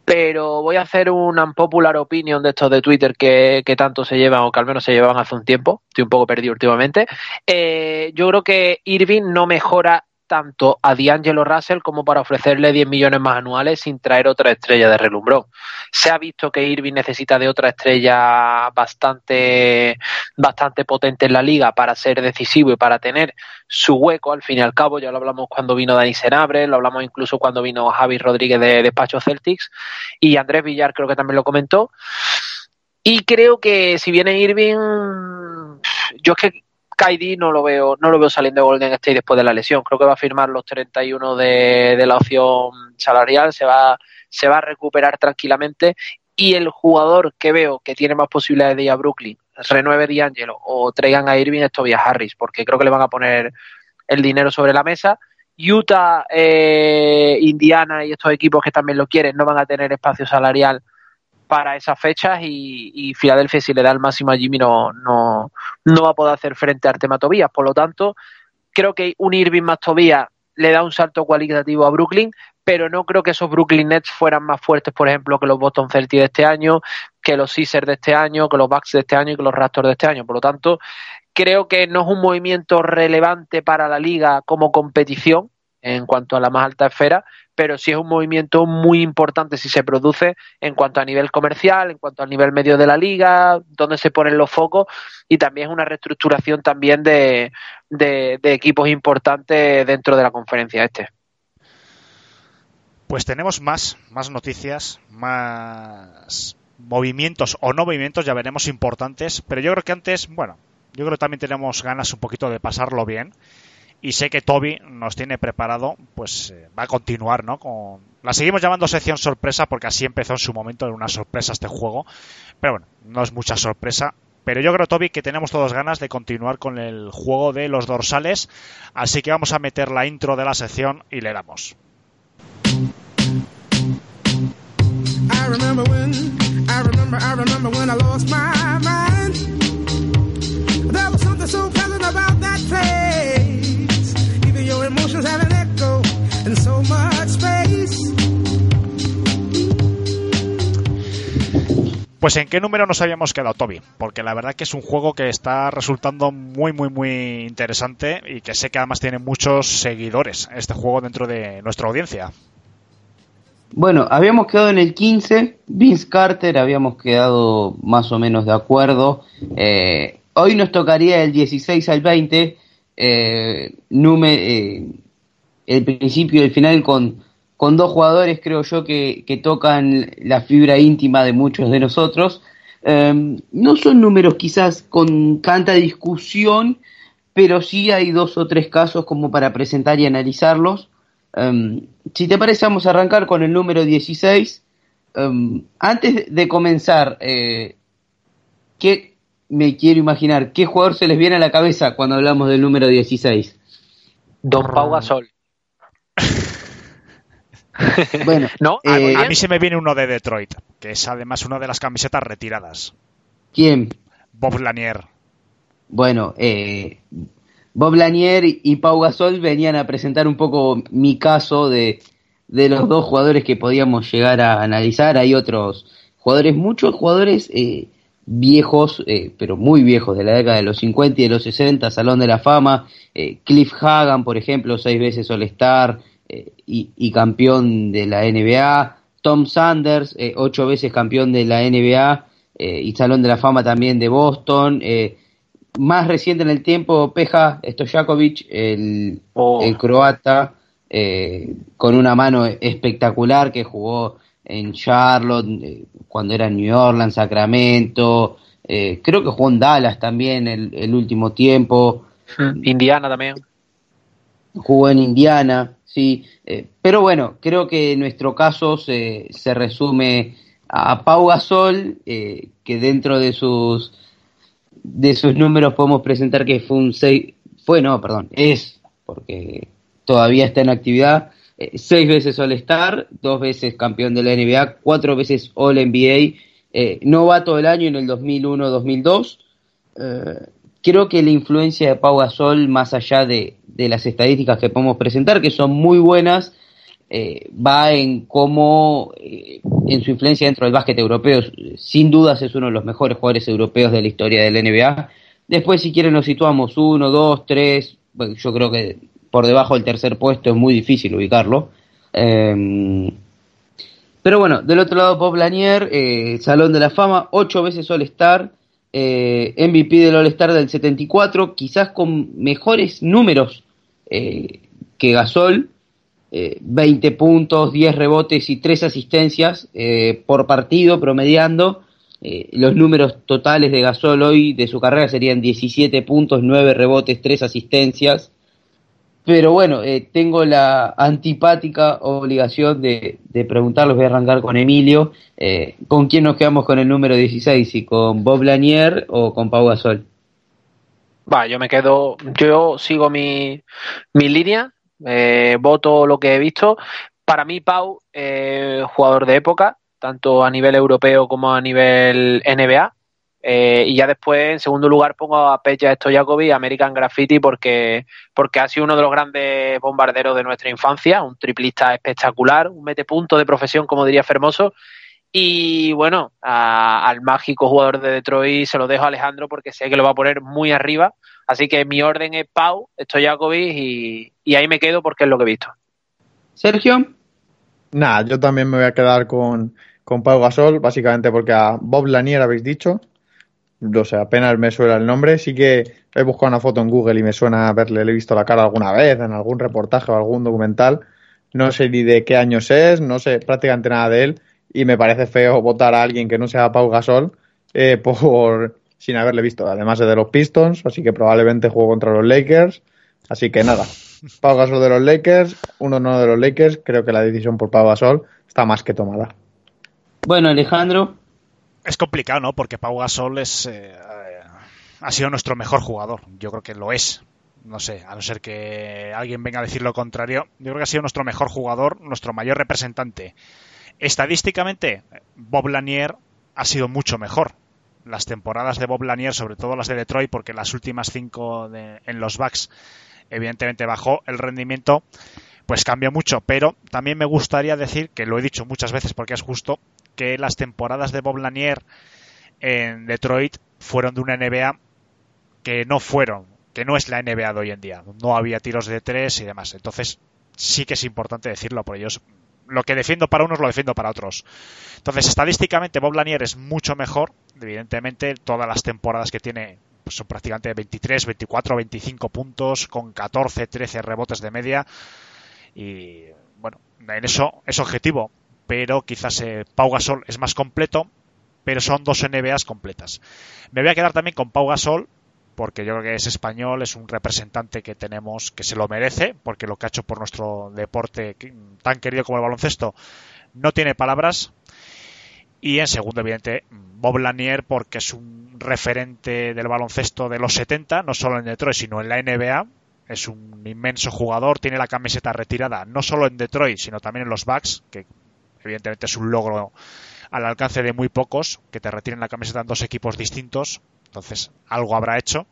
Pero voy a hacer una unpopular opinion de estos de Twitter que, tanto se llevan, o que al menos se llevan hace un tiempo. Estoy un poco perdido últimamente. Eh, yo creo que Irving no mejora tanto a D'Angelo Russell como para ofrecerle 10 millones más anuales sin traer otra estrella de relumbrón. Se ha visto que Irving necesita de otra estrella bastante, bastante potente en la liga para ser decisivo y para tener su hueco. Al fin y al cabo, ya lo hablamos cuando vino Dani Senabre, lo hablamos incluso cuando vino Javi Rodríguez de Despacho Celtics y Andrés Villar creo que también lo comentó. Y creo que si viene Irving, yo es que KD no lo veo, no lo veo saliendo de Golden State después de la lesión. Creo que va a firmar los 31 de, de la opción salarial, se va, se va a recuperar tranquilamente. Y el jugador que veo que tiene más posibilidades de ir a Brooklyn, renueve D'Angelo o traigan a Irving es Tobias Harris, porque creo que le van a poner el dinero sobre la mesa. Utah, eh, Indiana y estos equipos que también lo quieren no van a tener espacio salarial para esas fechas y, y, Filadelfia si le da el máximo a Jimmy no, no, no va a poder hacer frente a Artema Tobías. Por lo tanto, creo que un Irving más Tobías le da un salto cualitativo a Brooklyn, pero no creo que esos Brooklyn Nets fueran más fuertes, por ejemplo, que los Boston Celtics de este año, que los Caesars de este año, que los Bucks de este año y que los Raptors de este año. Por lo tanto, creo que no es un movimiento relevante para la liga como competición en cuanto a la más alta esfera, pero sí es un movimiento muy importante si se produce en cuanto a nivel comercial, en cuanto a nivel medio de la liga, donde se ponen los focos y también es una reestructuración también de, de, equipos importantes dentro de la conferencia este. Pues tenemos más, más noticias, más movimientos o no movimientos, ya veremos importantes, pero yo creo que antes, bueno, yo creo que también tenemos ganas un poquito de pasarlo bien y sé que Toby nos tiene preparado, pues eh, va a continuar, ¿no? Con... La seguimos llamando sección sorpresa porque así empezó en su momento, en una sorpresa este juego, pero bueno, no es mucha sorpresa. Pero yo creo, Toby, que tenemos todos ganas de continuar con el juego de los dorsales, así que vamos a meter la intro de la sección y le damos. Pues en qué número nos habíamos quedado, Toby, porque la verdad que es un juego que está resultando muy, muy, muy interesante y que sé que además tiene muchos seguidores este juego dentro de nuestra audiencia. Bueno, habíamos quedado en el 15, Vince Carter, habíamos quedado más o menos de acuerdo. Eh, hoy nos tocaría el 16 al 20, eh, eh, el principio y el final con con dos jugadores creo yo que, tocan la fibra íntima de muchos de nosotros. Em, no son números quizás con tanta discusión, pero sí hay dos o tres casos como para presentar y analizarlos. Em, si te parece, vamos a arrancar con el número 16. Em, antes de comenzar, eh, ¿qué me quiero imaginar? ¿Qué jugador se les viene a la cabeza cuando hablamos del número 16? Don Pau Gasol. Bueno, ¿No? A, eh, a mí se me viene uno de Detroit, que es además una de las camisetas retiradas. ¿quién? Bob Lanier. Bueno, eh, Bob Lanier y Pau Gasol venían a presentar un poco mi caso de, de los dos jugadores que podíamos llegar a analizar. Hay otros jugadores, muchos jugadores eh, viejos, eh, pero muy viejos, de la década de los 50 y de los 60, Salón de la Fama. eh, Cliff Hagan, por ejemplo, seis veces All-Star eh, y, y campeón de la NBA. Tom Sanders, eh, ocho veces campeón de la NBA y Salón de la Fama también de Boston. más reciente en el tiempo, Peja Stojakovic, el, Oh. el croata, con una mano espectacular que jugó en Charlotte, eh, cuando era en New Orleans, Sacramento, eh, creo que jugó en Dallas también el, el último tiempo, Indiana también. jugó en Indiana, sí, eh, pero bueno, creo que en nuestro caso se, se resume a Pau Gasol, eh, que dentro de sus de sus números podemos presentar que fue un 6, fue no, perdón, es, porque todavía está en actividad, eh, seis veces All-Star, dos veces campeón de la NBA, cuatro veces All-NBA, eh, novato del año en el 2001-2002. Eh, creo que la influencia de Pau Gasol, más allá de, de las estadísticas que podemos presentar, que son muy buenas, eh, va en cómo, eh, en su influencia dentro del básquet europeo, sin dudas es uno de los mejores jugadores europeos de la historia del NBA. Después, si quieren, nos situamos uno, dos, tres, yo creo que por debajo del tercer puesto es muy difícil ubicarlo. Eh, pero bueno, del otro lado, Bob Lanier, eh, Salón de la Fama, ocho veces All-Star, eh, MVP del All-Star del 74, quizás con mejores números eh, que Gasol, eh, 20 puntos, 10 rebotes y 3 asistencias eh, por partido promediando. Eh, los números totales de Gasol hoy de su carrera serían 17 puntos, 9 rebotes, 3 asistencias. Pero bueno, eh, tengo la antipática obligación de, de preguntarles, voy a arrancar con Emilio, eh, ¿con quién nos quedamos con el número 16? ¿Si con Bob Lanier o con Pau Gasol? Va, yo me quedo, yo sigo mi, mi línea, eh, voto lo que he visto. Para mí, Pau, eh, jugador de época, tanto a nivel europeo como a nivel NBA. Eh, y ya después, en segundo lugar, pongo a Peja Stojakovic, American Graffiti, porque, porque ha sido uno de los grandes bombarderos de nuestra infancia, un triplista espectacular, un metepunto de profesión, como diría Fermoso. Y bueno, a- al mágico jugador de Detroit se lo dejo a Alejandro porque sé que lo va a poner muy arriba. Así que mi orden es Pau, Stojakovic y, y ahí me quedo porque es lo que he visto. Sergio. Nada, yo también me voy a quedar con, con Pau Gasol, básicamente porque a Bob Lanier habéis dicho. No sé, apenas me suena el nombre. Sí que he buscado una foto en Google y me suena haberle le he visto la cara alguna vez en algún reportaje o algún documental. No sé ni de qué años es, no sé prácticamente nada de él. Y me parece feo votar a alguien que no sea Pau Gasol eh, por sin haberle visto. Además es de los Pistons, así que probablemente juego contra los Lakers. Así que nada, Pau Gasol de los Lakers, uno no de los Lakers. Creo que la decisión por Pau Gasol está más que tomada. Bueno, Alejandro. Es complicado, ¿no? Porque Pau Gasol es, eh, ha sido nuestro mejor jugador. Yo creo que lo es. No sé, a no ser que alguien venga a decir lo contrario. Yo creo que ha sido nuestro mejor jugador, nuestro mayor representante. Estadísticamente, Bob Lanier ha sido mucho mejor. Las temporadas de Bob Lanier, sobre todo las de Detroit, porque las últimas cinco de- en los Bucks, evidentemente bajó el rendimiento, pues cambió mucho. Pero también me gustaría decir, que lo he dicho muchas veces porque es justo, que las temporadas de Bob Lanier en Detroit fueron de una NBA que no fueron, que no es la NBA de hoy en día. No había tiros de tres y demás. Entonces, sí que es importante decirlo, por ellos lo que defiendo para unos lo defiendo para otros. Entonces, estadísticamente, Bob Lanier es mucho mejor. Evidentemente, todas las temporadas que tiene pues, son prácticamente 23, 24, 25 puntos, con 14, 13 rebotes de media. Y bueno, en eso es objetivo. Pero quizás eh, Pau Gasol es más completo, pero son dos NBAs completas. Me voy a quedar también con Pau Gasol, porque yo creo que es español, es un representante que tenemos que se lo merece, porque lo que ha hecho por nuestro deporte tan querido como el baloncesto no tiene palabras. Y en segundo, evidente, Bob Lanier, porque es un referente del baloncesto de los 70, no solo en Detroit, sino en la NBA. Es un inmenso jugador, tiene la camiseta retirada no solo en Detroit, sino también en los Bucks, que evidentemente es un logro al alcance de muy pocos, que te retiren la camiseta en dos equipos distintos. Entonces, algo habrá hecho.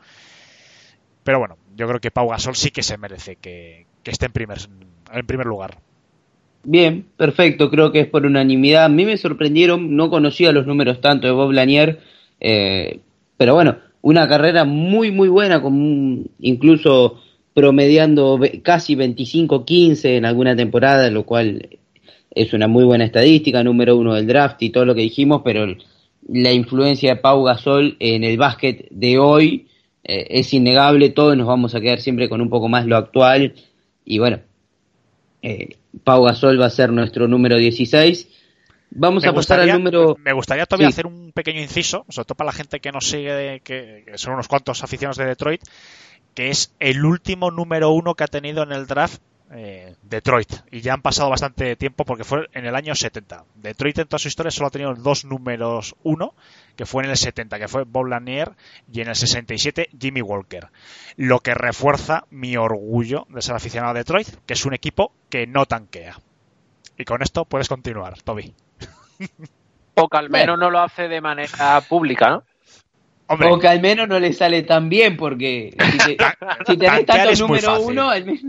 Pero bueno, yo creo que Pau Gasol sí que se merece que, que esté en primer, en primer lugar. Bien, perfecto, creo que es por unanimidad. A mí me sorprendieron, no conocía los números tanto de Bob Lanier, eh, pero bueno, una carrera muy, muy buena, con incluso promediando casi 25-15 en alguna temporada, lo cual es una muy buena estadística, número uno del draft y todo lo que dijimos, pero la influencia de Pau Gasol en el básquet de hoy eh, es innegable, todos nos vamos a quedar siempre con un poco más lo actual, y bueno, eh, Pau Gasol va a ser nuestro número 16. Vamos Me a pasar al número... Me gustaría todavía Sí. hacer un pequeño inciso, sobre todo para la gente que nos sigue, que son unos cuantos aficionados de Detroit, que es el último número uno que ha tenido en el draft eh, Detroit. Y ya han pasado bastante tiempo porque fue en el año 70. Detroit en toda su historia solo ha tenido dos números uno, que fue en el 70, que fue Bob Lanier, y en el 67 Jimmy Walker. Lo que refuerza mi orgullo de ser aficionado a Detroit, que es un equipo que no tanquea. Y con esto puedes continuar, Toby. O que al menos no lo hace de manera pública, ¿no? Hombre, O que al menos no le sale tan bien, porque si, te- si tenés tanto número uno, al menos...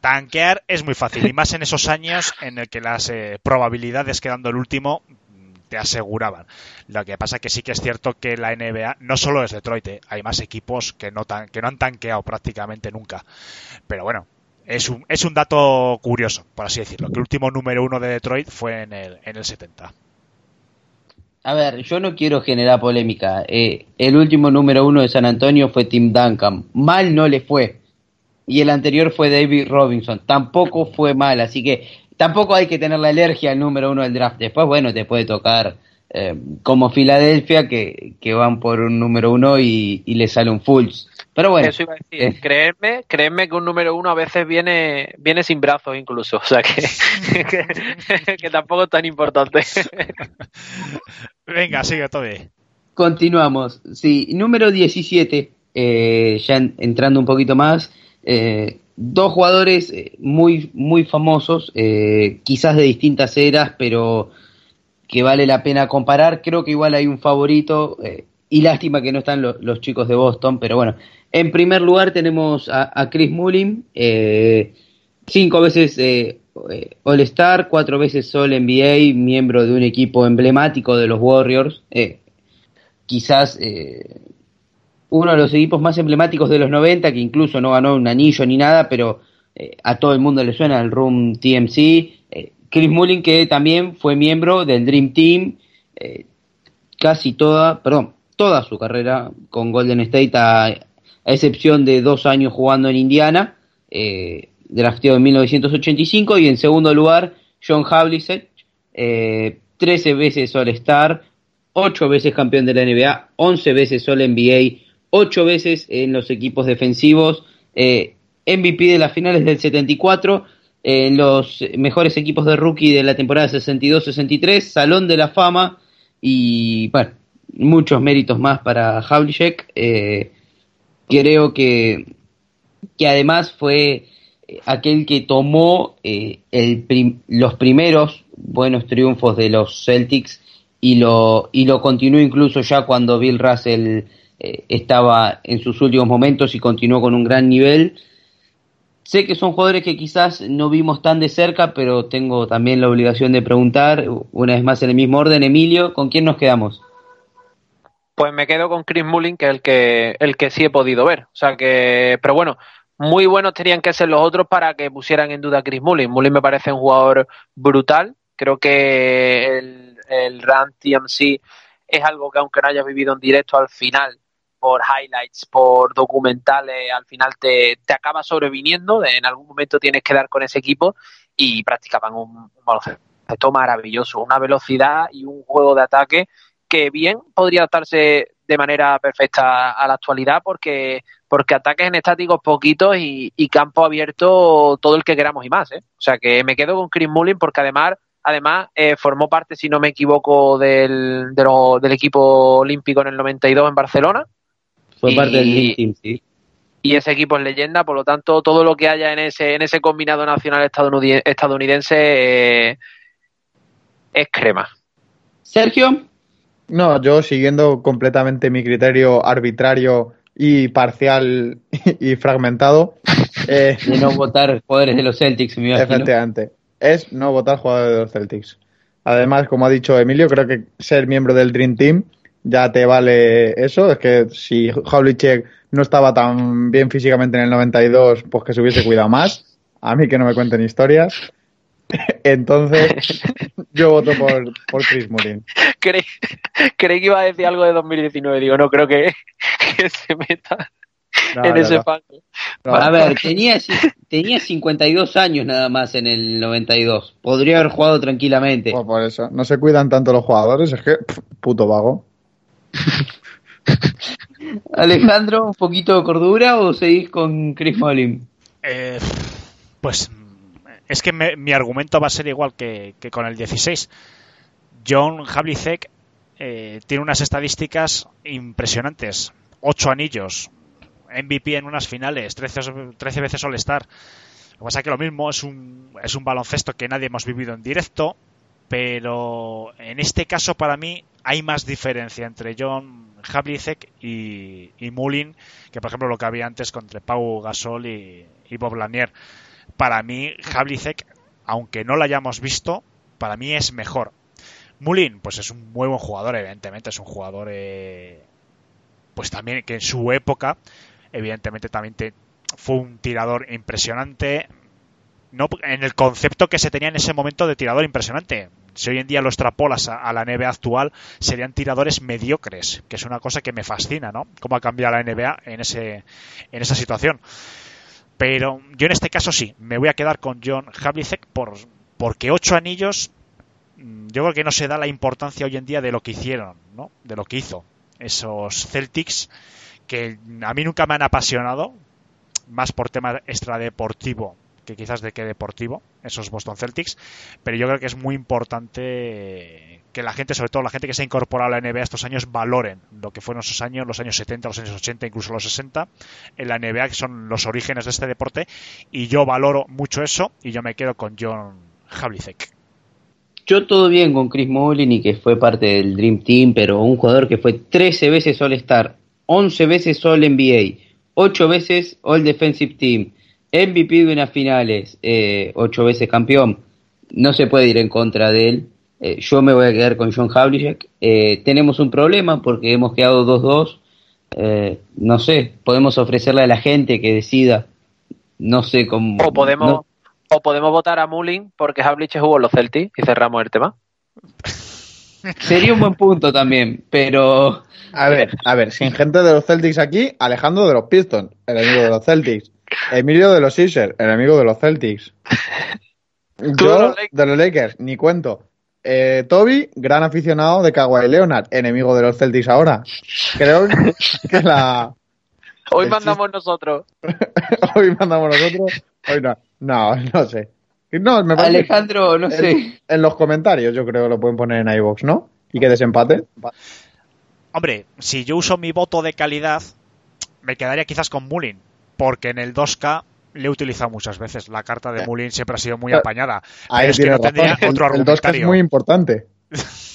tanquear es muy fácil y más en esos años en el que las eh, probabilidades quedando el último te aseguraban. Lo que pasa que sí que es cierto que la NBA no solo es Detroit, eh, hay más equipos que no tan, que no han tanqueado prácticamente nunca. Pero bueno, es un, es un dato curioso, por así decirlo, que el último número uno de Detroit fue en el, en el 70. A ver, yo no quiero generar polémica. Eh, el último número uno de San Antonio fue Tim Duncan. Mal no le fue. Y el anterior fue David Robinson. Tampoco fue mal. Así que tampoco hay que tener la alergia al número uno del draft. Después, bueno, te puede tocar eh, como Filadelfia, que, que van por un número uno y, y le sale un Fulls. Pero bueno, Eso iba a decir. eh, Creedme, creedme que un número uno a veces viene, viene sin brazos incluso. O sea que, que, que tampoco es tan importante. Venga, sigue Toby. Continuamos. Sí, número 17, eh, ya en- entrando un poquito más, eh, dos jugadores eh, muy, muy famosos, eh, quizás de distintas eras, pero que vale la pena comparar. Creo que igual hay un favorito, y lástima que no están lo- los chicos de Boston, pero bueno. En primer lugar tenemos a, Chris Mullin, cinco veces eh, All-Star, cuatro veces All NBA, miembro de un equipo emblemático de los Warriors. quizás uno de los equipos más emblemáticos de los 90, que incluso no ganó un anillo ni nada, pero eh, a todo el mundo le suena el Room TMC. Eh, Chris Mullin, que también fue miembro del Dream Team, eh, casi toda, perdón, toda su carrera con Golden State, a, excepción de dos años jugando en Indiana, drafteado en 1985, y en segundo lugar, John Havlicek, eh, 13 veces All-Star, 8 veces campeón de la NBA, 11 veces All 8 veces en los equipos defensivos, eh, MVP de las finales del 74, eh, en los mejores equipos de rookie de la temporada 62-63, Salón de la Fama y bueno, muchos méritos más para Havlicek. Eh, creo que, que además fue eh, aquel que tomó los primeros buenos triunfos de los Celtics y lo, y lo continuó incluso ya cuando Bill Russell eh, estaba en sus últimos momentos y continuó con un gran nivel. Sé que son jugadores que quizás no vimos tan de cerca, pero tengo también la obligación de preguntar, una vez más en el mismo orden, Emilio, ¿con quién nos quedamos? Pues me quedo con Chris Mullin, que es el que, el que sí he podido ver. O sea que, pero bueno, muy buenos tenían que ser los otros para que pusieran en duda a Chris Mullin. Mullin me parece un jugador brutal. Creo que el, el Run TMC es algo que aunque no hayas vivido en directo al final, por highlights, por documentales, al final te, te acaba sobreviniendo. En algún momento tienes que dar con ese equipo y practicaban un, un baloncesto maravilloso, una velocidad y un juego de ataque que bien podría adaptarse de manera perfecta a la actualidad porque porque ataques en estáticos poquitos y, y campo abierto todo el que queramos y más. ¿eh? O sea que me quedo con Chris Mullin porque además Además, eh, formó parte, si no me equivoco, del, de lo- del equipo olímpico en el 92 en Barcelona. Fue Y- parte del Dream Team, sí. Y ese equipo es leyenda, por lo tanto, todo lo que haya en ese, en ese combinado nacional estadounidense eh, es crema. Sergio, No, yo siguiendo completamente mi criterio arbitrario y parcial y fragmentado, eh, de no votar jugadores de los Celtics, me imagino. efectivamente, es no votar jugadores de los Celtics. Además, como ha dicho Emilio, creo que ser miembro del Dream Team ya te vale eso. Es que si Havlicek no estaba tan bien físicamente en el 92, pues que se hubiese cuidado más. A mí que no me cuenten historias. Entonces, yo voto por, por Chris Mullin. Creí, creí que iba a decir algo de 2019, digo, no creo que, que se meta No, en no, ese no. fango. No. A ver, tenía, tenía 52 años nada más en el 92. Podría haber jugado tranquilamente. Pues por eso, no se cuidan tanto los jugadores, es que puto vago. Alejandro, ¿un poquito de cordura o seguís con Chris Mullin? Eh, pues es que mi argumento va a ser igual que, con el 16. John Havlicek eh, tiene unas estadísticas impresionantes. Ocho anillos, MVP en unas finales, 13, 13 veces All-Star. Lo que pasa es que lo mismo es un, es un baloncesto que nadie hemos vivido en directo, pero en este caso para mí hay más diferencia entre John Havlicek y, y Mullin que por ejemplo lo que había antes contra Pau Gasol y, Bob Lanier. Para mí Havlicek, aunque no lo hayamos visto, para mí es mejor. Mullin, pues es un muy buen jugador, evidentemente, es un jugador eh, pues también que en su época, evidentemente también fue un tirador impresionante, no en el concepto que se tenía en ese momento de tirador impresionante. Si hoy en día lo extrapolas a, la NBA actual, serían tiradores mediocres, que es una cosa que me fascina, ¿no? Cómo ha cambiado la NBA en ese en esa situación. Pero yo en este caso sí, me voy a quedar con John Havlicek por porque ocho anillos mm, yo creo que no se da la importancia hoy en día de lo que hicieron, ¿no? De lo que hizo esos Celtics que a mí nunca me han apasionado, más por tema extradeportivo que quizás de que deportivo, esos Boston Celtics, pero yo creo que es muy importante que la gente, sobre todo la gente que se ha incorporado a la NBA estos años, valoren lo que fueron esos años, los años 70, los años 80, incluso los 60, en la NBA, que son los orígenes de este deporte, y yo valoro mucho eso, y yo me quedo con John Havlicek. Yo todo bien con Chris Mullin y que fue parte del Dream Team, pero un jugador que fue 13 veces All-Star, 11 veces All-NBA, 8 veces All-Defensive Team, MVP de unas finales, eh, 8 veces campeón, no se puede ir en contra de él. Eh, yo me voy a quedar con John Havlicek. Eh, tenemos un problema porque hemos quedado 2-2. Eh, no sé, podemos ofrecerle a la gente que decida. No sé cómo. O podemos, no- o podemos votar a Mullin porque Havlicek jugó en los Celtics y cerramos el tema. sería un buen punto también, pero. A ver, a ver, sin gente de los Celtics aquí, Alejandro de los Pistons, el enemigo de los Celtics. Emilio de los Sixers, el enemigo de los Celtics. de Yo los Lakers. de los Lakers, ni cuento. Eh, Toby, gran aficionado de Kawhi Leonard, enemigo de los Celtics ahora. Creo que la... Hoy mandamos nosotros. Hoy mandamos nosotros. Hoy no. No, no sé. No, me parece que Alejandro, no en, sé. en los comentarios yo creo que lo pueden poner en iVoox, ¿no? Y que desempate. Hombre, si yo uso mi voto de calidad, me quedaría quizás con Mullin, porque en el 2K le he utilizado muchas veces. La carta de Mullin siempre ha sido muy Claro. apañada. Ahí Pero es que no tendría razón. El- otro el 2K es argumentario. muy importante.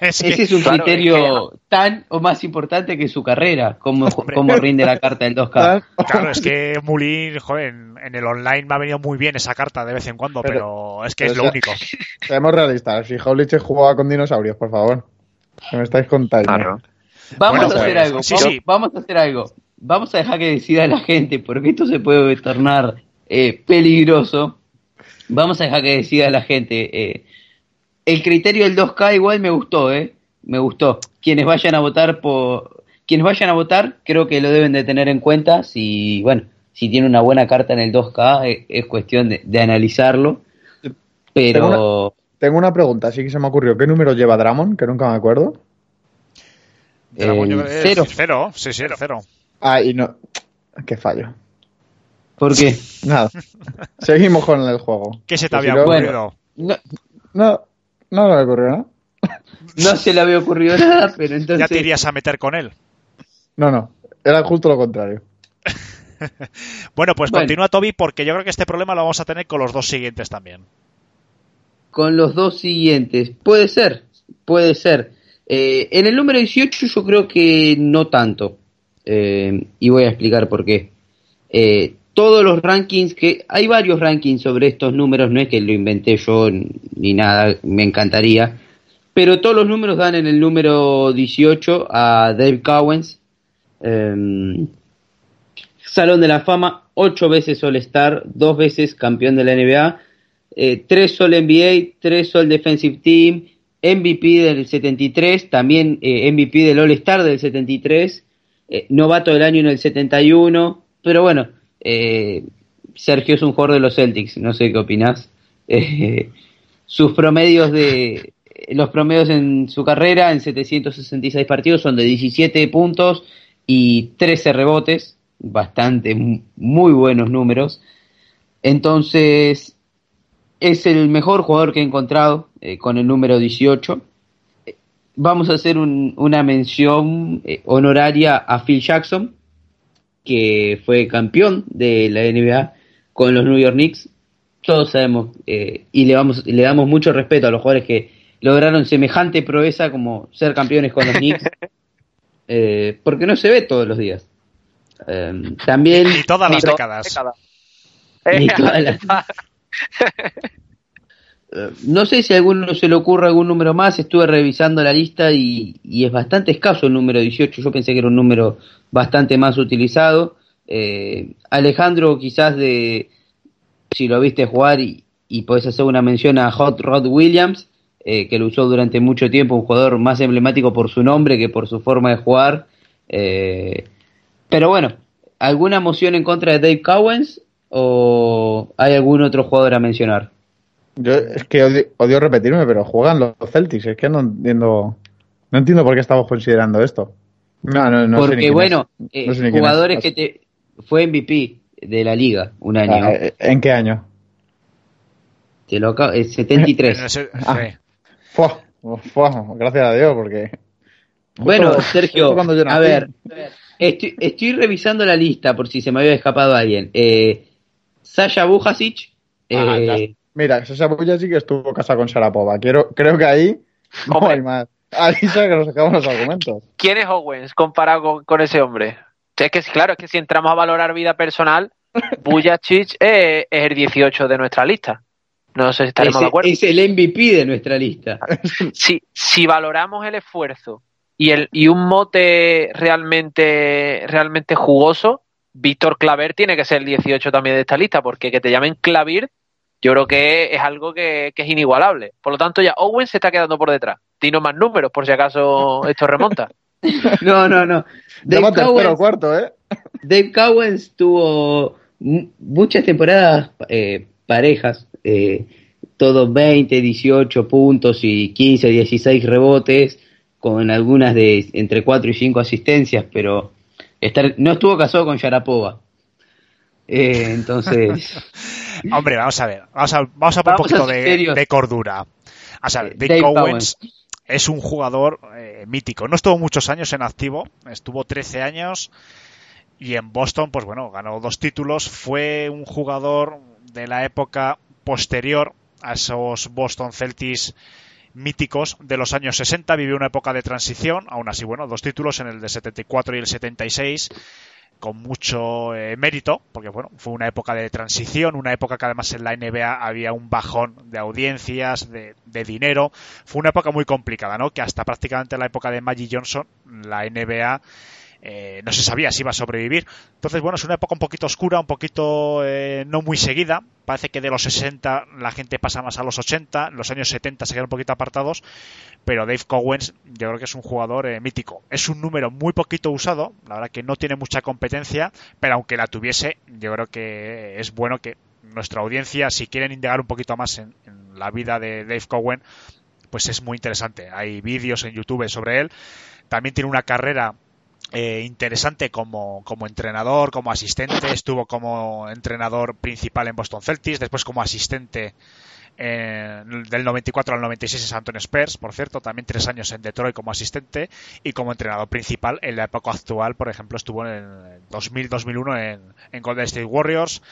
Es que- Ese es un claro, criterio tan o más importante que su carrera, como, como rinde la carta del 2K. Claro, es que Mullin, joder, en, en el online me ha venido muy bien esa carta de vez en cuando, pero, Pero- es que pero es lo sea- único. Seamos realistas. Si Havlicek jugaba con dinosaurios, por favor. ¿Qué me estáis contando? Claro. Vamos Bueno, a hacer pues, algo, sí, vamos, sí. vamos a hacer algo. Vamos a dejar que decida la gente, porque esto se puede tornar eh, peligroso. Vamos a dejar que decida la gente. eh. el criterio del 2K igual me gustó, ¿eh? Me gustó. Quienes vayan a votar por... Quienes vayan a votar, creo que lo deben de tener en cuenta. Si, bueno, si tiene una buena carta en el 2K, eh, es cuestión de, de analizarlo. Pero... Tengo una pregunta, sí que se me ocurrió. ¿Qué número lleva Dramon? Que nunca me acuerdo. Que es cero. Cero, sí, sí, el cero. Ah, y no. Qué fallo. ¿Por qué? Nada. Seguimos con el juego. ¿Qué se te Pues había ocurrido? No, No, no me ocurrió nada. No se le había ocurrido nada, pero entonces... Ya te irías a meter con él. No, no. Era justo lo contrario. Bueno, pues Bueno. continúa Toby porque yo creo que este problema lo vamos a tener con los dos siguientes también. con los dos siguientes. Puede ser, puede ser. Eh, en el número 18 yo creo que no tanto. Eh, y voy a explicar por qué. Eh, todos los rankings que... Hay varios rankings sobre estos números, no es que lo inventé yo ni nada, me encantaría. Pero todos los números dan en el número 18 a Dave Cowens. em, Salón de la Fama, ocho veces All-Star, dos veces campeón de la NBA, eh, tres All NBA, tres All Defensive Team, MVP del 73, también eh, MVP del All-Star del 73, eh, novato del año en el 71, pero bueno, eh, Sergio es un jugador de los Celtics, no sé qué opinás. Eh, sus promedios de los promedios en su carrera en 766 partidos son de 17 puntos y 13 rebotes, bastante muy buenos números. Entonces, es el mejor jugador que he encontrado eh, con el número 18. Vamos a hacer un- una mención eh, honoraria a Phil Jackson, que fue campeón de la NBA con los New York Knicks. Todos sabemos eh, y le, vamos, le damos mucho respeto a los jugadores que lograron semejante proeza como ser campeones con los Knicks, eh, porque no se ve todos los días. Eh, también Ni todas las décadas. décadas. Ni todas las- No sé si a alguno se le ocurre algún número más, estuve revisando la lista y, es bastante escaso el número 18, yo pensé que era un número bastante más utilizado. Eh, Alejandro quizás de, si lo viste jugar y, y podés hacer una mención a Hot Rod Williams, eh, que lo usó durante mucho tiempo, un jugador más emblemático por su nombre que por su forma de jugar. Eh, pero bueno, ¿alguna moción en contra de Dave Cowens o hay algún otro jugador a mencionar? Yo es que odio, odio repetirme, pero juegan los Celtics. Es que no entiendo. No entiendo por qué estamos considerando esto. No, no, no sé ni Porque quién bueno, es. eh, No sé ni quién jugadores es. que te fue MVP de la liga un año. Ah, eh, ¿En qué año? Te lo acabo- eh, En 73. ese- Ah. Fua, fua, gracias a Dios, porque. Bueno, justo- Sergio, justo a ver, estoy, estoy revisando la lista por si se me había escapado alguien. Eh, Sasha Bujasic, Ah, eh, Mira, Sasha Buya sí que estuvo casada con Sarapova. Quiero, creo que ahí no Hombre. hay más. Ahí sabe que nos sacamos los argumentos. ¿Quién es Owens comparado con, con ese hombre? Es que claro, es que si entramos a valorar vida personal, Bujacic es, es el 18 de nuestra lista. No sé si estaremos es, de acuerdo. es el MVP de nuestra lista. Si, si valoramos el esfuerzo y el y un mote realmente realmente jugoso, Víctor Claver tiene que ser el 18 también de esta lista, porque que te llamen Clavir, yo creo que es algo que, que es inigualable. Por lo tanto, ya Owen se está quedando por detrás. Tino más números, por si acaso esto remonta. No, no, no. Dave Cowens, cuarto, ¿eh? Dave Cowens tuvo mu- muchas temporadas eh, parejas, eh, todos 20, 18 puntos y 15, 16 rebotes, con algunas de entre 4 y 5 asistencias, pero estar, no estuvo casado con Sharapova. Eh, entonces, Hombre, vamos a ver. Vamos a, vamos a poner un Vamos a poquito de, cordura. O sea, Eh, Dave, Cowens es un jugador eh, mítico. No estuvo muchos años en activo, estuvo 13 años y en Boston, pues bueno, ganó dos títulos. Fue un jugador de la época posterior a esos Boston Celtics míticos de los años 60. Vivió una época de transición, aún así, bueno, dos títulos en el de 74 y el 76 con mucho eh, mérito, porque bueno, fue una época de transición, una época que además en la NBA había un bajón de audiencias, de, de dinero, fue una época muy complicada, ¿no? Que hasta prácticamente la época de Magic Johnson, la NBA eh, no se sabía si iba a sobrevivir. Entonces, bueno, es una época un poquito oscura, un poquito eh, no muy seguida. Parece que de los 60 la gente pasa más a los 80, los años 70 se quedan un poquito apartados, pero Dave Cowens yo creo que es un jugador eh, mítico. Es un número muy poquito usado, la verdad que no tiene mucha competencia, pero aunque la tuviese, yo creo que es bueno que nuestra audiencia, si quieren indagar un poquito más en, en la vida de Dave Cowen, pues es muy interesante. Hay vídeos en YouTube sobre él. También tiene una carrera eh, interesante como, como entrenador, como asistente. Estuvo como entrenador principal en Boston Celtics, después como asistente eh, del 94 al 96 en San Antonio Spurs, por cierto, también tres años en Detroit como asistente y como entrenador principal en la época actual, por ejemplo, estuvo en 2000-2001 en, en, Golden State Warriors,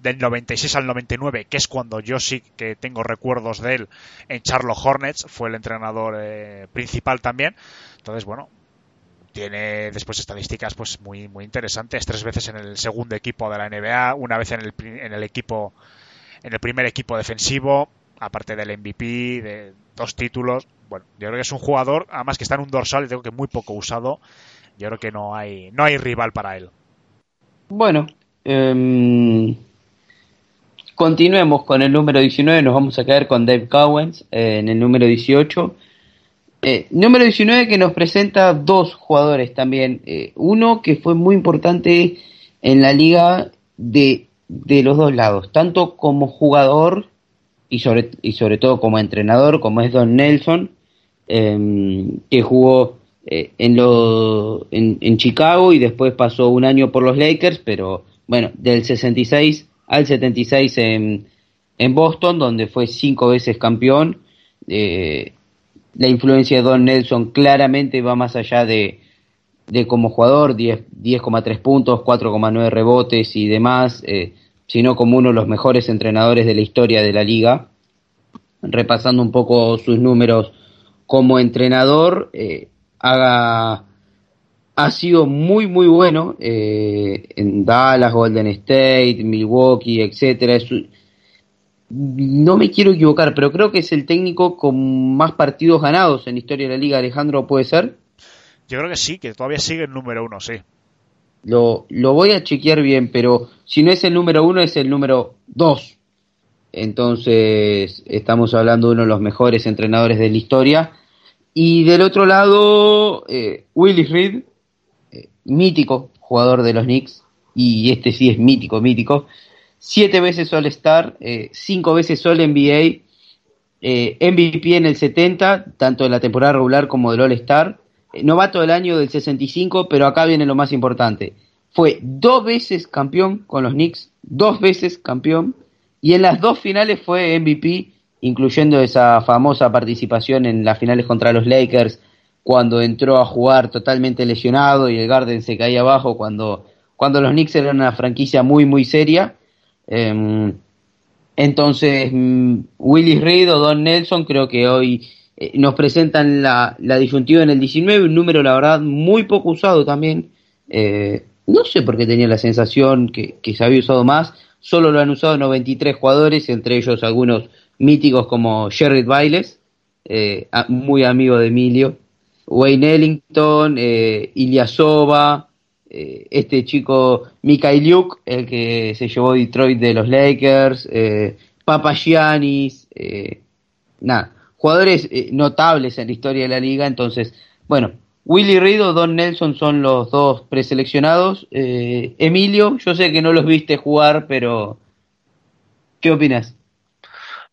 del 96 al 99, que es cuando yo sí que tengo recuerdos de él en Charlotte Hornets, fue el entrenador eh, principal también. Entonces, bueno, tiene después estadísticas pues muy muy interesantes tres veces en el segundo equipo de la NBA una vez en el, en el equipo en el primer equipo defensivo, aparte del MVP, de dos títulos. Bueno, yo creo que es un jugador, además que está en un dorsal tengo que muy poco usado. Yo creo que no hay, no hay rival para él. Bueno, eh, continuemos con el número 19, nos vamos a quedar con Dave Cowens eh, en el número 18. Eh, número 19 que nos presenta dos jugadores también. Eh, uno que fue muy importante en la liga de de los dos lados, tanto como jugador y sobre, y sobre todo como entrenador, como es Don Nelson, em, que jugó eh, en, lo, en, en, Chicago y después pasó un año por los Lakers, pero bueno, del 66 al 76 en, en Boston, donde fue cinco veces campeón. Eh, la influencia de Don Nelson claramente va más allá de, de como jugador, 10,3 puntos, 4,9 rebotes y demás, eh, sino como uno de los mejores entrenadores de la historia de la liga. Repasando un poco sus números como entrenador, eh, haga, ha sido muy muy bueno eh, en Dallas, Golden State, Milwaukee, etcétera. No me quiero equivocar, pero creo que es el técnico con más partidos ganados en la historia de la liga. Alejandro, ¿puede ser? Yo creo que sí, que todavía sigue el número uno, sí. Lo, lo voy a chequear bien, pero si no es el número uno, es el número dos. Entonces, estamos hablando de uno de los mejores entrenadores de la historia. Y del otro lado, eh, Willis Reed, eh, mítico jugador de los Knicks, y este sí es mítico, mítico. Siete veces All Star, eh, cinco veces All NBA, eh, MVP en el 70, tanto en la temporada regular como del All Star novato del año del 65, pero acá viene lo más importante. Fue dos veces campeón con los Knicks, dos veces campeón, y en las dos finales fue MVP, incluyendo esa famosa participación en las finales contra los Lakers, cuando entró a jugar totalmente lesionado y el Garden se caía abajo, cuando, cuando los Knicks eran una franquicia muy, muy seria. Em, entonces, mm, Willis Reed o Don Nelson creo que hoy eh, nos presentan la, la, disyuntiva en el 19, un número la verdad muy poco usado también. Eh, no sé por qué tenía la sensación que, se había usado más, solo lo han usado 93 jugadores, entre ellos algunos míticos como Sherrod Biles, eh, muy amigo de Emilio, Wayne Ellington, eh, Ilyasova, eh, este chico Mikhailiuk, el que se llevó Detroit de los Lakers, eh, Papagiannis, eh, nada jugadores eh, notables en la historia de la liga. Entonces, bueno, Willy Reed o Don Nelson son los dos preseleccionados. Emilio, yo sé que no los viste jugar, pero ¿qué opinas?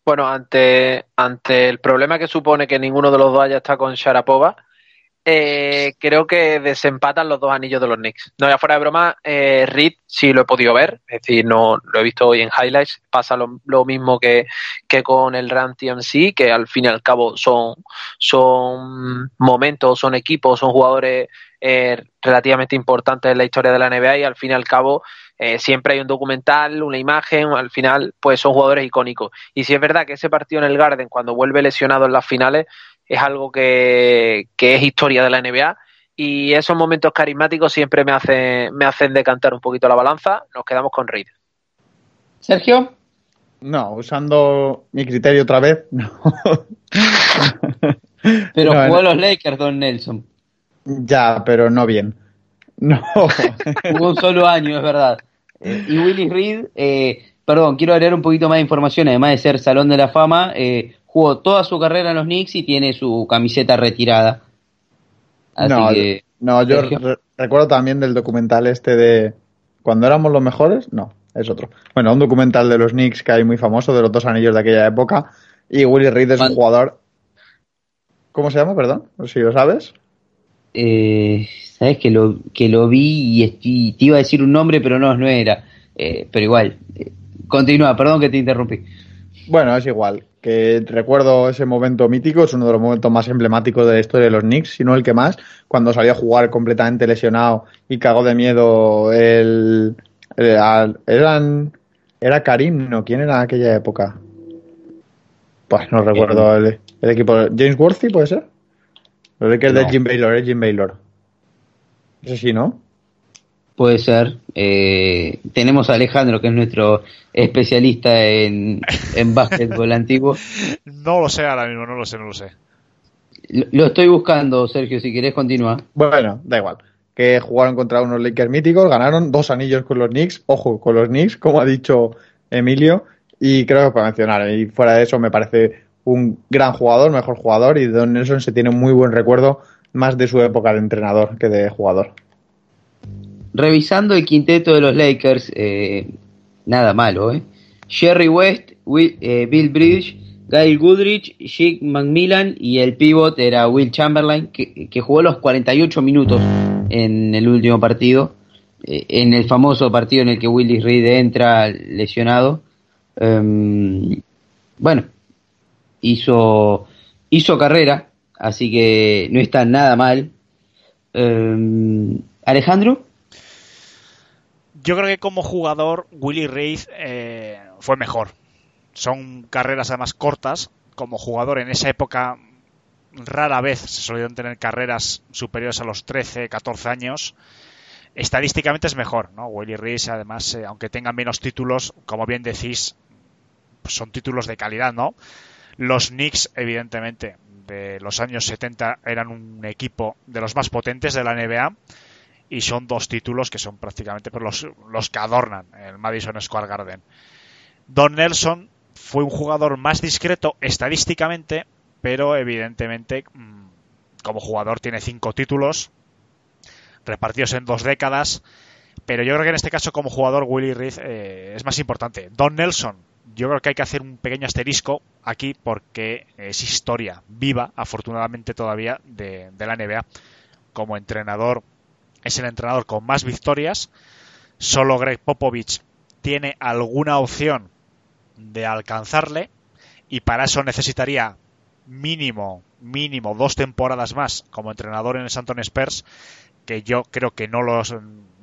Bueno, ante, ante el problema que supone que ninguno de los dos haya estado con Sharapova, eh, creo que desempatan los dos anillos de los Knicks. No, ya fuera de broma, eh, Reed sí lo he podido ver, es decir, no lo he visto hoy en highlights. Pasa lo, mismo que, que, con el Run TMC, que al fin y al cabo son, son momentos, son equipos, son jugadores eh, relativamente importantes en la historia de la NBA y al fin y al cabo eh, siempre hay un documental, una imagen, al final pues son jugadores icónicos. Y si es verdad que ese partido en el Garden, cuando vuelve lesionado en las finales, es algo que, que es historia de la NBA y esos momentos carismáticos siempre me hacen, me hacen decantar un poquito la balanza. Nos quedamos con Reed. Sergio. No, usando mi criterio otra vez, no. pero no, jugó no. los Lakers, Don Nelson. Ya, pero no bien. No. jugó un solo año, es verdad. Eh, y Willis Reed, eh, perdón, quiero agregar un poquito más de información, además de ser Salón de la Fama, eh, jugó toda su carrera en los Knicks y tiene su camiseta retirada. Así no, que, no, yo re recuerdo también del documental este de cuando éramos los mejores, no, es otro. Bueno, un documental de los Knicks que hay muy famoso, de los dos anillos de aquella época, y Willie Reed es un jugador... ¿Cómo se llama, perdón? Si lo sabes. Eh, sabes que lo que lo vi y te iba a decir un nombre, pero no, no era. Eh, pero igual, eh, continúa, perdón que te interrumpí. Bueno, es igual. Que recuerdo ese momento mítico, es uno de los momentos más emblemáticos de la historia de los Knicks, si no el que más, cuando salió a jugar completamente lesionado y cagó de miedo el. el- eran. Era Karim, ¿no? ¿Quién era en aquella época? Pues no recuerdo el, el equipo. ¿James Worthy puede ser? Los Lakers de No. Jim Baylor, es Jim Baylor. Eso sí, ¿no? Puede ser. Eh, tenemos a Alejandro, que es nuestro especialista en, en básquetbol antiguo. No lo sé ahora mismo, no lo sé, no lo sé. Lo, lo estoy buscando, Sergio, si querés continúa. Bueno, da igual. Que jugaron contra unos Lakers míticos, ganaron dos anillos con los Knicks, ojo, con los Knicks, como ha dicho Emilio, y creo que para mencionar, y fuera de eso me parece un gran jugador, mejor jugador, y Don Nelson se tiene un muy buen recuerdo más de su época de entrenador que de jugador. Revisando el quinteto de los Lakers, eh, nada malo, ¿eh? Jerry West, Will- eh, Bill Bridge, Gail Goodrich, Jake McMillan y el pivot era Will Chamberlain, que, que jugó los 48 minutos en el último partido, eh, en el famoso partido en el que Willis Reed entra lesionado. Em, bueno, hizo, hizo carrera, así que no está nada mal. Em, Alejandro. Yo creo que como jugador, Willy Reid eh, fue mejor. Son carreras además cortas. Como jugador en esa época, rara vez se solían tener carreras superiores a los 13, 14 años. Estadísticamente es mejor, ¿no? Willy Reid, además, eh, aunque tenga menos títulos, como bien decís, son títulos de calidad, ¿no? Los Knicks, evidentemente, de los años 70 eran un equipo de los más potentes de la NBA y son dos títulos que son prácticamente los, los que adornan el Madison Square Garden. Don Nelson fue un jugador más discreto estadísticamente, pero evidentemente mm, como jugador tiene cinco títulos repartidos en dos décadas. Pero yo creo que en este caso como jugador Willy Reed eh, es más importante. Don Nelson, yo creo que hay que hacer un pequeño asterisco aquí porque es historia viva, afortunadamente todavía, de, de la NBA. Como entrenador, es el entrenador con más victorias. Solo Greg Popovich tiene alguna opción de alcanzarle y para eso necesitaría mínimo, mínimo dos temporadas más como entrenador en el San Antonio Spurs que yo creo que no, los,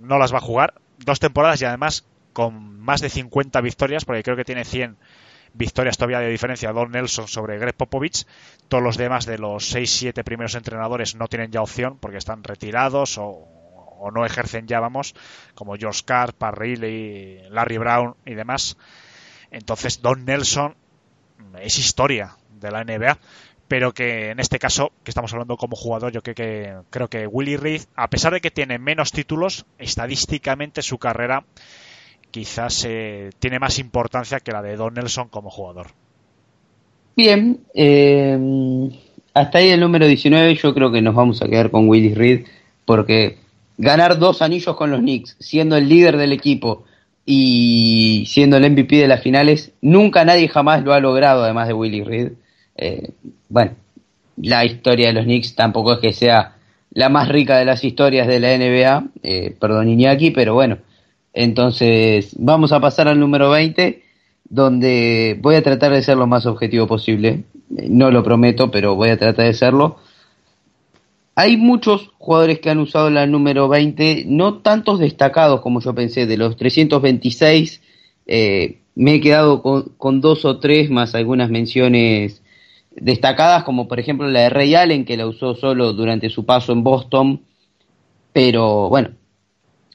no las va a jugar. Dos temporadas y además con más de 50 victorias, porque creo que tiene 100 victorias todavía de diferencia Don Nelson sobre Greg Popovich. Todos los demás de los 6-7 primeros entrenadores no tienen ya opción porque están retirados o, o no ejercen ya, vamos, como George Carr, Parrilli, Larry Brown y demás. Entonces Don Nelson es historia de la NBA pero que en este caso, que estamos hablando como jugador, yo creo que, creo que Willy Reed, a pesar de que tiene menos títulos, estadísticamente su carrera quizás eh, tiene más importancia que la de Don Nelson como jugador. Bien, eh, hasta ahí el número 19 yo creo que nos vamos a quedar con Willis Reed porque ganar dos anillos con los Knicks, siendo el líder del equipo y siendo el MVP de las finales, nunca nadie jamás lo ha logrado además de Willis Reed. Eh, bueno, la historia de los Knicks tampoco es que sea la más rica de las historias de la NBA, eh, perdón Iñaki, pero bueno, entonces vamos a pasar al número 20, donde voy a tratar de ser lo más objetivo posible, Eh, no lo prometo, pero voy a tratar de serlo. Hay muchos jugadores que han usado la número 20, no tantos destacados como yo pensé, de los 326 eh, me he quedado con, dos o tres más algunas menciones destacadas, como por ejemplo la de Ray Allen, que la usó solo durante su paso en Boston, pero bueno,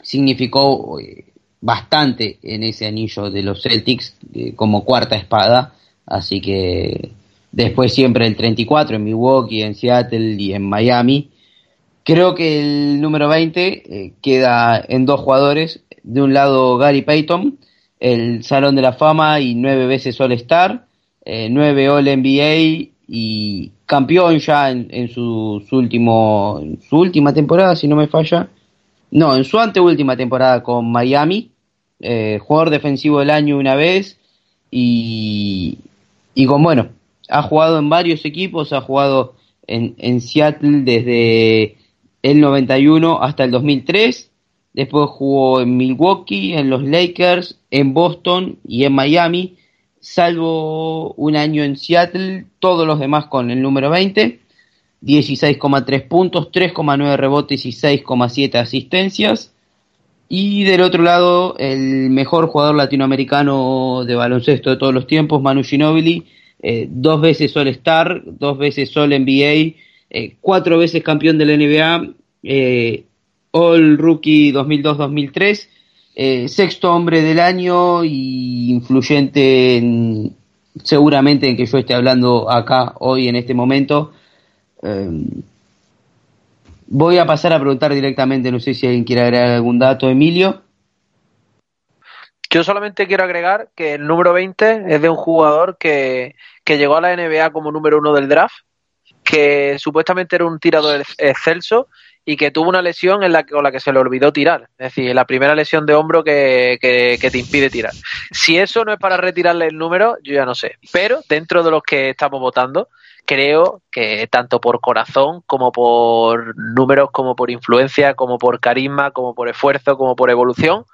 significó eh, bastante en ese anillo de los Celtics eh, como cuarta espada, así que después siempre el 34 en Milwaukee, en Seattle y en Miami. Creo que el número 20 eh, queda en dos jugadores, de un lado Gary Payton, el Salón de la Fama y nueve veces All Star, eh, nueve All NBA y campeón ya en, en su, su último, en su última temporada, si no me falla. No, en su anteúltima temporada con Miami, eh, jugador defensivo del año una vez y, y con bueno, ha jugado en varios equipos, ha jugado en, en Seattle desde el 91 hasta el 2003. Después jugó en Milwaukee, en los Lakers, en Boston y en Miami, salvo un año en Seattle, todos los demás con el número 20. 16,3 puntos, 3,9 rebotes y 6,7 asistencias. Y del otro lado, el mejor jugador latinoamericano de baloncesto de todos los tiempos, Manu Ginobili, eh, dos veces All Star, dos veces All NBA, eh, cuatro veces campeón de la NBA, eh, All Rookie 2002-2003, eh, sexto hombre del año y influyente en, seguramente en que yo esté hablando acá hoy en este momento. Voy a pasar a preguntar directamente, no sé si alguien quiere agregar algún dato, Emilio. Yo solamente quiero agregar que el número 20 es de un jugador que, que llegó a la NBA como número uno del draft, que supuestamente era un tirador excelso y que tuvo una lesión en la, con la que se le olvidó tirar. Es decir, la primera lesión de hombro que, que, te impide tirar. Si eso no es para retirarle el número, yo ya no sé. Pero dentro de los que estamos votando, creo que tanto por corazón como por números, como por influencia, como por carisma, como por esfuerzo, como por evolución,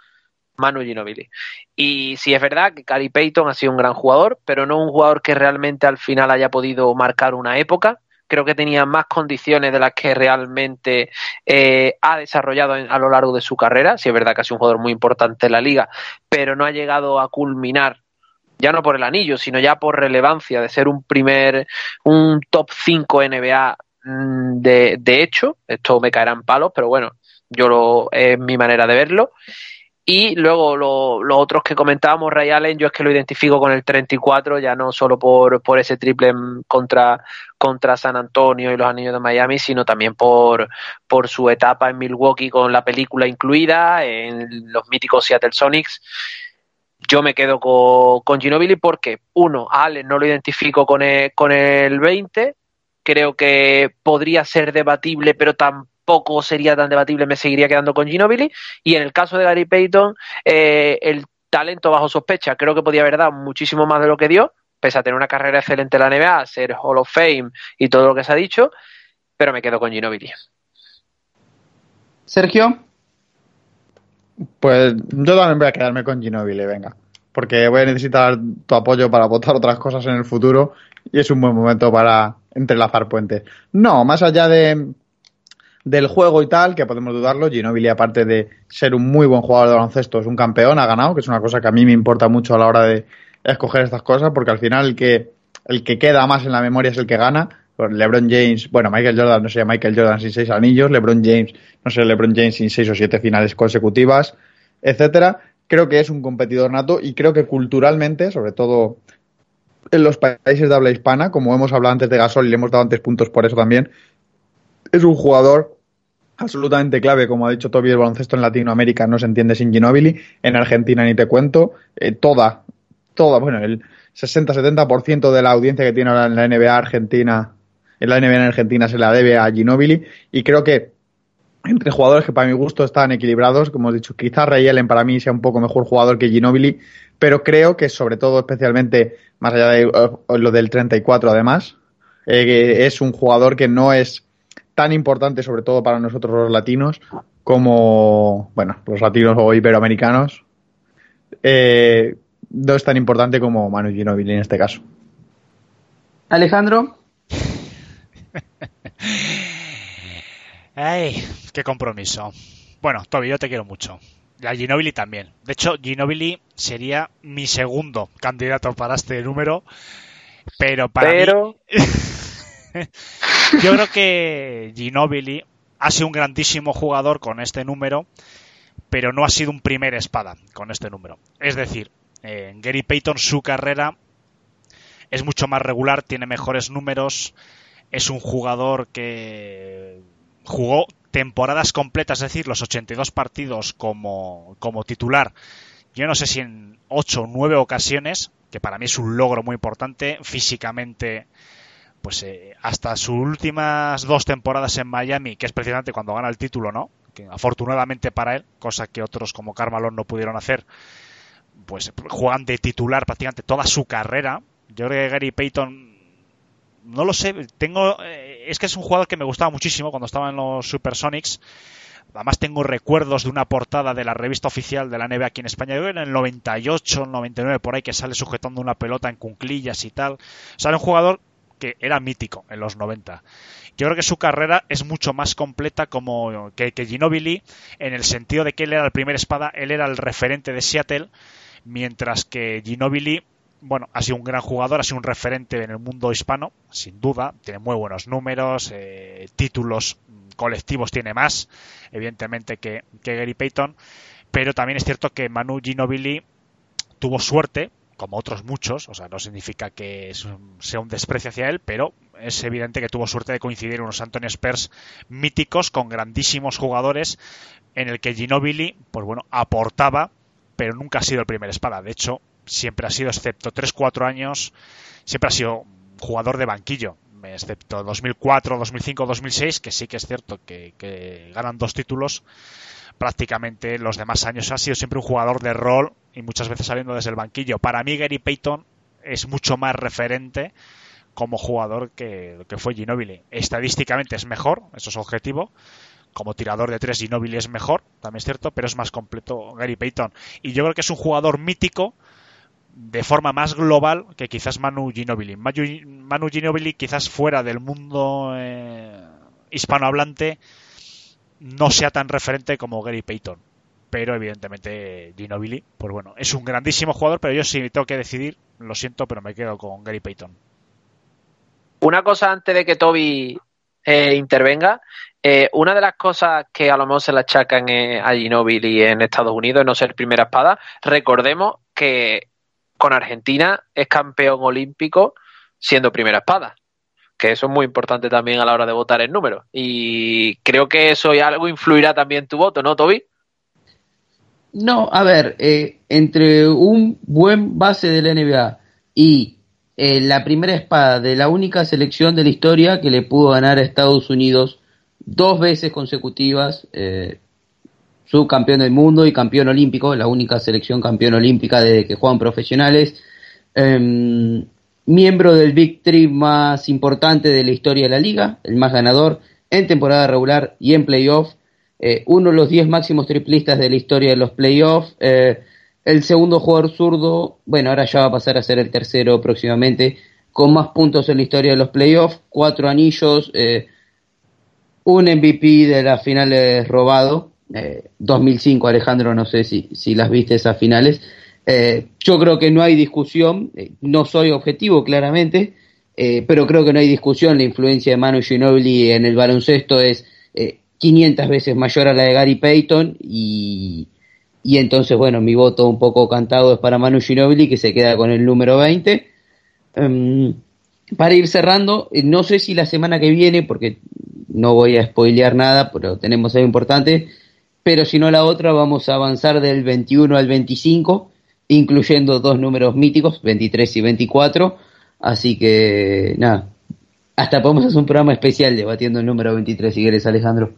Manu Ginobili. Y sí es verdad que Cary Payton ha sido un gran jugador, pero no un jugador que realmente al final haya podido marcar una época. Creo que tenía más condiciones de las que realmente eh, ha desarrollado en, a lo largo de su carrera. Sí es verdad que ha sido un jugador muy importante en la liga, pero no ha llegado a culminar ya no por el anillo, sino ya por relevancia de ser un primer, un top 5 NBA mm, de, de hecho. Esto me caerá en palos, pero bueno, yo lo, es mi manera de verlo. Y luego los lo otros que comentábamos, Ray Allen, yo es que lo identifico con el 34, ya no solo por, por ese triple contra, contra San Antonio y los anillos de Miami, sino también por, por su etapa en Milwaukee con la película incluida, en los míticos Seattle Sonics. Yo me quedo con, con Ginobili porque, uno, Allen no lo identifico con el, con el 20, creo que podría ser debatible, pero tampoco sería tan debatible, me seguiría quedando con Ginobili. Y en el caso de Gary Payton, eh, el talento bajo sospecha, creo que podía haber dado muchísimo más de lo que dio, pese a tener una carrera excelente en la NBA, ser Hall of Fame y todo lo que se ha dicho, pero me quedo con Ginobili. Sergio. Pues yo también voy a quedarme con Ginobili, venga. Porque voy a necesitar tu apoyo para votar otras cosas en el futuro y es un buen momento para entrelazar puentes. No, más allá de, del juego y tal, que podemos dudarlo, Ginobili, aparte de ser un muy buen jugador de baloncesto, es un campeón, ha ganado, que es una cosa que a mí me importa mucho a la hora de escoger estas cosas, porque al final el que, el que queda más en la memoria es el que gana. LeBron James, bueno, Michael Jordan no sería Michael Jordan sin seis anillos, LeBron James no sé, LeBron James sin seis o siete finales consecutivas, etcétera. Creo que es un competidor nato y creo que culturalmente, sobre todo en los países de habla hispana, como hemos hablado antes de Gasol y le hemos dado antes puntos por eso también, es un jugador absolutamente clave, como ha dicho Toby, el baloncesto en Latinoamérica no se entiende sin Ginobili, en Argentina ni te cuento, eh, toda, toda, bueno, el 60-70% de la audiencia que tiene ahora en la NBA Argentina, en la NBA en Argentina se la debe a Ginobili y creo que entre jugadores que para mi gusto están equilibrados, como he dicho, quizás Ray para mí sea un poco mejor jugador que Ginobili, pero creo que sobre todo especialmente más allá de uh, lo del 34 además, eh, es un jugador que no es tan importante sobre todo para nosotros los latinos como, bueno, los latinos o iberoamericanos, eh, no es tan importante como Manu Ginobili en este caso. Alejandro. Ay, qué compromiso. Bueno, Toby, yo te quiero mucho. La Ginobili también. De hecho, Ginobili sería mi segundo candidato para este número. Pero para Pero... mí... yo creo que Ginobili ha sido un grandísimo jugador con este número, pero no ha sido un primer espada con este número. Es decir, eh, Gary Payton, su carrera es mucho más regular, tiene mejores números, es un jugador que jugó temporadas completas, es decir, los 82 partidos como, como titular. Yo no sé si en 8 o 9 ocasiones, que para mí es un logro muy importante, físicamente, pues eh, hasta sus últimas dos temporadas en Miami, que es precisamente cuando gana el título, ¿no? Que afortunadamente para él, cosa que otros como Carmalón no pudieron hacer, pues juegan de titular prácticamente toda su carrera. Yo creo que Gary Payton no lo sé, tengo eh, es que es un jugador que me gustaba muchísimo cuando estaba en los Supersonics. Además tengo recuerdos de una portada de la revista oficial de la NBA aquí en España, en el 98, 99 por ahí que sale sujetando una pelota en cunclillas y tal. O sea, era un jugador que era mítico en los 90. Yo creo que su carrera es mucho más completa como que, Ginobili en el sentido de que él era el primer espada, él era el referente de Seattle, mientras que Ginobili bueno, ha sido un gran jugador, ha sido un referente en el mundo hispano, sin duda, tiene muy buenos números, eh, títulos colectivos tiene más, evidentemente, que, que Gary Payton, pero también es cierto que Manu Ginobili tuvo suerte, como otros muchos, o sea, no significa que sea un desprecio hacia él, pero es evidente que tuvo suerte de coincidir unos Anthony Spurs míticos con grandísimos jugadores en el que Ginobili, pues bueno, aportaba, pero nunca ha sido el primer espada. De hecho, siempre ha sido, excepto 3-4 años, siempre ha sido jugador de banquillo, excepto 2004, 2005, 2006, que sí que es cierto que, ganan dos títulos. Prácticamente los demás años ha sido siempre un jugador de rol y muchas veces saliendo desde el banquillo. Para mí, Gary Payton es mucho más referente como jugador que que fue Ginobili. Estadísticamente es mejor, eso es objetivo. Como tirador de tres, Ginobili es mejor, también es cierto, pero es más completo Gary Payton. Y yo creo que es un jugador mítico de forma más global que quizás Manu Ginobili. Manu Ginobili quizás fuera del mundo eh, hispanohablante no sea tan referente como Gary Payton. Pero evidentemente Ginobili, pues bueno, es un grandísimo jugador, pero yo sí tengo que decidir, lo siento, pero me quedo con Gary Payton. Una cosa antes de que Toby eh, intervenga, eh, una de las cosas que a lo mejor se le achacan eh, a Ginobili en Estados Unidos no ser primera espada. Recordemos que con Argentina es campeón olímpico siendo primera espada. Que eso es muy importante también a la hora de votar el número. Y creo que eso y algo influirá también tu voto, ¿no, Toby? No, a ver, eh, entre un buen base de la NBA y eh, la primera espada de la única selección de la historia que le pudo ganar a Estados Unidos dos veces consecutivas, eh, subcampeón del mundo y campeón olímpico, la única selección campeón olímpica desde que juegan profesionales, em, miembro del Big Three más importante de la historia de la liga, el más ganador en temporada regular y en playoff, eh, uno de los diez máximos triplistas de la historia de los playoffs, eh, el segundo jugador zurdo, bueno, ahora ya va a pasar a ser el tercero próximamente, con más puntos en la historia de los playoffs, cuatro anillos, eh, un MVP de las finales robado, 2005 Alejandro, no sé si, si las viste esas finales, yo creo que no hay discusión, no soy objetivo claramente, pero creo que no hay discusión, la influencia de Manu Ginobili en el baloncesto es 500 veces mayor a la de Gary Payton y, y entonces, bueno, mi voto un poco cantado es para Manu Ginobili que se queda con el número 20. Em, para ir cerrando, eh, no sé si la semana que viene, porque no voy a spoilear nada, pero tenemos algo importante, pero si no la otra, vamos a avanzar del 21 al 25, incluyendo dos números míticos, 23 y 24. Así que, nada, hasta podemos hacer un programa especial debatiendo el número 23 si quieres, Alejandro.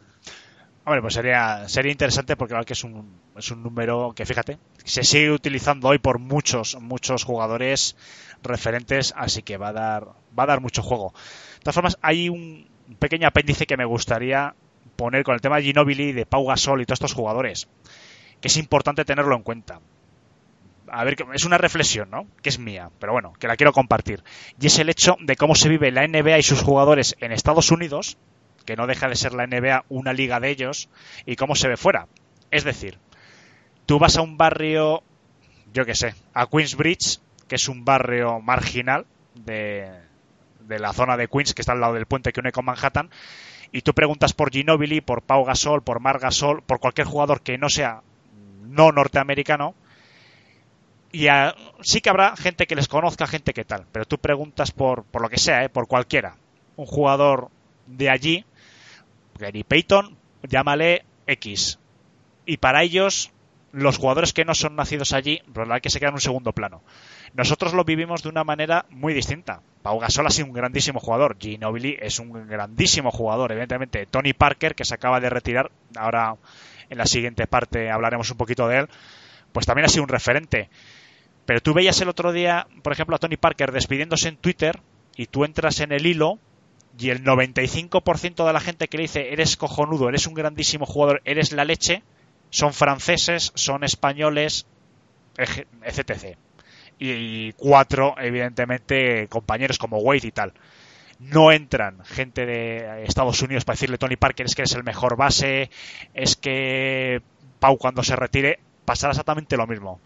Hombre, pues sería, sería interesante porque que es un, es un número que, fíjate, se sigue utilizando hoy por muchos, muchos jugadores referentes, así que va a dar, va a dar mucho juego. De todas formas, hay un pequeño apéndice que me gustaría poner con el tema de Ginobili, de Pau Gasol y todos estos jugadores, que es importante tenerlo en cuenta. A ver, es una reflexión, ¿no? Que es mía, pero bueno, que la quiero compartir. Y es el hecho de cómo se vive la NBA y sus jugadores en Estados Unidos, que no deja de ser la NBA una liga de ellos, y cómo se ve fuera. Es decir, tú vas a un barrio, yo qué sé, a Queensbridge, que es un barrio marginal de, de la zona de Queens, que está al lado del puente que une con Manhattan, y tú preguntas por Ginobili, por Pau Gasol, por Mar Gasol, por cualquier jugador que no sea no norteamericano, y sí que habrá gente que les conozca, gente que tal, pero tú preguntas por, por lo que sea, ¿eh? por cualquiera, un jugador de allí, Gary Payton, llámale X. Y para ellos, los jugadores que no son nacidos allí, verdad que se quedan en un segundo plano. Nosotros lo vivimos de una manera muy distinta. Pau Gasol ha sido un grandísimo jugador. Ginobili es un grandísimo jugador. Evidentemente, Tony Parker, que se acaba de retirar, ahora en la siguiente parte hablaremos un poquito de él, pues también ha sido un referente. Pero tú veías el otro día, por ejemplo, a Tony Parker despidiéndose en Twitter y tú entras en el hilo y el 95% de la gente que le dice eres cojonudo, eres un grandísimo jugador, eres la leche, son franceses, son españoles, etc. Y cuatro, evidentemente, compañeros como Wade y tal. No entran gente de Estados Unidos para decirle Tony Parker es que eres el mejor base, es que Pau cuando se retire pasará exactamente lo mismo.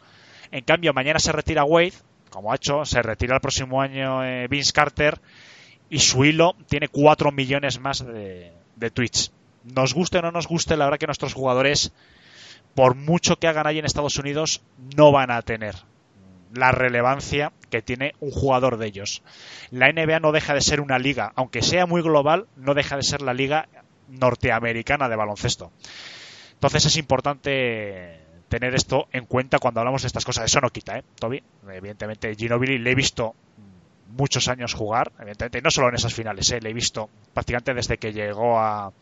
En cambio, mañana se retira Wade, como ha hecho, se retira el próximo año eh, Vince Carter y su hilo tiene 4 millones más de, de tweets. Nos guste o no nos guste, la verdad que nuestros jugadores, por mucho que hagan ahí en Estados Unidos, no van a tener la relevancia que tiene un jugador de ellos. La NBA no deja de ser una liga, aunque sea muy global, no deja de ser la liga norteamericana de baloncesto. Entonces es importante tener esto en cuenta cuando hablamos de estas cosas. Eso no quita, ¿eh, Toby? Evidentemente, Ginobili le he visto muchos años jugar, evidentemente, no solo en esas finales, ¿eh? le he visto prácticamente desde que llegó a,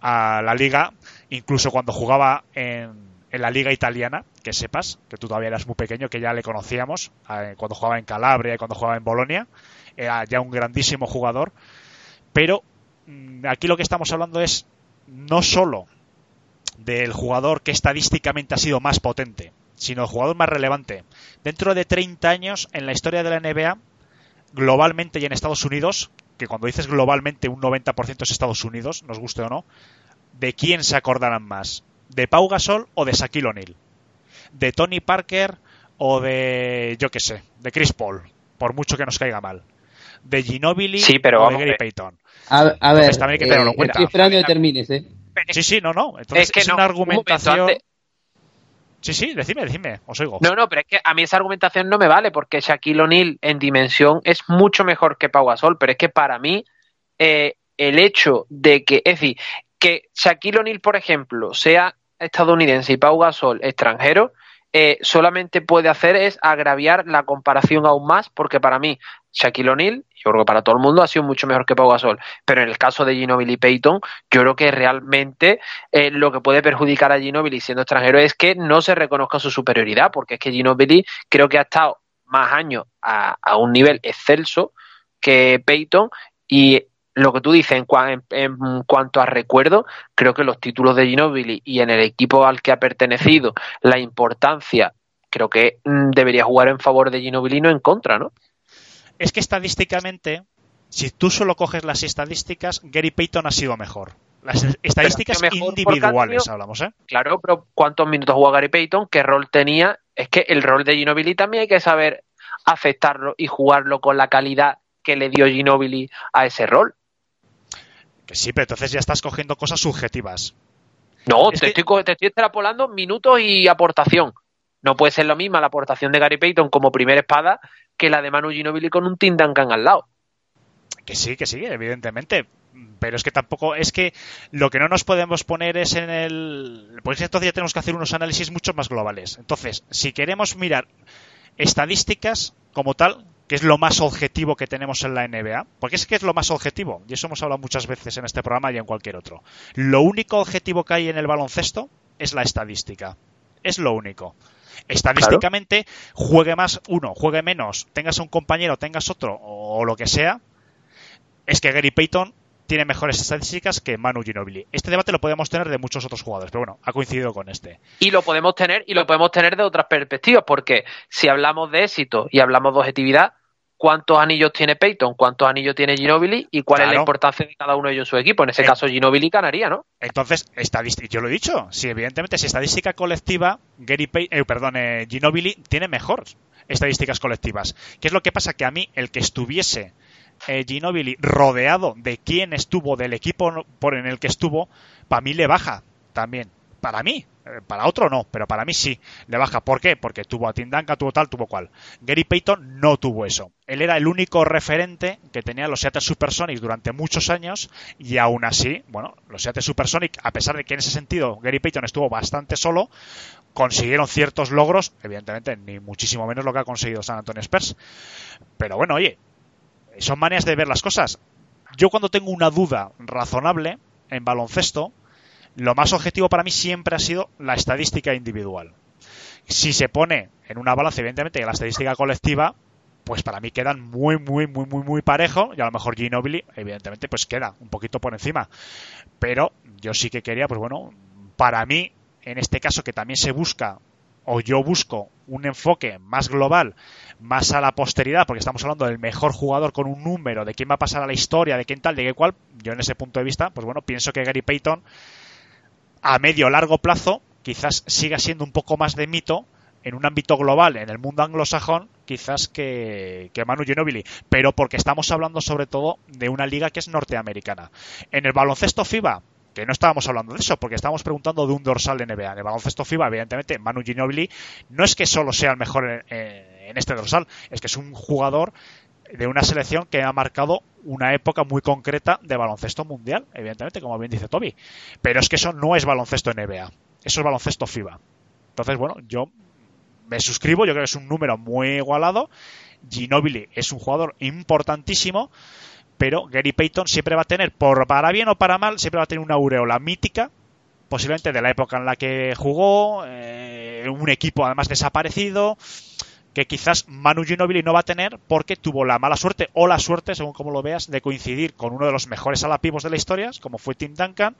a la liga, incluso cuando jugaba en, en la liga italiana, que sepas, que tú todavía eras muy pequeño, que ya le conocíamos, cuando jugaba en Calabria y cuando jugaba en Bolonia, era ya un grandísimo jugador, pero mm, aquí lo que estamos hablando es no solo del jugador que estadísticamente ha sido más potente, sino el jugador más relevante. Dentro de 30 años, en la historia de la NBA, globalmente y en Estados Unidos, que cuando dices globalmente un 90% es Estados Unidos, nos guste o no, ¿de quién se acordarán más? ¿De Pau Gasol o de Shaquille O'Neal? ¿De Tony Parker o de, yo qué sé, de Chris Paul? Por mucho que nos caiga mal. ¿De Ginobili Sí, pero o de Gary eh, Payton? A, a ver, también hay que tenerlo en eh, cuenta. estoy esperando que termines, ¿eh? Sí, sí, no, no. Entonces Es que es no, una argumentación... Sí, sí, decime, decime, os oigo. No, no, pero es que a mí esa argumentación no me vale porque Shaquille O'Neal en dimensión es mucho mejor que Pau Gasol, pero es que para mí eh, el hecho de que, es decir, que Shaquille O'Neal, por ejemplo, sea estadounidense y Pau Gasol extranjero, eh, solamente puede hacer es agraviar la comparación aún más, porque para mí Shaquille O'Neal, yo creo que para todo el mundo ha sido mucho mejor que Pau Gasol, pero en el caso de Ginobili y Payton, yo creo que realmente eh, lo que puede perjudicar a Ginobili siendo extranjero es que no se reconozca su superioridad, porque es que Ginobili creo que ha estado más años a, un nivel excelso que Payton y lo que tú dices en, cua- en- en cuanto a recuerdo, creo que los títulos de Ginobili y en el equipo al que ha pertenecido, la importancia, creo que mm, debería jugar en favor de Ginobili, no en contra, ¿no? Es que estadísticamente, si tú solo coges las estadísticas, Gary Payton ha sido mejor. Las estadísticas individuales hablamos, ¿eh? Claro, pero ¿cuántos minutos jugó Gary Payton? ¿Qué rol tenía? Es que el rol de Ginobili también hay que saber aceptarlo y jugarlo con la calidad que le dio Ginobili a ese rol. Que sí, pero entonces ya estás cogiendo cosas subjetivas. No, Es te, que- estoy, te estoy extrapolando minutos y aportación. No puede ser lo mismo la aportación de Gary Payton como primera espada que la de Manu Ginobili con un Tim Duncan al lado. Que sí, que sí, evidentemente. Pero es que tampoco, es que lo que no nos podemos poner es en el... Pues entonces ya tenemos que hacer unos análisis mucho más globales. Entonces, si queremos mirar estadísticas como tal, que es lo más objetivo que tenemos en la NBA, porque es que es lo más objetivo, y eso hemos hablado muchas veces en este programa y en cualquier otro. Lo único objetivo que hay en el baloncesto es la estadística. Es lo único. Estadísticamente, juegue más uno, juegue menos, tengas un compañero, tengas otro, o lo que sea, es que Gary Payton tiene mejores estadísticas que Manu Ginobili. Este debate lo podemos tener de muchos otros jugadores, pero bueno, ha coincidido con este. Y lo podemos tener, y lo podemos tener de otras perspectivas, porque si hablamos de éxito y hablamos de objetividad, ¿cuántos anillos tiene Payton? ¿Cuántos anillos tiene Ginobili? ¿Y cuál es la importancia de cada uno de ellos en su equipo? En ese Eh. caso, Ginobili ganaría, ¿no? Entonces, estadística, yo lo he dicho, sí, evidentemente, si estadística colectiva, Gary Pay, eh, perdón, eh, Ginobili tiene mejor estadísticas colectivas. ¿Qué es lo que pasa? Que a mí, el que estuviese eh, Ginobili rodeado de quien estuvo, del equipo por en el que estuvo, para mí le baja también. Para mí, eh, para otro no, pero para mí sí, le baja. ¿Por qué? Porque tuvo a Tim Duncan, tuvo tal, tuvo cual. Gary Payton no tuvo eso. Él era el único referente que tenía los Seattle Supersonics durante muchos años y aún así, bueno, los Seattle Supersonics, a pesar de que en ese sentido Gary Payton estuvo bastante solo, consiguieron ciertos logros, evidentemente ni muchísimo menos lo que ha conseguido San Antonio Spurs. Pero bueno, oye, son maneras de ver las cosas. Yo cuando tengo una duda razonable en baloncesto, lo más objetivo para mí siempre ha sido la estadística individual. Si se pone en una balanza, evidentemente, la estadística colectiva, pues para mí quedan muy, muy, muy, muy, muy parejo. Y a lo mejor Ginobili, evidentemente, pues queda un poquito por encima. Pero yo sí que quería, pues bueno, para mí, en este caso que también se busca, o yo busco un enfoque más global, más a la posteridad, porque estamos hablando del mejor jugador con un número, de quién va a pasar a la historia, de quién tal, de qué cual, yo en ese punto de vista, pues bueno, pienso que Gary Payton a medio largo plazo quizás siga siendo un poco más de mito en un ámbito global, en el mundo anglosajón, quizás que, que Manu Ginobili, pero porque estamos hablando sobre todo de una liga que es norteamericana. En el baloncesto FIBA, que no estábamos hablando de eso, porque estábamos preguntando de un dorsal NBA. En el baloncesto FIBA, evidentemente, Manu Ginobili no es que solo sea el mejor en este dorsal, es que es un jugador de una selección que ha marcado una época muy concreta de baloncesto mundial, evidentemente, como bien dice Toby. Pero es que eso no es baloncesto NBA, eso es baloncesto FIBA. Entonces, bueno, yo me suscribo, yo creo que es un número muy igualado. Ginobili es un jugador importantísimo, pero Gary Payton siempre va a tener, por para bien o para mal, siempre va a tener una aureola mítica, posiblemente de la época en la que jugó, eh, un equipo además desaparecido, que quizás Manu Ginobili no va a tener porque tuvo la mala suerte o la suerte, según como lo veas, de coincidir con uno de los mejores alapivos de la historia, como fue Tim Duncan,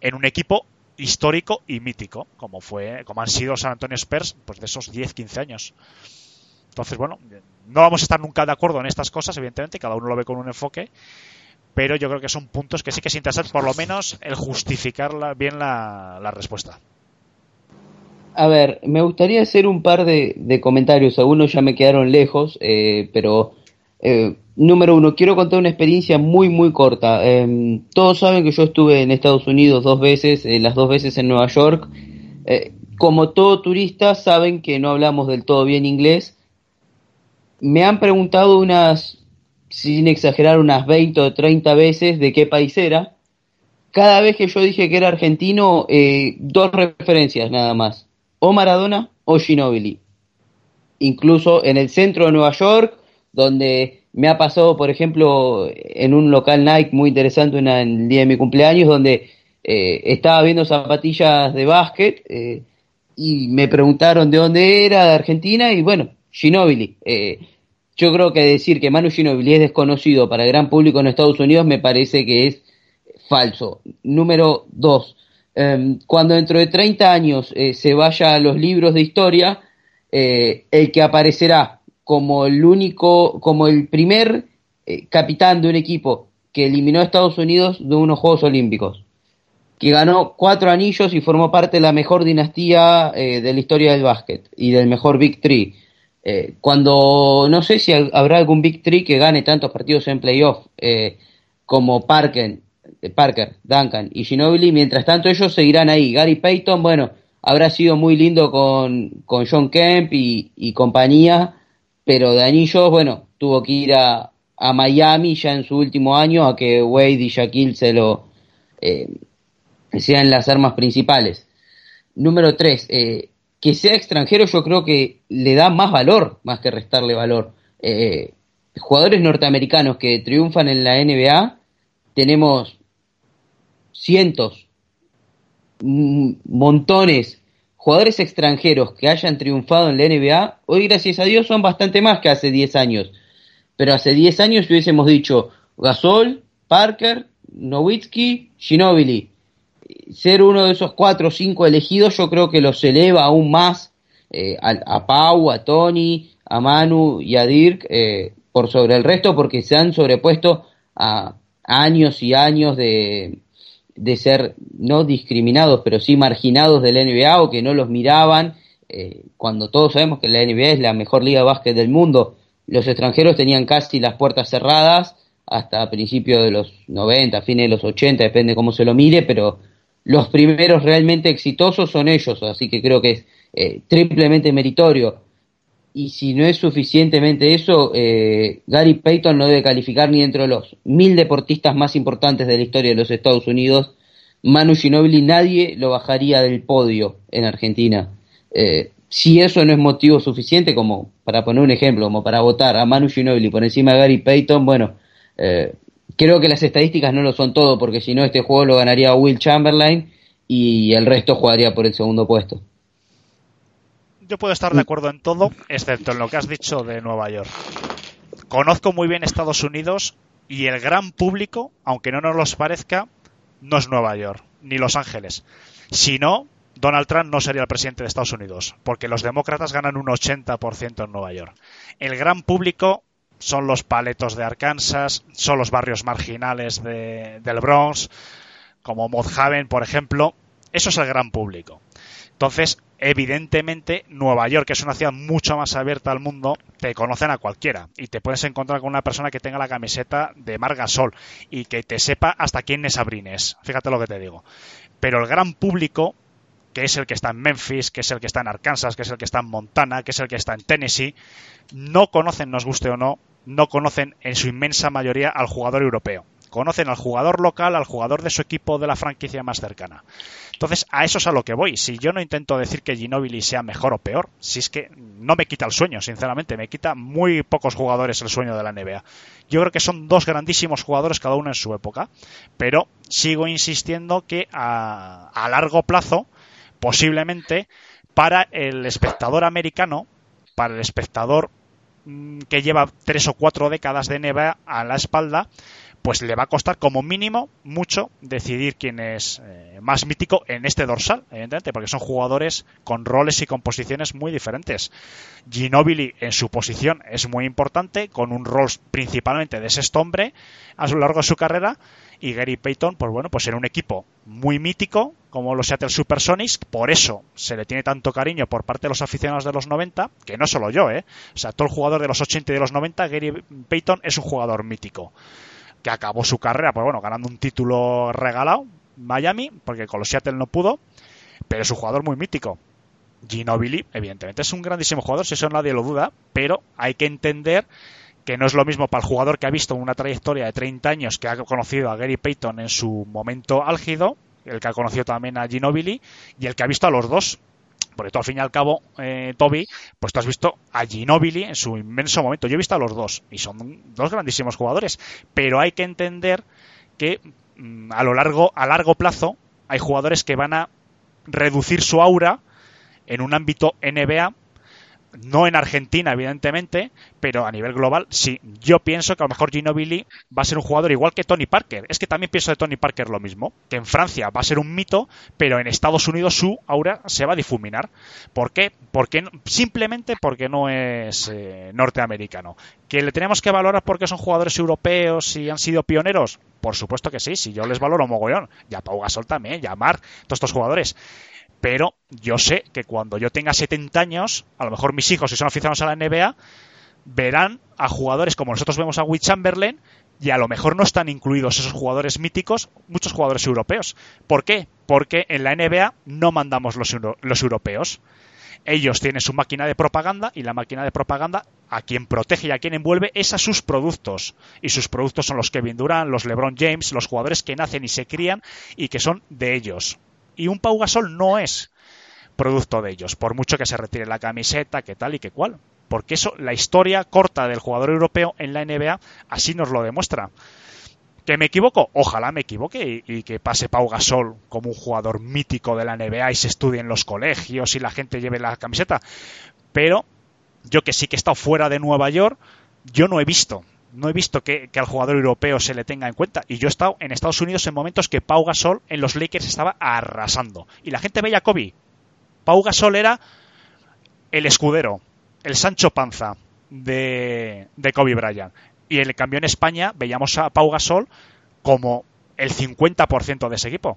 en un equipo histórico y mítico, como fue, como han sido San Antonio Spurs, pues de esos 10, 15 años. Entonces, bueno, no vamos a estar nunca de acuerdo en estas cosas, evidentemente, cada uno lo ve con un enfoque, pero yo creo que son puntos que sí que es interesante, por lo menos, el justificar la, bien la, respuesta. A ver, me gustaría hacer un par de, de comentarios, algunos ya me quedaron lejos, eh, pero eh, número uno, quiero contar una experiencia muy, muy corta. Eh, todos saben que yo estuve en Estados Unidos dos veces, eh, las dos veces en Nueva York. Eh, como todo turista, saben que no hablamos del todo bien inglés. Me han preguntado unas, sin exagerar, unas 20 o 30 veces de qué país era. Cada vez que yo dije que era argentino, dos referencias nada más. O Maradona o Ginobili. Incluso en el centro de Nueva York, donde me ha pasado, por ejemplo, en un local Nike muy interesante una, en el día de mi cumpleaños, donde eh, estaba viendo zapatillas de básquet eh, y me preguntaron de dónde era, de Argentina, y bueno, Ginobili. Eh, yo creo que decir que Manu Ginobili es desconocido para el gran público en Estados Unidos me parece que es falso. Número dos, eh, cuando dentro de 30 años eh, se vaya a los libros de historia, eh, el que aparecerá como el único, como el primer eh, capitán de un equipo que eliminó a Estados Unidos de unos Juegos Olímpicos, que ganó cuatro anillos y formó parte de la mejor dinastía de la historia del básquet y del mejor Big Three. Cuando no sé si habrá algún Big Three que gane tantos partidos en playoff como Parker, Parker, Duncan y Ginobili, mientras tanto ellos seguirán ahí. Gary Payton, bueno, habrá sido muy lindo con, con John Kemp y, compañía, pero de anillos, bueno, tuvo que ir a, a, Miami ya en su último año a que Wade y Shaquille se lo eh, sean las armas principales. Número tres, eh, que sea extranjero yo creo que le da más valor más que restarle valor. Eh, jugadores norteamericanos que triunfan en la NBA tenemos cientos, montones jugadores extranjeros que hayan triunfado en la NBA, hoy gracias a Dios son bastante más que hace 10 años. Pero hace 10 años hubiésemos dicho Gasol, Parker, Nowitzki, Ginobili. Ser uno de esos 4 o 5 elegidos yo creo que los eleva aún más eh, a, a, Pau, a Tony, a Manu y a Dirk eh, por sobre el resto porque se han sobrepuesto a años y años de, de ser no discriminados, pero sí marginados de la NBA o que no los miraban, eh, cuando todos sabemos que la NBA es la mejor liga de básquet del mundo. Los extranjeros tenían casi las puertas cerradas hasta principios de los 90, fines de los 80, depende cómo se lo mire, pero los primeros realmente exitosos son ellos, así que creo que es eh, triplemente meritorio. Y si no es suficientemente eso, eh, Gary Payton no debe calificar ni dentro de los mil deportistas más importantes de la historia de los Estados Unidos. Manu Ginobili nadie lo bajaría del podio en Argentina. Eh, si eso no es motivo suficiente como para poner un ejemplo, como para votar a Manu Ginobili por encima de Gary Payton, bueno, eh, creo que las estadísticas no lo son todo, porque si no este juego lo ganaría Will Chamberlain y el resto jugaría por el segundo puesto yo puedo estar de acuerdo en todo, excepto en lo que has dicho de Nueva York. conozco muy bien Estados Unidos y el gran público, aunque no nos los parezca, no es Nueva York ni Los Ángeles. Si no, Donald Trump no sería el presidente de Estados Unidos, porque los demócratas ganan un 80% en Nueva York. El gran público son los paletos de Arkansas, son los barrios marginales de- del Bronx, como Haven, por ejemplo. Eso es el gran público. Entonces, evidentemente, Nueva York, que es una ciudad mucho más abierta al mundo, te conocen a cualquiera. Y te puedes encontrar con una persona que tenga la camiseta de Margasol y que te sepa hasta quién es Abrines. Fíjate lo que te digo. Pero el gran público, que es el que está en Memphis, que es el que está en Arkansas, que es el que está en Montana, que es el que está en Tennessee, no conocen, nos guste o no, no conocen en su inmensa mayoría al jugador europeo. Conocen al jugador local, al jugador de su equipo de la franquicia más cercana. Entonces, a eso es a lo que voy. Si yo no intento decir que Ginobili sea mejor o peor, si es que no me quita el sueño, sinceramente, me quita muy pocos jugadores el sueño de la NBA. Yo creo que son dos grandísimos jugadores cada uno en su época, pero sigo insistiendo que a, a largo plazo, posiblemente, para el espectador americano, para el espectador mm, que lleva tres o cuatro décadas de NBA a la espalda, pues le va a costar como mínimo mucho decidir quién es eh, más mítico en este dorsal, evidentemente, porque son jugadores con roles y con posiciones muy diferentes. Ginobili en su posición es muy importante, con un rol principalmente de sexto hombre a lo largo de su carrera, y Gary Payton, pues bueno, pues en un equipo muy mítico, como los Seattle Supersonics, por eso se le tiene tanto cariño por parte de los aficionados de los 90, que no solo yo, ¿eh? O sea, todo el jugador de los 80 y de los 90, Gary Payton es un jugador mítico que acabó su carrera, pues bueno, ganando un título regalado, Miami, porque con los Seattle no pudo, pero es un jugador muy mítico. Ginobili, evidentemente, es un grandísimo jugador, si eso nadie lo duda, pero hay que entender que no es lo mismo para el jugador que ha visto una trayectoria de 30 años, que ha conocido a Gary Payton en su momento álgido, el que ha conocido también a Ginobili, y el que ha visto a los dos. Porque tú al fin y al cabo, eh, Toby, pues tú has visto a Ginobili en su inmenso momento. Yo he visto a los dos y son dos grandísimos jugadores. Pero hay que entender que mm, a lo largo, a largo plazo, hay jugadores que van a reducir su aura en un ámbito NBA no en Argentina, evidentemente, pero a nivel global, sí. Yo pienso que a lo mejor Ginobili va a ser un jugador igual que Tony Parker. Es que también pienso de Tony Parker lo mismo. Que en Francia va a ser un mito, pero en Estados Unidos su aura se va a difuminar. ¿Por qué? Porque simplemente porque no es eh, norteamericano. ¿Que le tenemos que valorar porque son jugadores europeos y han sido pioneros? Por supuesto que sí, si yo les valoro mogollón. Ya Pau Gasol también, ya Marc, todos estos jugadores pero yo sé que cuando yo tenga 70 años, a lo mejor mis hijos, si son aficionados a la NBA, verán a jugadores como nosotros vemos a Will Chamberlain y a lo mejor no están incluidos esos jugadores míticos, muchos jugadores europeos. ¿Por qué? Porque en la NBA no mandamos los, euro- los europeos. Ellos tienen su máquina de propaganda y la máquina de propaganda a quien protege y a quien envuelve es a sus productos. Y sus productos son los Kevin Durant, los LeBron James, los jugadores que nacen y se crían y que son de ellos. Y un Pau Gasol no es producto de ellos, por mucho que se retire la camiseta, que tal y que cual. Porque eso, la historia corta del jugador europeo en la NBA así nos lo demuestra. ¿Que me equivoco? Ojalá me equivoque y, y que pase Pau Gasol como un jugador mítico de la NBA y se estudie en los colegios y la gente lleve la camiseta. Pero yo que sí que he estado fuera de Nueva York, yo no he visto. No he visto que, al jugador europeo se le tenga en cuenta. Y yo he estado en Estados Unidos en momentos que Pau Gasol en los Lakers estaba arrasando. Y la gente veía a Kobe. Pau Gasol era el escudero, el Sancho Panza de, de Kobe Bryant. Y en cambio en España veíamos a Pau Gasol como el 50% de ese equipo.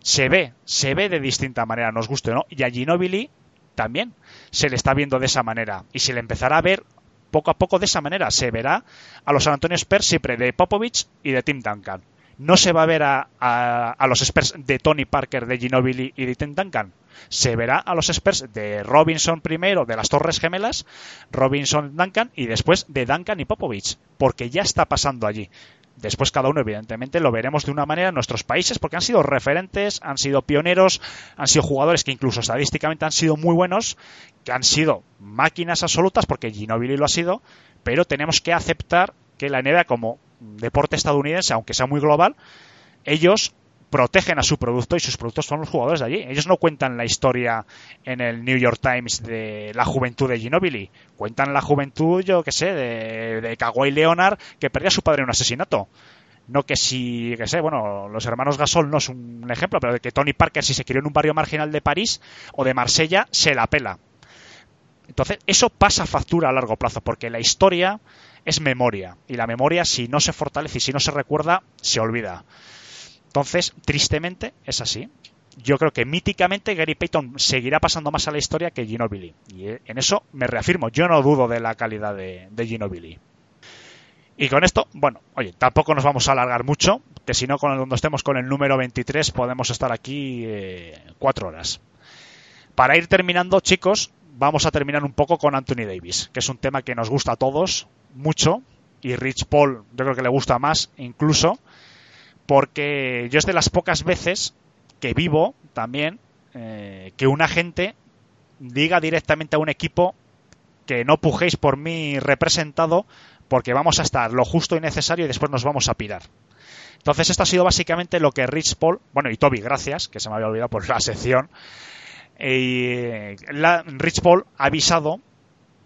Se ve, se ve de distinta manera, nos guste o no. Y a Ginobili también se le está viendo de esa manera. Y se le empezará a ver poco a poco de esa manera. Se verá a los San Antonio Spurs siempre de Popovich y de Tim Duncan. No se va a ver a, a- los Spurs de Tony Parker, de Ginobili y de Tim Duncan. Se verá a los Spurs de Robinson primero, de las Torres Gemelas, Robinson Duncan y después de Duncan y Popovich. Porque ya está pasando allí. Después cada uno, evidentemente, lo veremos de una manera en nuestros países porque han sido referentes, han sido pioneros, han sido jugadores que incluso estadísticamente han sido muy buenos, que han sido máquinas absolutas porque Ginobili lo ha sido, pero tenemos que aceptar que la NBA como deporte estadounidense, aunque sea muy global, ellos protegen a su producto y sus productos son los jugadores de allí. Ellos no cuentan la historia en el New York Times de la juventud de Ginobili. Cuentan la juventud, yo qué sé, de, de Kawhi Leonard que perdió a su padre en un asesinato. No que si, que sé, bueno, los hermanos Gasol no es un ejemplo, pero de que Tony Parker si se crió en un barrio marginal de París o de Marsella se la pela. Entonces, eso pasa factura a largo plazo, porque la historia es memoria, y la memoria si no se fortalece y si no se recuerda, se olvida. Entonces, tristemente, es así. Yo creo que míticamente Gary Payton seguirá pasando más a la historia que Ginobili. Y eh, en eso me reafirmo. Yo no dudo de la calidad de, de Ginobili. Y con esto, bueno, oye, tampoco nos vamos a alargar mucho, que si no, cuando estemos con el número 23 podemos estar aquí eh, cuatro horas. Para ir terminando, chicos, vamos a terminar un poco con Anthony Davis, que es un tema que nos gusta a todos mucho, y Rich Paul yo creo que le gusta más incluso, porque yo es de las pocas veces que vivo también eh, que un agente diga directamente a un equipo que no pujéis por mí representado porque vamos a estar lo justo y necesario y después nos vamos a pirar. Entonces esto ha sido básicamente lo que Rich Paul, bueno y Toby, gracias, que se me había olvidado por la sección, y la, Rich Paul ha avisado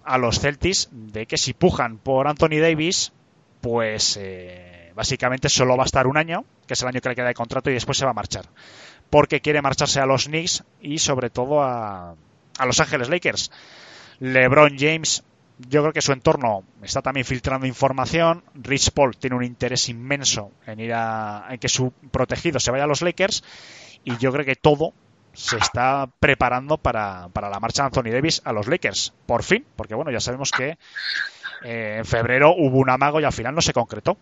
a los Celtics de que si pujan por Anthony Davis, pues eh, básicamente solo va a estar un año, que es el año que le queda de contrato, y después se va a marchar. Porque quiere marcharse a los Knicks y sobre todo a, a Los Ángeles Lakers. LeBron James, yo creo que su entorno está también filtrando información. Rich Paul tiene un interés inmenso en ir a en que su protegido se vaya a los Lakers. Y yo creo que todo se está preparando para, para, la marcha de Anthony Davis a los Lakers. Por fin, porque bueno, ya sabemos que eh, en febrero hubo un amago y al final no se concretó.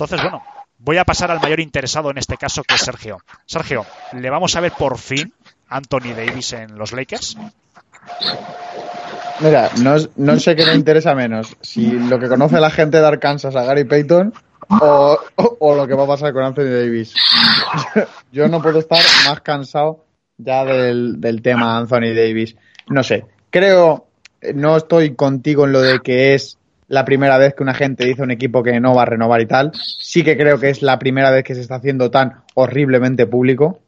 Entonces, bueno, voy a pasar al mayor interesado en este caso, que es Sergio. Sergio, ¿le vamos a ver por fin Anthony Davis en los Lakers? Mira, no, no sé qué me interesa menos, si lo que conoce la gente de Arkansas a Gary Payton o, o, o lo que va a pasar con Anthony Davis. Yo no puedo estar más cansado ya del, del, tema Anthony Davis. No sé, creo, no estoy contigo en lo de que es la primera vez que una gente dice a un equipo que no va a renovar y tal. Sí que creo que es la primera vez que se está haciendo tan horriblemente público,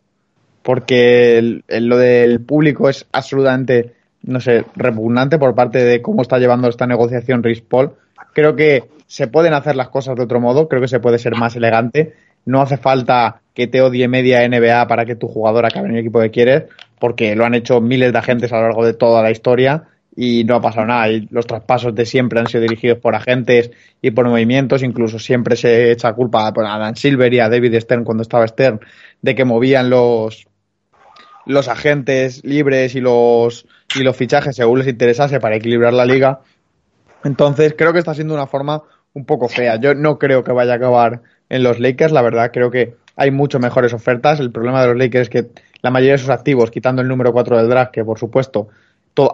porque el, lo del público es absolutamente, no sé, repugnante por parte de cómo está llevando esta negociación Rich Paul. Creo que se pueden hacer las cosas de otro modo, creo que se puede ser más elegante. No hace falta que te odie media NBA para que tu jugador acabe en el equipo que quieres, porque lo han hecho miles de agentes a lo largo de toda la historia y no ha pasado nada. Y los traspasos de siempre han sido dirigidos por agentes y por movimientos, incluso siempre se echa culpa a Dan Silver y a David Stern cuando estaba Stern de que movían los los agentes libres y los y los fichajes según les interesase para equilibrar la liga. Entonces creo que está siendo una forma un poco fea. Yo no creo que vaya a acabar en los Lakers, la verdad creo que hay mucho mejores ofertas. El problema de los Lakers es que la mayoría de sus activos, quitando el número 4 del draft, que por supuesto,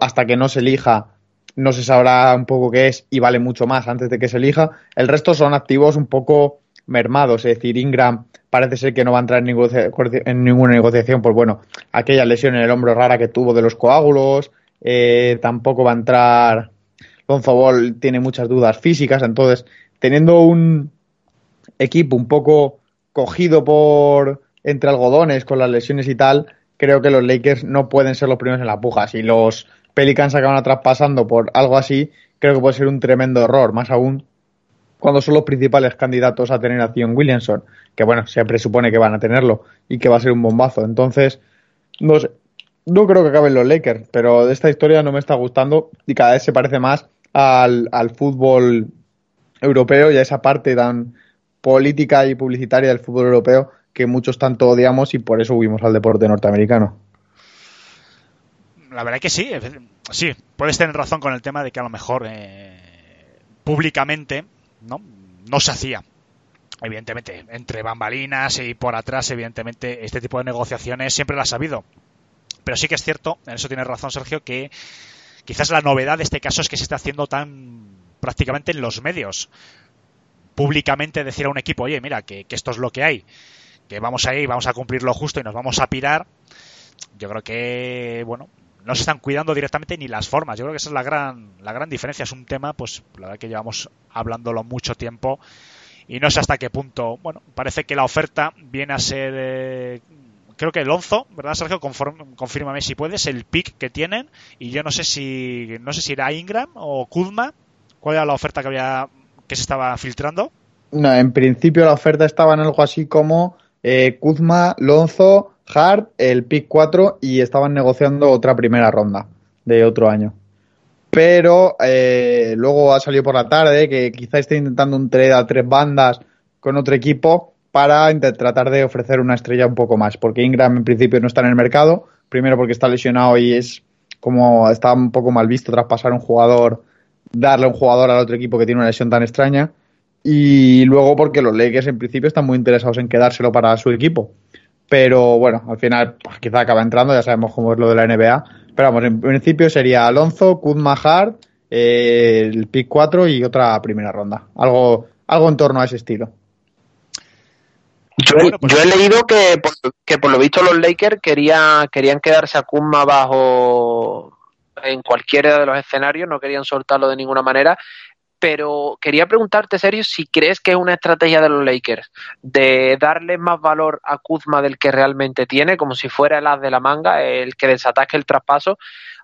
hasta que no se elija, no se sabrá un poco qué es y vale mucho más antes de que se elija. El resto son activos un poco mermados, es decir, Ingram parece ser que no va a entrar en ninguna negociación, pues bueno, aquella lesión en el hombro rara que tuvo de los coágulos, eh, tampoco va a entrar Lonzo Ball tiene muchas dudas físicas, entonces teniendo un equipo un poco cogido por entre algodones con las lesiones y tal, creo que los Lakers no pueden ser los primeros en la puja. Si los Pelicans acaban atrás pasando por algo así, creo que puede ser un tremendo error, más aún cuando son los principales candidatos a tener a Zion Williamson, que bueno, se presupone que van a tenerlo y que va a ser un bombazo. Entonces, no sé, no creo que acaben los Lakers, pero esta historia no me está gustando y cada vez se parece más al, al fútbol europeo y a esa parte tan política y publicitaria del fútbol europeo que muchos tanto odiamos y por eso huimos al deporte norteamericano. La verdad que sí, sí, puedes tener razón con el tema de que a lo mejor eh, públicamente no, no se hacía. Evidentemente, entre bambalinas y por atrás, evidentemente, este tipo de negociaciones siempre las ha habido. Pero sí que es cierto, en eso tienes razón Sergio, que quizás la novedad de este caso es que se está haciendo tan prácticamente en los medios públicamente decir a un equipo, oye, mira, que, esto es lo que hay, que vamos a ir, vamos a cumplir lo justo y nos vamos a pirar, yo creo que, bueno, no se están cuidando directamente ni las formas. Yo creo que esa es la gran, la gran diferencia. Es un tema, pues, la verdad que llevamos hablándolo mucho tiempo y no sé hasta qué punto. Bueno, parece que la oferta viene a ser. eh, creo que Lonzo, ¿verdad, Sergio? Confírmame si puedes, el pick que tienen. Y yo no sé si. No sé si era Ingram o Kuzma. ¿Cuál era la oferta que había. que se estaba filtrando? No, en principio la oferta estaba en algo así como eh, Kuzma, Lonzo, Hart, el pick 4 y estaban negociando otra primera ronda de otro año. Pero eh, luego ha salido por la tarde que quizá esté intentando un trade a tres bandas con otro equipo para tratar de ofrecer una estrella un poco más. Porque Ingram en principio no está en el mercado. Primero porque está lesionado y es como está un poco mal visto traspasar un jugador, darle un jugador al otro equipo que tiene una lesión tan extraña. Y luego porque los Lakers en principio están muy interesados en quedárselo para su equipo. Pero bueno, al final pues, quizá acaba entrando, ya sabemos cómo es lo de la NBA. Pero vamos, en principio sería Alonso, Kuzma Hart, eh, el pick 4 y otra primera ronda. Algo, algo en torno a ese estilo. Yo, he- yo he leído que por, que por lo visto los Lakers quería, querían quedarse a Kuzma bajo en cualquiera de los escenarios, no querían soltarlo de ninguna manera. Pero quería preguntarte, serio, si crees que es una estrategia de los Lakers de darle más valor a Kuzma del que realmente tiene, como si fuera el as de la manga, el que desataque el traspaso,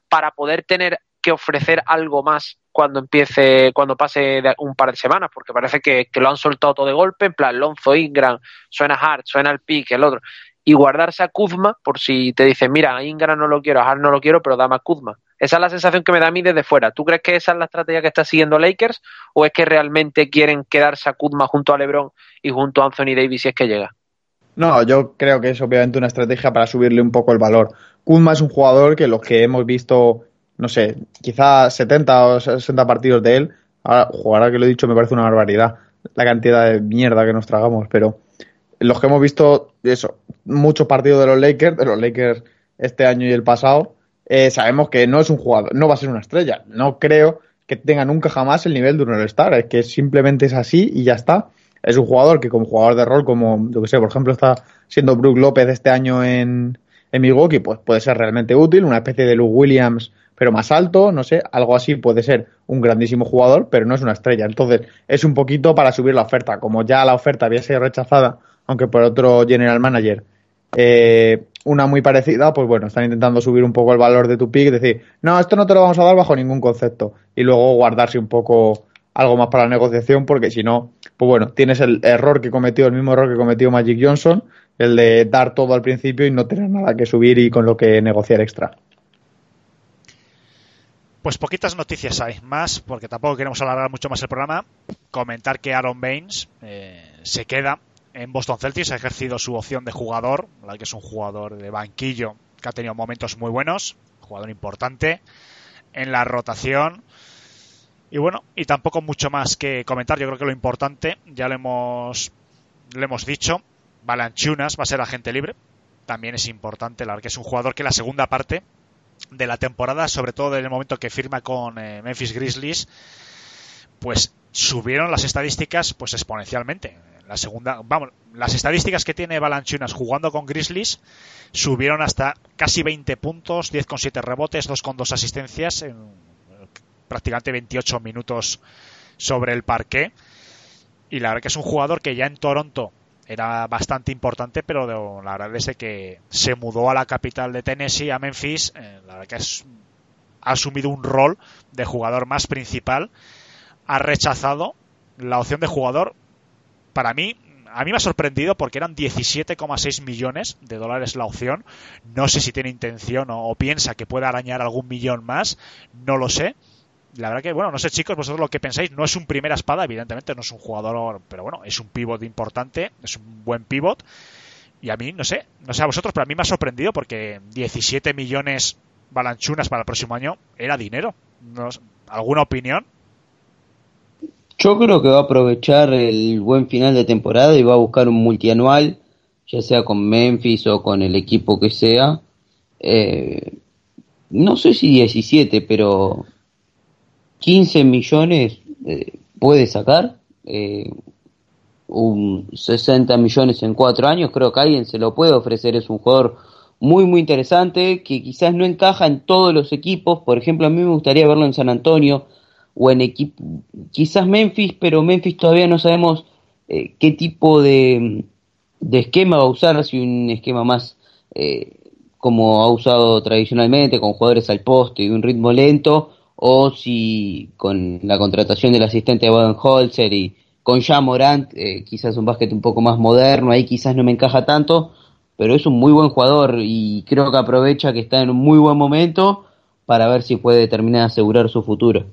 para poder tener que ofrecer algo más cuando empiece, cuando pase un par de semanas, porque parece que, que lo han soltado todo de golpe, en plan Lonzo Ingram, suena Hart, suena el pick, el otro, y guardarse a Kuzma por si te dicen, mira, a Ingram no lo quiero, a Hart no lo quiero, pero dame a Kuzma. Esa es la sensación que me da a mí desde fuera. ¿Tú crees que esa es la estrategia que está siguiendo Lakers o es que realmente quieren quedarse a Kuzma junto a LeBron y junto a Anthony Davis si es que llega? No, yo creo que es obviamente una estrategia para subirle un poco el valor. Kuzma es un jugador que los que hemos visto, no sé, quizá 70 o 60 partidos de él, ahora, ahora que lo he dicho me parece una barbaridad la cantidad de mierda que nos tragamos, pero los que hemos visto, eso, muchos partidos de los Lakers, de los Lakers este año y el pasado, eh, sabemos que no es un jugador, no va a ser una estrella. No creo que tenga nunca jamás el nivel de un All-Star, es que simplemente es así y ya está. Es un jugador que como jugador de rol, como yo que sé, por ejemplo, está siendo Brook López este año en, en Milwaukee, pues puede ser realmente útil, una especie de Luke Williams, pero más alto, no sé, algo así puede ser un grandísimo jugador, pero no es una estrella. Entonces, es un poquito para subir la oferta. Como ya la oferta había sido rechazada, aunque por otro general manager, eh, una muy parecida, pues bueno, están intentando subir un poco el valor de tu pick, decir, no, esto no te lo vamos a dar bajo ningún concepto, y luego guardarse un poco algo más para la negociación, porque si no, pues bueno, tienes el error que cometió, el mismo error que cometió Magic Johnson, el de dar todo al principio y no tener nada que subir y con lo que negociar extra. Pues poquitas noticias hay más, porque tampoco queremos alargar mucho más el programa. Comentar que Aaron Baines eh, se queda en Boston Celtics, ha ejercido su opción de jugador, la que es un jugador de banquillo que ha tenido momentos muy buenos, jugador importante en la rotación. Y bueno, y tampoco mucho más que comentar. Yo creo que lo importante ya lo hemos, lo hemos dicho. Balanchunas va a ser agente libre. También es importante, la verdad que es un jugador que la segunda parte de la temporada, sobre todo en el momento que firma con eh, Memphis Grizzlies, pues subieron las estadísticas pues exponencialmente. La segunda, vamos, las estadísticas que tiene Balanchunas jugando con Grizzlies subieron hasta casi 20 puntos, 10,7 rebotes, 2,2 asistencias en prácticamente 28 minutos sobre el parqué. Y la verdad que es un jugador que ya en Toronto era bastante importante, pero la verdad es que se mudó a la capital de Tennessee, a Memphis. Eh, la verdad que es, ha asumido un rol de jugador más principal. Ha rechazado la opción de jugador. Para mí, a mí me ha sorprendido porque eran 17,6 millones de dólares la opción. No sé si tiene intención o, piensa que pueda arañar algún millón más. No lo sé la verdad que, bueno, no sé chicos, vosotros lo que pensáis, no es un primera espada, evidentemente no es un jugador, pero bueno, es un pivot importante, es un buen pivot. Y a mí, no sé, no sé a vosotros, pero a mí me ha sorprendido porque 17 millones balanchunas para el próximo año era dinero. ¿Alguna opinión? Yo creo que va a aprovechar el buen final de temporada y va a buscar un multianual, ya sea con Memphis o con el equipo que sea. Eh, no sé si 17, pero 15 millones eh, puede sacar. Eh, un 60 millones en cuatro años, creo que alguien se lo puede ofrecer. Es un jugador muy, muy interesante que quizás no encaja en todos los equipos. Por ejemplo, a mí me gustaría verlo en San Antonio o en equipo, quizás Memphis, pero Memphis todavía no sabemos eh, qué tipo de, de esquema va a usar, si un esquema más eh, como ha usado tradicionalmente, con jugadores al poste y un ritmo lento, o si con la contratación del asistente de Bodenholzer y con ya Morant, eh, quizás un básquet un poco más moderno, ahí quizás no me encaja tanto, pero es un muy buen jugador y creo que aprovecha que está en un muy buen momento para ver si puede terminar de asegurar su futuro.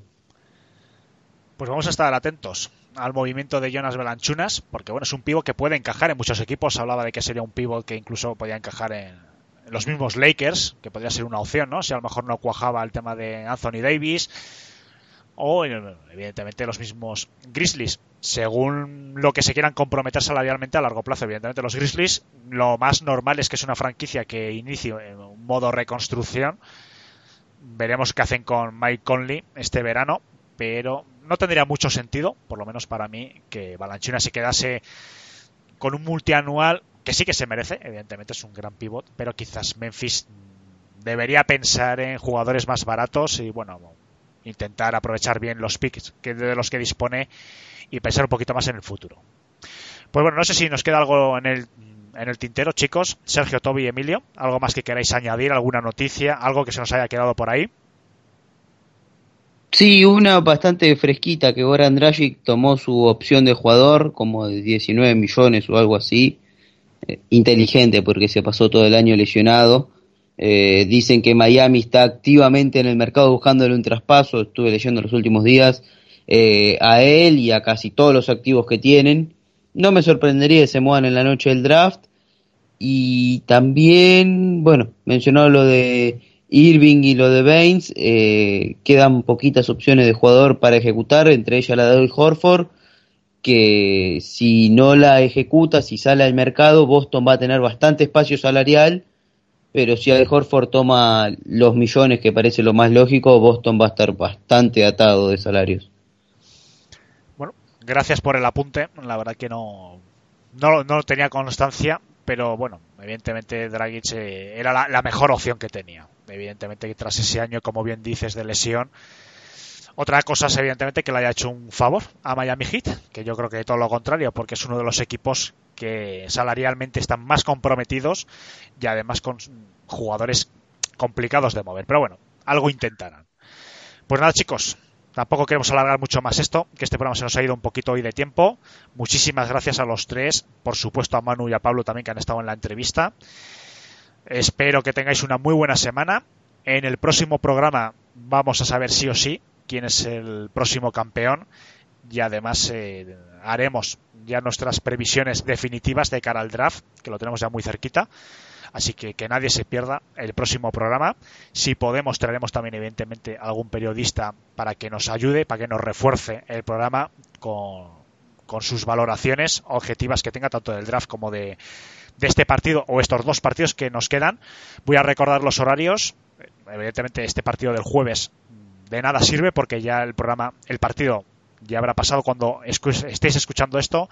Pues vamos a estar atentos al movimiento de Jonas Belanchunas, porque bueno, es un pivot que puede encajar en muchos equipos. Hablaba de que sería un pivot que incluso podía encajar en, los mismos Lakers, que podría ser una opción, ¿no? Si a lo mejor no cuajaba el tema de Anthony Davis. O evidentemente los mismos Grizzlies, según lo que se quieran comprometer salarialmente a largo plazo. Evidentemente los Grizzlies, lo más normal es que es una franquicia que inicie en un modo reconstrucción. Veremos qué hacen con Mike Conley este verano, pero no tendría mucho sentido, por lo menos para mí, que Balanchina se quedase con un multianual que sí que se merece, evidentemente es un gran pivot, pero quizás Memphis debería pensar en jugadores más baratos y bueno, intentar aprovechar bien los picks que de los que dispone y pensar un poquito más en el futuro. Pues bueno, no sé si nos queda algo en el en el tintero, chicos, Sergio, Toby y Emilio, algo más que queráis añadir, alguna noticia, algo que se nos haya quedado por ahí. Sí, una bastante fresquita que Goran Dragic tomó su opción de jugador como de 19 millones o algo así. Eh, inteligente porque se pasó todo el año lesionado. Eh, dicen que Miami está activamente en el mercado buscándole un traspaso. Estuve leyendo los últimos días eh, a él y a casi todos los activos que tienen. No me sorprendería que se muevan en la noche del draft. Y también, bueno, mencionó lo de Irving y lo de Baines, eh, quedan poquitas opciones de jugador para ejecutar, entre ellas la de Horford, que si no la ejecuta, si sale al mercado, Boston va a tener bastante espacio salarial, pero si Al Horford toma los millones, que parece lo más lógico, Boston va a estar bastante atado de salarios. Bueno, gracias por el apunte, la verdad que no, no, no tenía constancia, pero bueno, evidentemente Dragic eh, era la, mejor opción que tenía. Evidentemente tras ese año, como bien dices, de lesión. Otra cosa es evidentemente que le haya hecho un favor a Miami Heat, que yo creo que todo lo contrario, porque es uno de los equipos que salarialmente están más comprometidos y además con jugadores complicados de mover. Pero bueno, algo intentarán. Pues nada, chicos, Tampoco queremos alargar mucho más esto, que este programa se nos ha ido un poquito hoy de tiempo. Muchísimas gracias a los tres, por supuesto a Manu y a Pablo también que han estado en la entrevista. Espero que tengáis una muy buena semana. En el próximo programa vamos a saber sí o sí quién es el próximo campeón y además eh, haremos ya nuestras previsiones definitivas de cara al draft, que lo tenemos ya muy cerquita. Así que que nadie se pierda el próximo programa. Si podemos, traeremos también, evidentemente, algún periodista para que nos ayude, para que nos refuerce el programa con, sus valoraciones objetivas que tenga tanto del draft como de, de este partido o estos dos partidos que nos quedan. Voy a recordar los horarios. Evidentemente, este partido del jueves de nada sirve porque ya el programa, el partido ya habrá pasado cuando estéis escuchando esto,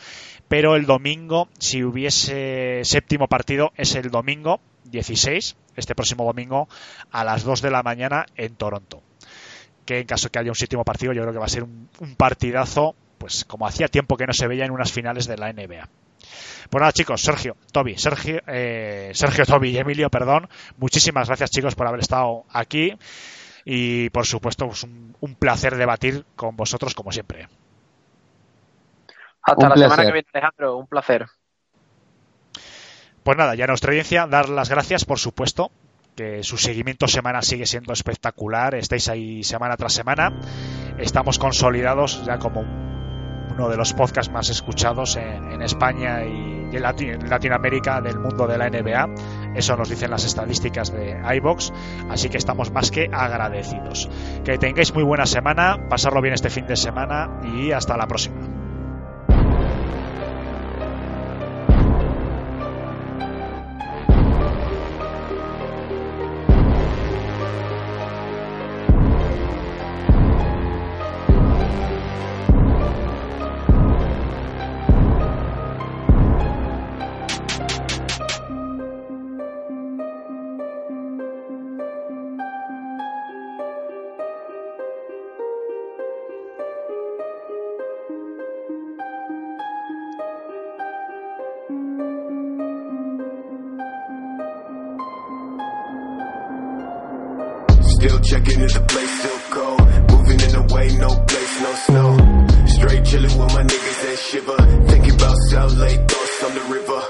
pero el domingo, si hubiese séptimo partido, es el domingo 16, este próximo domingo, a las 2 de la mañana en Toronto. Que en caso que haya un séptimo partido, yo creo que va a ser un, partidazo, pues como hacía tiempo que no se veía en unas finales de la NBA. Pues nada, chicos, Sergio, Toby, Sergio, eh, Sergio, Toby y Emilio, perdón. Muchísimas gracias, chicos, por haber estado aquí y por supuesto pues un, placer debatir con vosotros como siempre. Hasta la semana que viene, Alejandro, un placer. Pues nada, ya nuestra audiencia, dar las gracias, por supuesto, que su seguimiento semana sigue siendo espectacular, estáis ahí semana tras semana, estamos consolidados ya como uno de los podcasts más escuchados en, España y en, Latinoamérica del mundo de la NBA. Eso nos dicen las estadísticas de iBox, así que estamos más que agradecidos. Que tengáis muy buena semana, pasarlo bien este fin de semana y hasta la próxima. Checking the place still cold. Moving in the way, no place, no snow. Straight chilling with my niggas that shiver. Thinking about South Lake, thoughts on the river.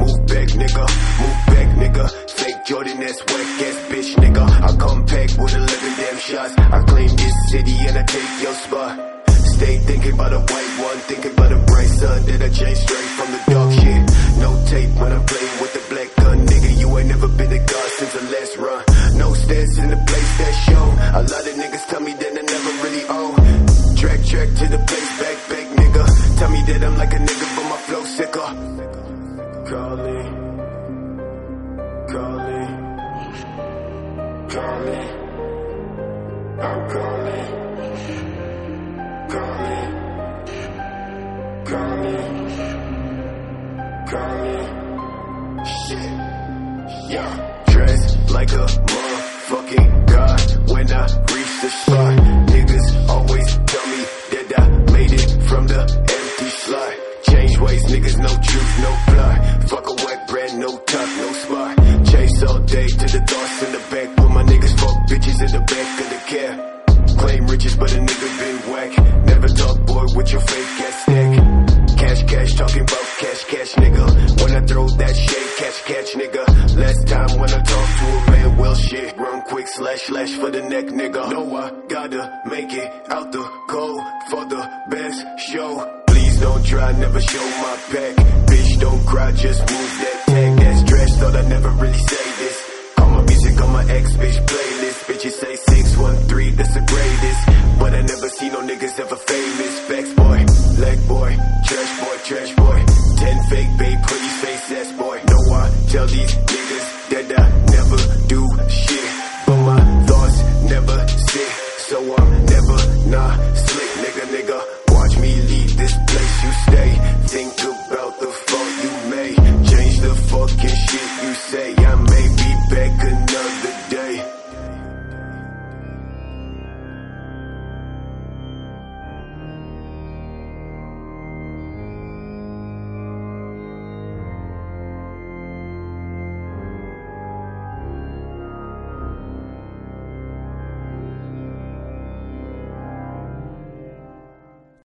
Move back, nigga. Move back, nigga. Fake Jordan, that's whack ass bitch, nigga. I come back with 11 damn shots. I claim this city and I take your spot. Stay thinking about a white one, thinking about a bright sun that I changed straight from the dark shit. No tape when I'm playing with the black gun, nigga. You ain't never been a god since the last run. No stairs in the place that show. A lot of niggas tell me that I never really own. Track, track to the place, back, back, nigga. Tell me that I'm like a nigga, but my flow sicker. Calling, calling, calling. I'm calling, calling, calling, calling. Shit, yeah. Dressed like a motherfucking god when I reach the spot. Niggas always tell me that I made it from the empty slot. Change ways, niggas, no truth, no fly. Fuck a wet brand, no top, no spot. Chase all day to the thoughts in the back. With my niggas fuck bitches in the back of the cab. Claim riches, but a nigga been whack. Never talk, boy, with your fake ass stack. Cash, cash, talking about cash, cash, nigga. When I throw that shade, catch, catch, nigga. Last time when I talk to a man, well, shit. Run quick, slash, slash for the neck, nigga. Know I gotta make it out the cold for the best show. Please don't try, never show my back. Bitch, don't cry, just move that tag. That's trash, thought I never really say this. All my music on my ex bitch playlist. Bitches say 613, that's the greatest. But I never see no niggas ever famous. Facts Leg boy, trash boy, trash boy. Ten fake babe, pretty face ass boy. No, I tell these niggas that I never do shit. But my thoughts never sit. So I'm never not slick, nigga, nigga. Watch me leave this place you stay. Think